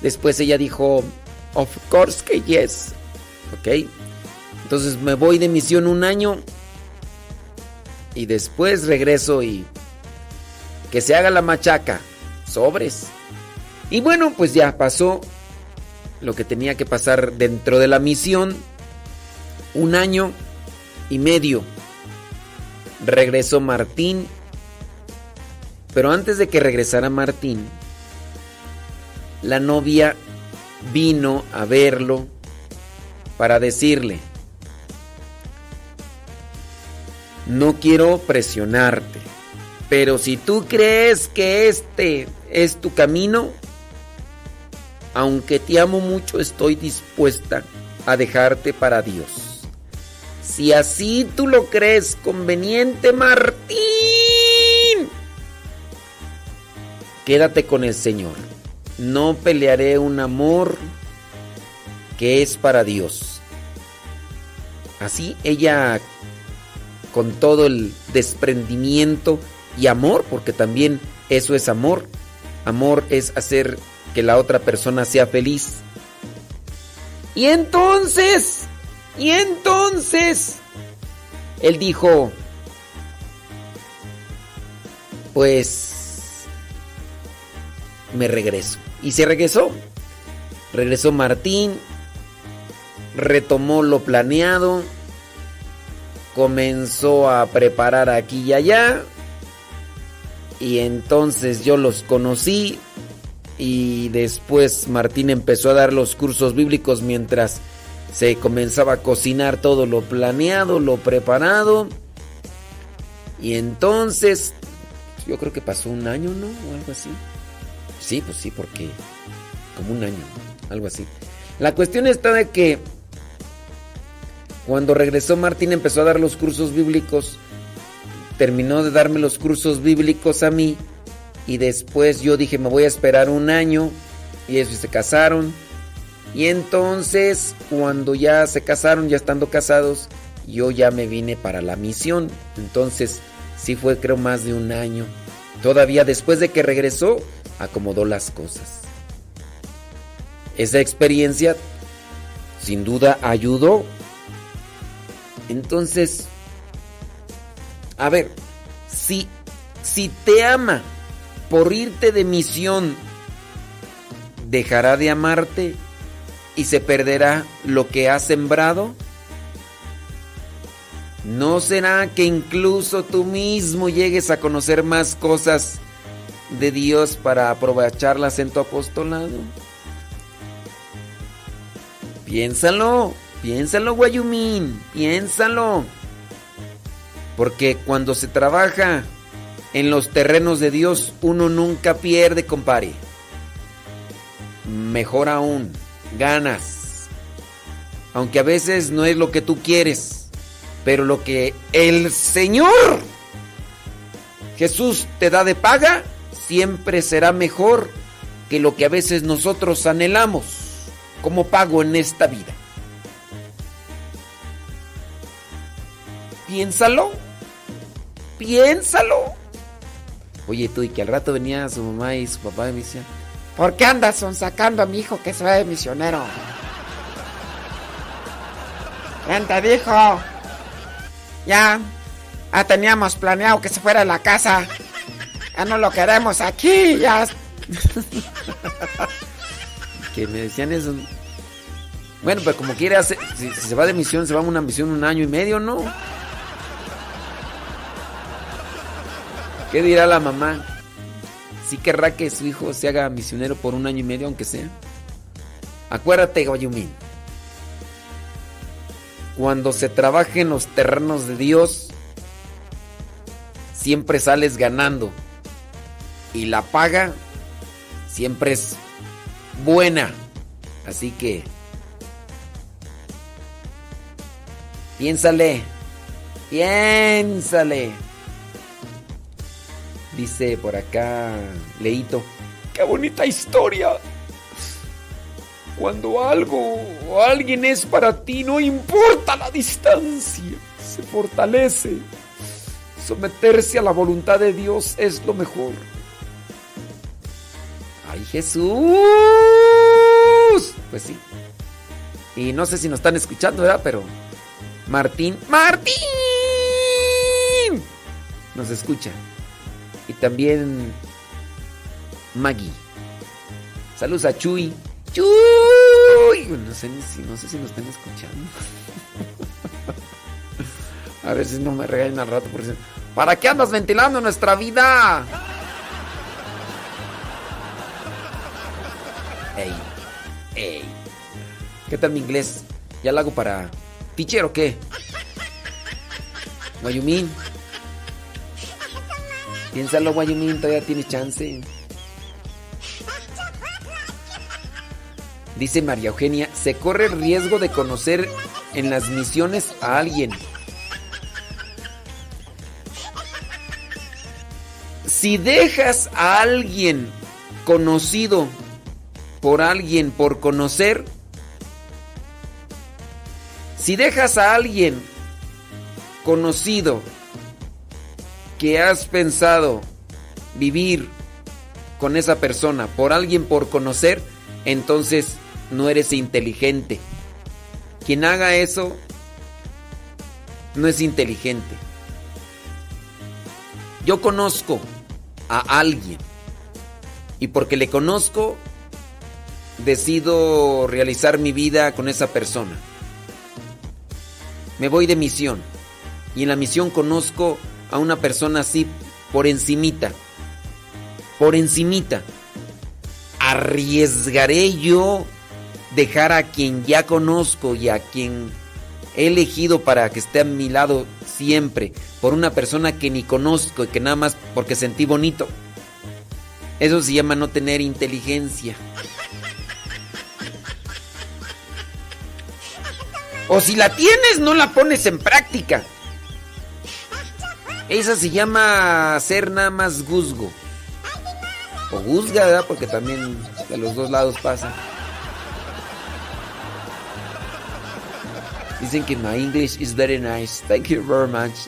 Después ella dijo, of course que yes. Ok. Entonces me voy de misión un año y después regreso y que se haga la machaca. Sobres. Y bueno, pues ya pasó lo que tenía que pasar dentro de la misión. Un año y medio. Regresó Martín. Pero antes de que regresara Martín, la novia vino a verlo para decirle, no quiero presionarte, pero si tú crees que este es tu camino, aunque te amo mucho, estoy dispuesta a dejarte para Dios. Si así tú lo crees conveniente, Martín, quédate con el Señor. No pelearé un amor que es para Dios. Así ella, con todo el desprendimiento y amor, porque también eso es amor. Amor es hacer que la otra persona sea feliz. Y entonces, y entonces, él dijo, pues, me regreso. Y se regresó. Regresó Martín, retomó lo planeado, comenzó a preparar aquí y allá. Y entonces yo los conocí, y después Martín empezó a dar los cursos bíblicos mientras se comenzaba a cocinar todo lo planeado, lo preparado. Y entonces, yo creo que pasó un año, ¿no? O algo así. Sí, pues sí, porque como un año, algo así. La cuestión está de que cuando regresó Martín empezó a dar los cursos bíblicos, terminó de darme los cursos bíblicos a mí y después yo dije, me voy a esperar un año. Y eso se casaron. Y entonces, cuando ya se casaron, ya estando casados, yo ya me vine para la misión. Entonces, sí fue creo más de un año. Todavía después de que regresó, acomodó las cosas. Esa experiencia, sin duda, ayudó. Entonces, a ver, si, si te ama, por irte de misión, dejará de amarte y se perderá lo que has sembrado? ¿No será que incluso tú mismo llegues a conocer más cosas de Dios para aprovecharlas en tu apostolado? Piénsalo, piénsalo, Guayumín, piénsalo. Porque cuando se trabaja en los terrenos de Dios uno nunca pierde, compare. Mejor aún, ganas. Aunque a veces no es lo que tú quieres, pero lo que el Señor Jesús te da de paga, siempre será mejor que lo que a veces nosotros anhelamos como pago en esta vida. Piénsalo. Piénsalo. Oye, tú, y que al rato venía su mamá y su papá y me decían, ¿por qué andas sacando a mi hijo que se va de misionero? ¿Quién te dijo? Ya, ya teníamos planeado que se fuera de la casa. Ya no lo queremos aquí, ya. [LAUGHS] que me decían eso. Bueno, pero como quiere si, si se va de misión, se va a una misión un año y medio, ¿no? ¿Qué dirá la mamá? ¿Sí querrá que su hijo se haga misionero por un año y medio, aunque sea? Acuérdate, Guayumín. Cuando se trabaja en los terrenos de Dios, siempre sales ganando. Y la paga siempre es buena. Así que... Piénsale. Piénsale. Dice por acá Leito. ¡Qué bonita historia! Cuando algo o alguien es para ti, no importa la distancia, se fortalece. Someterse a la voluntad de Dios es lo mejor. ¡Ay, Jesús! Pues sí. Y no sé si nos están escuchando, ¿verdad? Pero Martín, Martín, nos escucha. Y también Maggie. Saludos a Chuy. Chuy. No sé, si, no sé si nos están escuchando. [LAUGHS] a ver si no me regañan al rato. Por eso. ¿Para qué andas ventilando nuestra vida? Ey, ey. ¿Qué tal mi inglés? ¿Ya lo hago para teacher o qué? Guayumín. Piénsalo, Guayumín, todavía tienes chance. Dice María Eugenia, se corre el riesgo de conocer en las misiones a alguien. Si dejas a alguien conocido por alguien por conocer, si dejas a alguien conocido que has pensado vivir con esa persona por alguien por conocer, entonces no eres inteligente. Quien haga eso no es inteligente. Yo conozco a alguien y porque le conozco decido realizar mi vida con esa persona. Me voy de misión y en la misión conozco a una persona así por encimita. Por encimita. ¿Arriesgaré yo dejar a quien ya conozco y a quien he elegido para que esté a mi lado siempre por una persona que ni conozco y que nada más porque sentí bonito? Eso se llama no tener inteligencia. O si la tienes, no la pones en práctica. Esa se llama ser nada más guzgo. O guzga, ¿verdad? Porque también de los dos lados pasa. Dicen que my English is very nice. Thank you very much.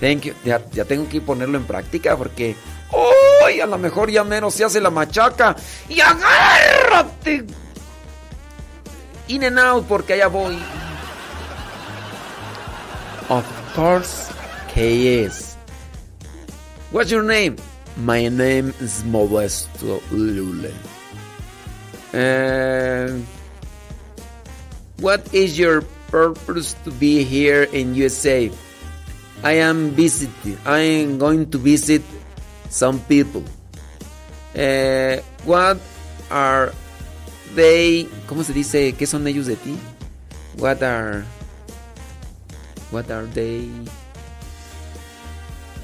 Thank you. Ya, tengo que ponerlo en práctica porque. ¡Uy! a lo mejor ya menos se hace la machaca. ¡Y agárrate! In and out porque allá voy. Of course, KS. What's your name? My name is Modesto Lule. And what is your purpose to be here in USA? I am visiting. I am going to visit some people. Uh, what are they? ¿Cómo se dice? ¿Qué son ellos de ti? What are What are they?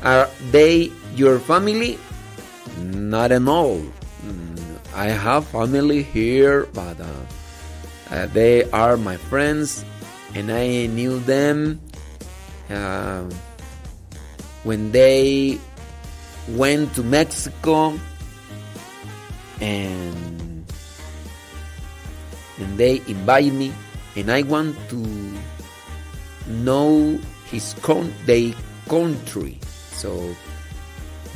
Are they your family? Not at all. I have family here, but uh, uh, they are my friends, and I knew them uh, when they went to Mexico, and and they invited me, and I want to know his con- their country. So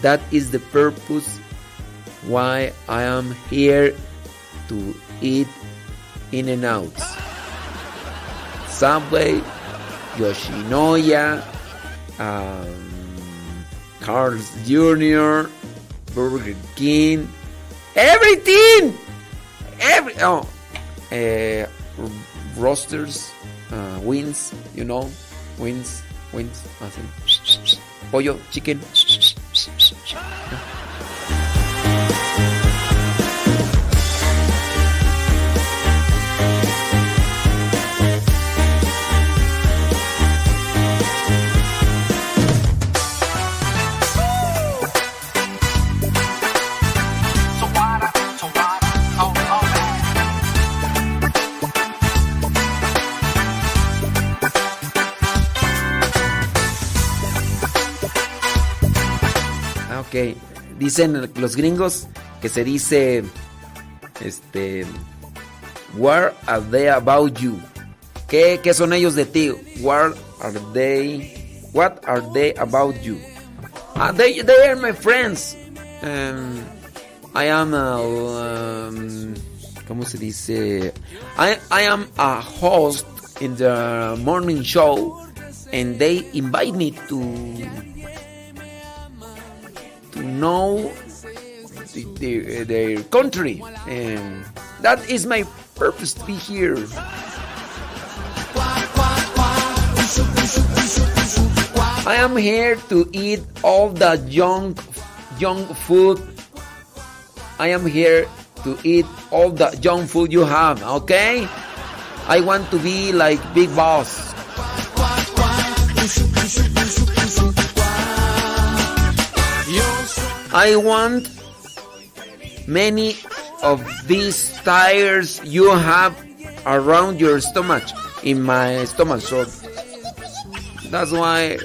that is the purpose why I am here to eat in and out. Subway, Yoshinoya, um, Carl's Jr., Burger King, everything, every oh, uh, roasters, uh, wings, you know, wins, wings, así. Pollo, chicken. Dicen los gringos que se dice. Este. What are they about you? ¿Qué, qué son ellos de ti? What are they? What are they about you? Ah, they, they are my friends. Um, I am a, um, ¿cómo se dice? I, I am a host in the morning show and they invite me to know the, the, uh, their country and that is my purpose to be here. I am here to eat all the junk junk food. I am here to eat all the junk food you have, okay? I want to be like Big Boss. I want many of these tires you have around your stomach in my stomach so that's why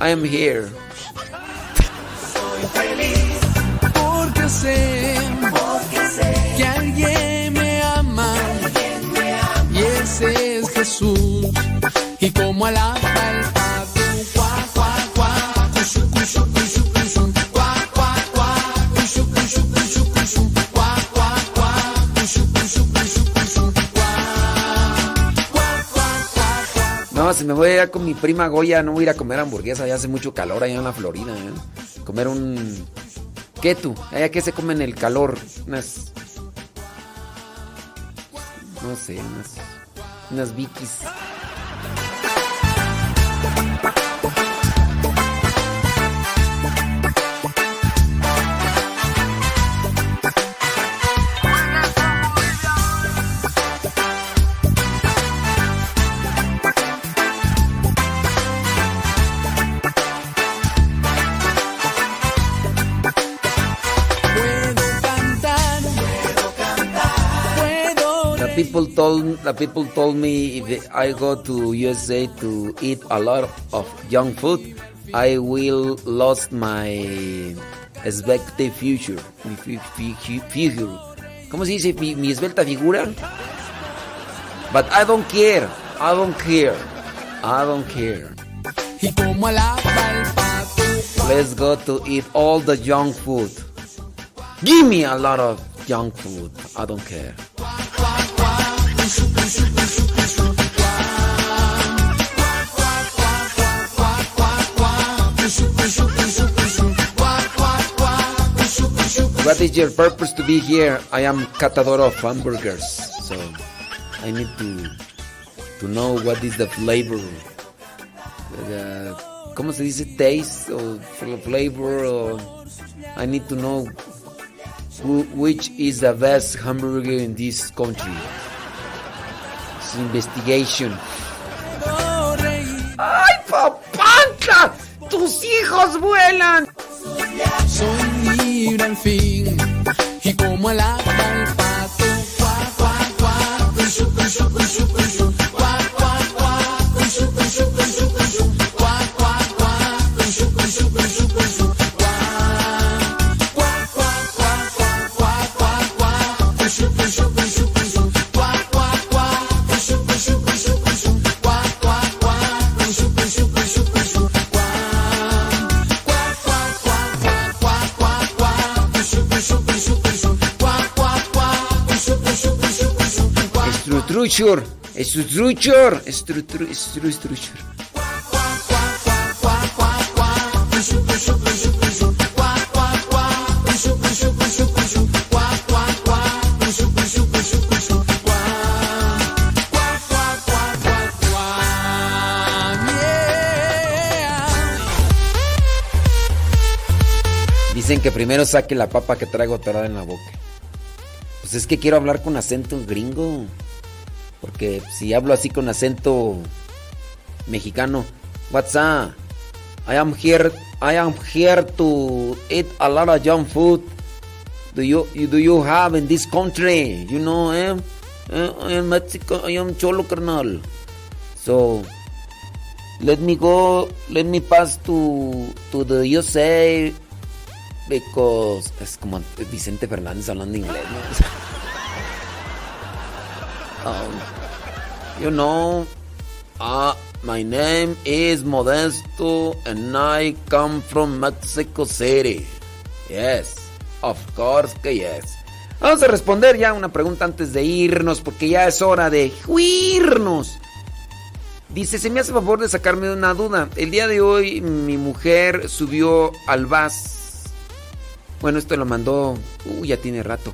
I am here. Y como me voy a ir con mi prima Goya, no voy a ir a comer hamburguesa, ya hace mucho calor allá en la Florida, ¿eh? Comer un... ¿Qué tú? Allá que se come en el calor, unas... No sé, unas... Unas vikis. People told the people told me if I go to USA to eat a lot of junk food, I will lose my expected future. Mi fi- fi- fi- figure. ¿Cómo se dice? Mi, mi esbelta figura. But I don't care. I don't care. I don't care. y como alaba el pato. Let's go to eat all the junk food. Give me a lot of junk food. I don't care. What is your purpose to be here? I am catador of hamburgers, so I need to to know what is the flavor. The, ¿Cómo se dice? Taste or flavor or I need to know who, which is the best hamburger in this country. Investigation. ¡Ay, papantla! ¡Tus hijos vuelan! Soy libre al fin y como el pato. Cuá, cuá, cuá, cushu, cushu, cushu, cushu, cuá, Structure. Dicen que primero saque la papa que traigo atorada en la boca. Pues es que quiero hablar con acento gringo. Porque si hablo así con acento mexicano, what's up? I am here I am here to eat a lot of junk food. Do you, do you have in this country? You know, eh I am Mexico, I am cholo carnal. So let me go, let me pass to to the USA because es como Vicente Fernández hablando inglés, ¿no? [LAUGHS] You know, uh, my name is Modesto and I come from Mexico City. Yes, of course que yes. Vamos a responder ya una pregunta antes de irnos porque ya es hora de irnos. Dice, se me hace favor de sacarme una duda. El día de hoy mi mujer subió al bus. Bueno, esto lo mandó, uh, ya tiene rato.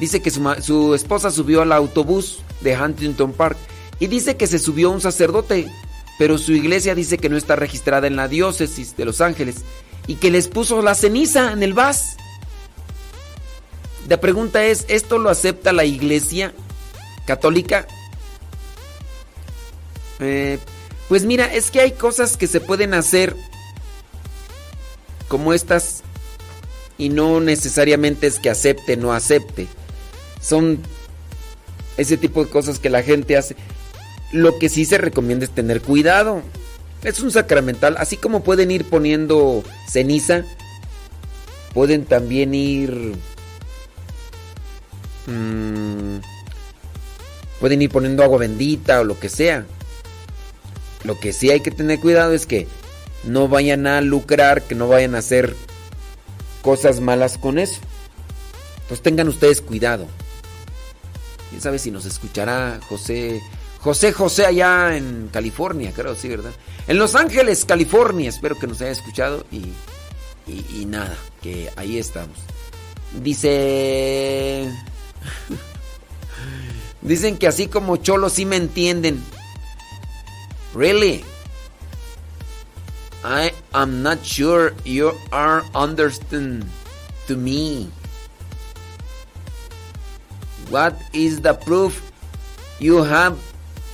Dice que su, su esposa subió al autobús de Huntington Park y dice que se subió un sacerdote, pero su iglesia dice que no está registrada en la diócesis de Los Ángeles y que les puso la ceniza en el bus. La pregunta es, ¿esto lo acepta la iglesia católica? Eh, pues mira, es que hay cosas que se pueden hacer como estas y no necesariamente es que acepte, no acepte. Son ese tipo de cosas que la gente hace. Lo que sí se recomienda es tener cuidado. Es un sacramental, así como pueden ir poniendo ceniza, pueden también ir mm, pueden ir poniendo agua bendita o lo que sea. Lo que sí hay que tener cuidado es que no vayan a lucrar, que no vayan a hacer cosas malas con eso. Entonces tengan ustedes cuidado. ¿Quién sabe si nos escuchará José José José allá en California, creo, sí, ¿verdad? En Los Ángeles, California, espero que nos haya escuchado y, nada, que ahí estamos. Dice... [LAUGHS] Dicen que así como Cholo sí me entienden. Really? I am not sure you are understand to me. What is the proof you have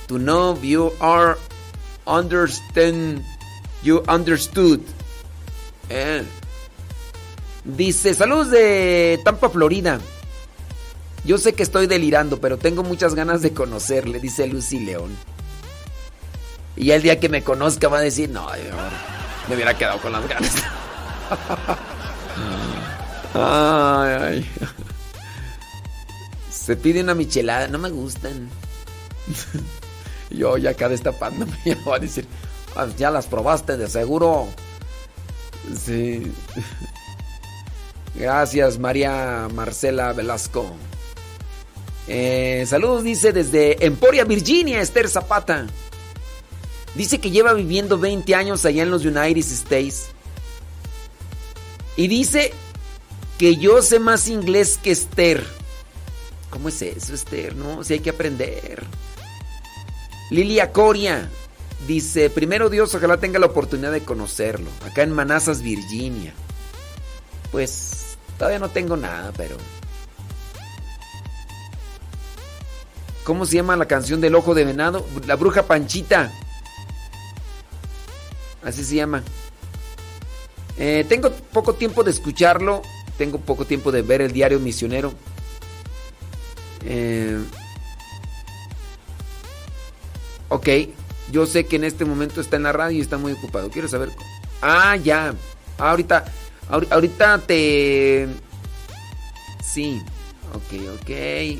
to know you are understand you understood? Eh. Dice, saludos de Tampa, Florida. Yo sé que estoy delirando, pero tengo muchas ganas de conocerle, dice Lucy León. Y el día que me conozca va a decir, no, me hubiera quedado con las ganas. [LAUGHS] ay, ay. Se pide una michelada, no me gustan. [LAUGHS] Yo ya acá destapándome, [LAUGHS] ya va a decir, "Ah, ya las probaste de seguro. Sí. [LAUGHS] Gracias, María Marcela Velasco. Eh, saludos, dice desde Emporia, Virginia, Esther Zapata. Dice que lleva viviendo 20 años allá en los United States. Y dice que yo sé más inglés que Esther. ¿Cómo es eso, Esther? No, si hay que aprender. Lilia Coria dice, primero Dios, ojalá tenga la oportunidad de conocerlo. Acá en Manassas, Virginia. Pues todavía no tengo nada, pero... ¿Cómo se llama la canción del ojo de venado? La bruja Panchita. Así se llama. Eh, tengo poco tiempo de escucharlo. Tengo poco tiempo de ver el diario misionero. Eh, ok, yo sé que en este momento está en la radio y está muy ocupado. Quiero saber. Ah, ya. Ah, ahorita, ahori- ahorita te. Sí. Ok, ok.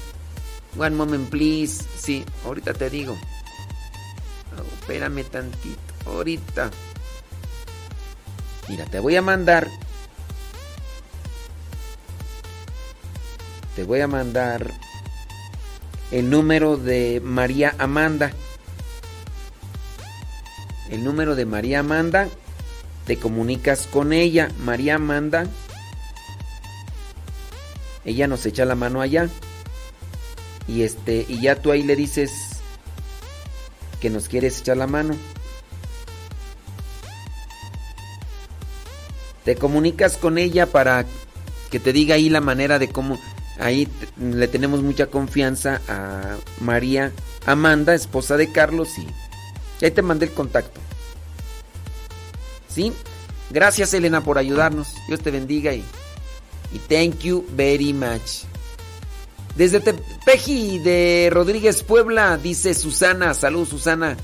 One moment, please. Sí, ahorita te digo. Oh, espérame tantito. Ahorita. Mira, te voy a mandar. Te voy a mandar el número de María Amanda. El número de María Amanda. Te comunicas con ella. María Amanda. Ella nos echa la mano allá. Y este, y ya tú ahí le dices que nos quieres echar la mano. Te comunicas con ella para que te diga ahí la manera de cómo. Ahí le tenemos mucha confianza a María Amanda, esposa de Carlos, y ahí te mandé el contacto. ¿Sí? Gracias, Elena, por ayudarnos. Dios te bendiga y, y thank you very much. Desde Tepeji de Rodríguez Puebla, dice Susana. Salud, Susana.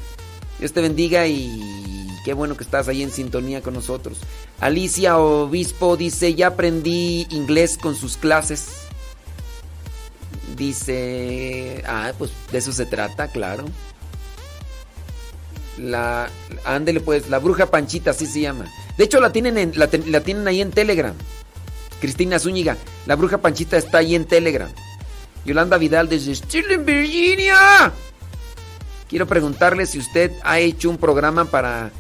Dios te bendiga y qué bueno que estás ahí en sintonía con nosotros. Alicia Obispo dice, ya aprendí inglés con sus clases. Dice, ah, pues de eso se trata, claro. La, ándele pues, la bruja Panchita, así se llama. De hecho, la tienen, en, la, tienen ahí en Telegram. Cristina Zúñiga, la bruja Panchita está ahí en Telegram. Yolanda Vidal desde Stirling, Virginia. Quiero preguntarle si usted ha hecho un programa para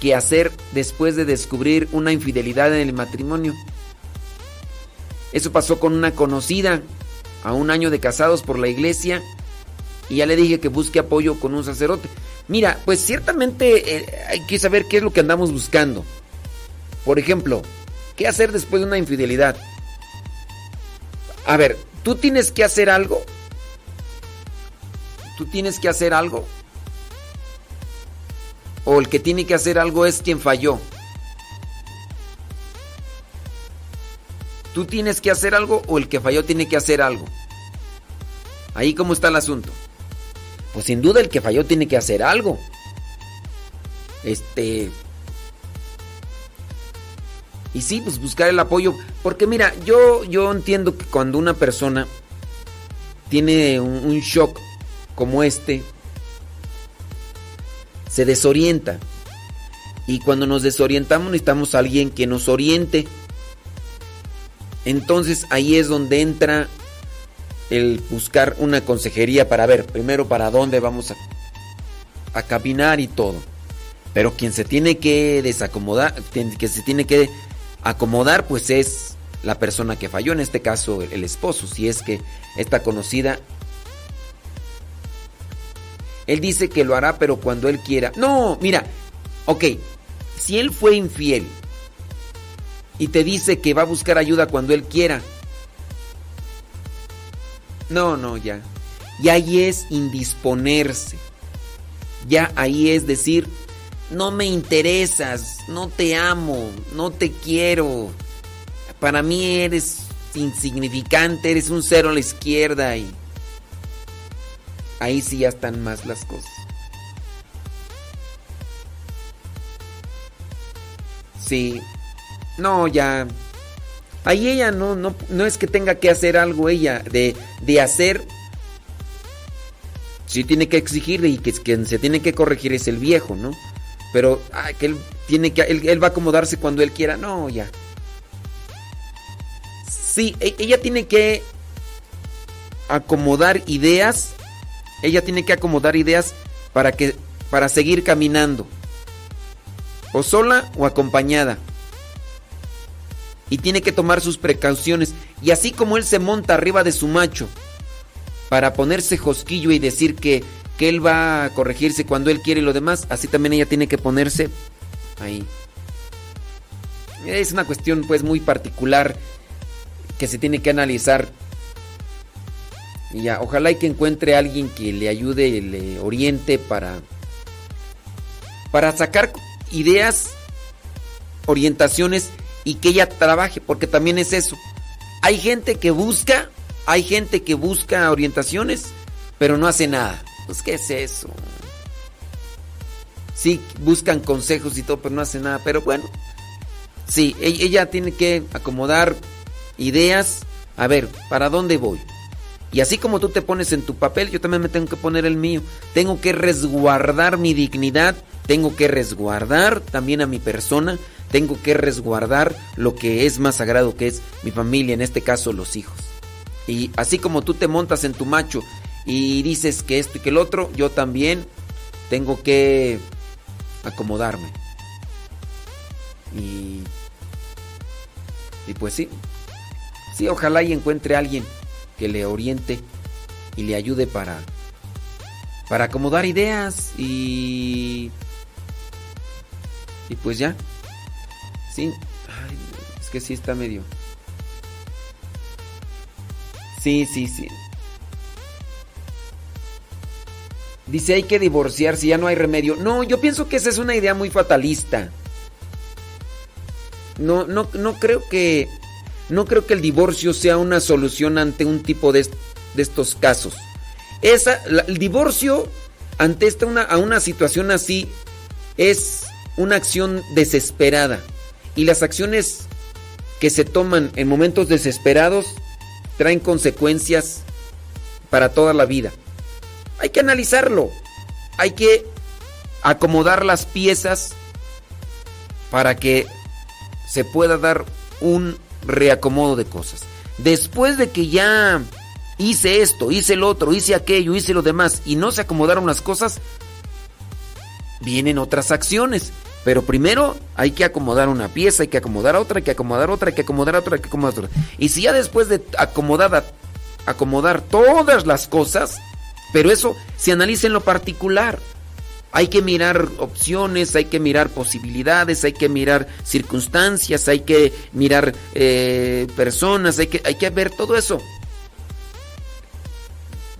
qué hacer después de descubrir una infidelidad en el matrimonio. Eso pasó con una conocida a un año de casados por la iglesia y ya le dije que busque apoyo con un sacerdote. Mira, pues ciertamente eh, hay que saber qué es lo que andamos buscando. Por ejemplo, ¿qué hacer después de una infidelidad? A ver, tú tienes que hacer algo. Tú tienes que hacer algo. O el que tiene que hacer algo es quien falló. Tú tienes que hacer algo o el que falló tiene que hacer algo. Ahí cómo está el asunto. Pues sin duda el que falló tiene que hacer algo. Este. Y sí, pues buscar el apoyo. Porque mira, yo, yo entiendo que cuando una persona tiene un, un shock como este, se desorienta. Y cuando nos desorientamos necesitamos a alguien que nos oriente. Entonces ahí es donde entra el buscar una consejería para ver primero para dónde vamos a, a caminar y todo. Pero quien se tiene que desacomodar, que se tiene que acomodar, pues es la persona que falló, en este caso el, esposo, si es que esta conocida él dice que lo hará, pero cuando él quiera. No, mira, ok, si él fue infiel y te dice que va a buscar ayuda cuando él quiera. No, no, ya. Y ahí es indisponerse. Ya ahí es decir, no me interesas, no te amo, no te quiero. Para mí eres insignificante, eres un cero a la izquierda y ahí sí ya están más las cosas. Sí. No, ya. Ahí ella no, no, no es que tenga que hacer algo ella, de, de hacer. Sí tiene que exigirle y que quien se tiene que corregir es el viejo, ¿no? Pero que él tiene que. Él, él va a acomodarse cuando él quiera. No, ya. Sí, e- ella tiene que acomodar ideas. Ella tiene que acomodar ideas para que. para seguir caminando. O sola o acompañada. Y tiene que tomar sus precauciones. Y así como él se monta arriba de su macho para ponerse josquillo y decir que, que él va a corregirse cuando él quiere y lo demás, así también ella tiene que ponerse ahí. Es una cuestión pues muy particular que se tiene que analizar. Y ya, ojalá y que encuentre a alguien que le ayude y le oriente para para sacar ideas, orientaciones y que ella trabaje, porque también es eso. Hay gente que busca, hay gente que busca orientaciones, pero no hace nada. Pues qué es eso. Sí, buscan consejos y todo, pero no hace nada. Pero bueno, sí, e- ella tiene que acomodar ideas. A ver, ¿para dónde voy? Y así como tú te pones en tu papel, yo también me tengo que poner el mío. Tengo que resguardar mi dignidad, tengo que resguardar también a mi persona, tengo que resguardar lo que es más sagrado, que es mi familia, en este caso los hijos. Y así como tú te montas en tu macho y dices que esto y que el otro, yo también tengo que acomodarme. Y, pues sí, sí, ojalá y encuentre a alguien que le oriente y le ayude para para acomodar ideas y y pues ya. Sí, es que sí está medio. Sí, sí, sí. Dice hay que divorciar si ya no hay remedio. No, yo pienso que esa es una idea muy fatalista. No, no, no creo que. No creo que el divorcio sea una solución ante un tipo de, de estos casos. Esa, el divorcio ante esta una, a una situación así es una acción desesperada. Y las acciones que se toman en momentos desesperados traen consecuencias para toda la vida. Hay que analizarlo. Hay que acomodar las piezas para que se pueda dar un reacomodo de cosas. Después de que ya hice esto, hice el otro, hice aquello, hice lo demás y no se acomodaron las cosas, vienen otras acciones. Pero primero hay que acomodar una pieza, hay que acomodar otra, hay que acomodar otra, hay que acomodar otra, hay que acomodar otra. Y si ya después de acomodar, acomodar todas las cosas, pero eso se analiza en lo particular. Hay que mirar opciones, hay que mirar posibilidades, hay que mirar circunstancias, hay que mirar eh, personas, hay que, hay que ver todo eso.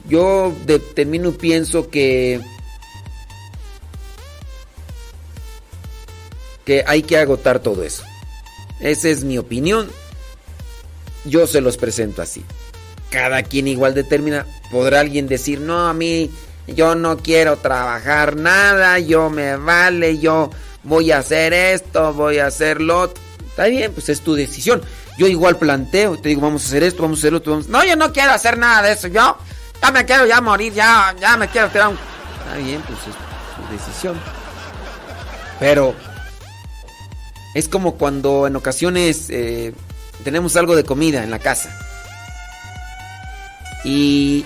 Yo de termino pienso que que hay que agotar todo eso. Esa es mi opinión. Yo se los presento así. Cada quien igual determina. Podrá alguien decir, no, a mí yo no quiero trabajar nada, yo me vale, yo voy a hacer esto, voy a hacerlo. Está bien, pues es tu decisión. Yo igual planteo, te digo, vamos a hacer esto, vamos a hacer lo otro. No, yo no quiero hacer nada de eso. Yo ya me quiero ya morir, ya, ya me quiero tirar un... Está bien, pues es tu decisión. Pero es como cuando en ocasiones eh, tenemos algo de comida en la casa. Y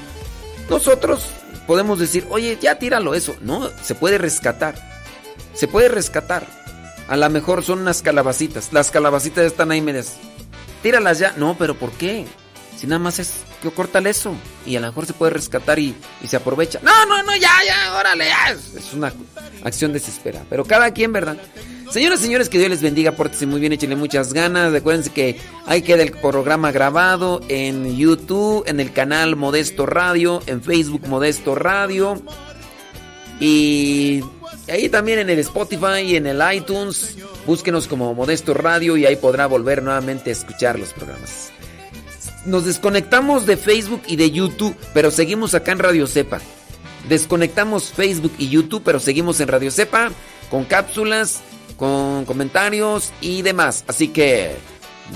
nosotros podemos decir, oye, ya tíralo eso. No, se puede rescatar. Se puede rescatar. A lo mejor son unas calabacitas. Las calabacitas están ahí medias. Tíralas ya. No, pero ¿por qué? Si nada más es que córtale eso. Y a lo mejor se puede rescatar y, y se aprovecha. No, no, no, ya, ya, órale, ya. Es una acción desesperada. Pero cada quien, ¿verdad? Señoras y señores, que Dios les bendiga, pórtense muy bien, échenle muchas ganas. Recuerden que hay que el programa grabado en YouTube, en el canal Modesto Radio, en Facebook Modesto Radio. Y ahí también en el Spotify y en el iTunes. Búsquenos como Modesto Radio y ahí podrá volver nuevamente a escuchar los programas. Nos desconectamos de Facebook y de YouTube, pero seguimos acá en Radio Cepa. Desconectamos Facebook y YouTube, pero seguimos en Radio Cepa con cápsulas con comentarios y demás. Así que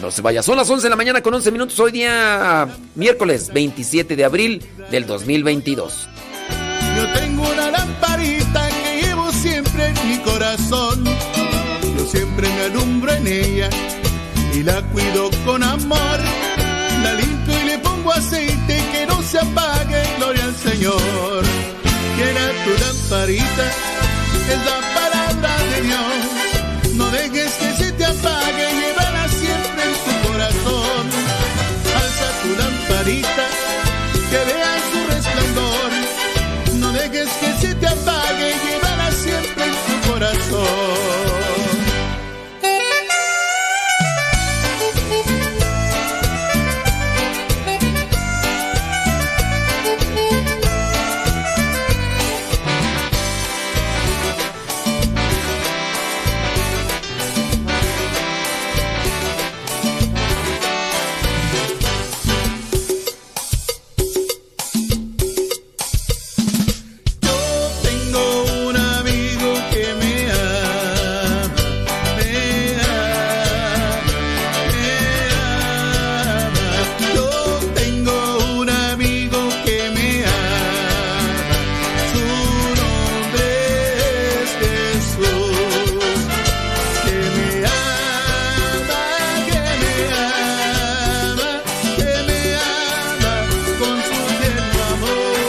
no se vaya. Son las 11 de la mañana con 11 minutos. Hoy día miércoles 27 de abril del 2022. Yo tengo una lamparita que llevo siempre en mi corazón. Yo siempre me alumbro en ella y la cuido con amor aceite que no se apague, gloria al Señor. quiera tu lamparita, es la palabra de Dios. No dejes que se te apague, llévala siempre en tu corazón. Alza tu lamparita, que veas su resplandor. No dejes que se te apague, llévala siempre en tu corazón.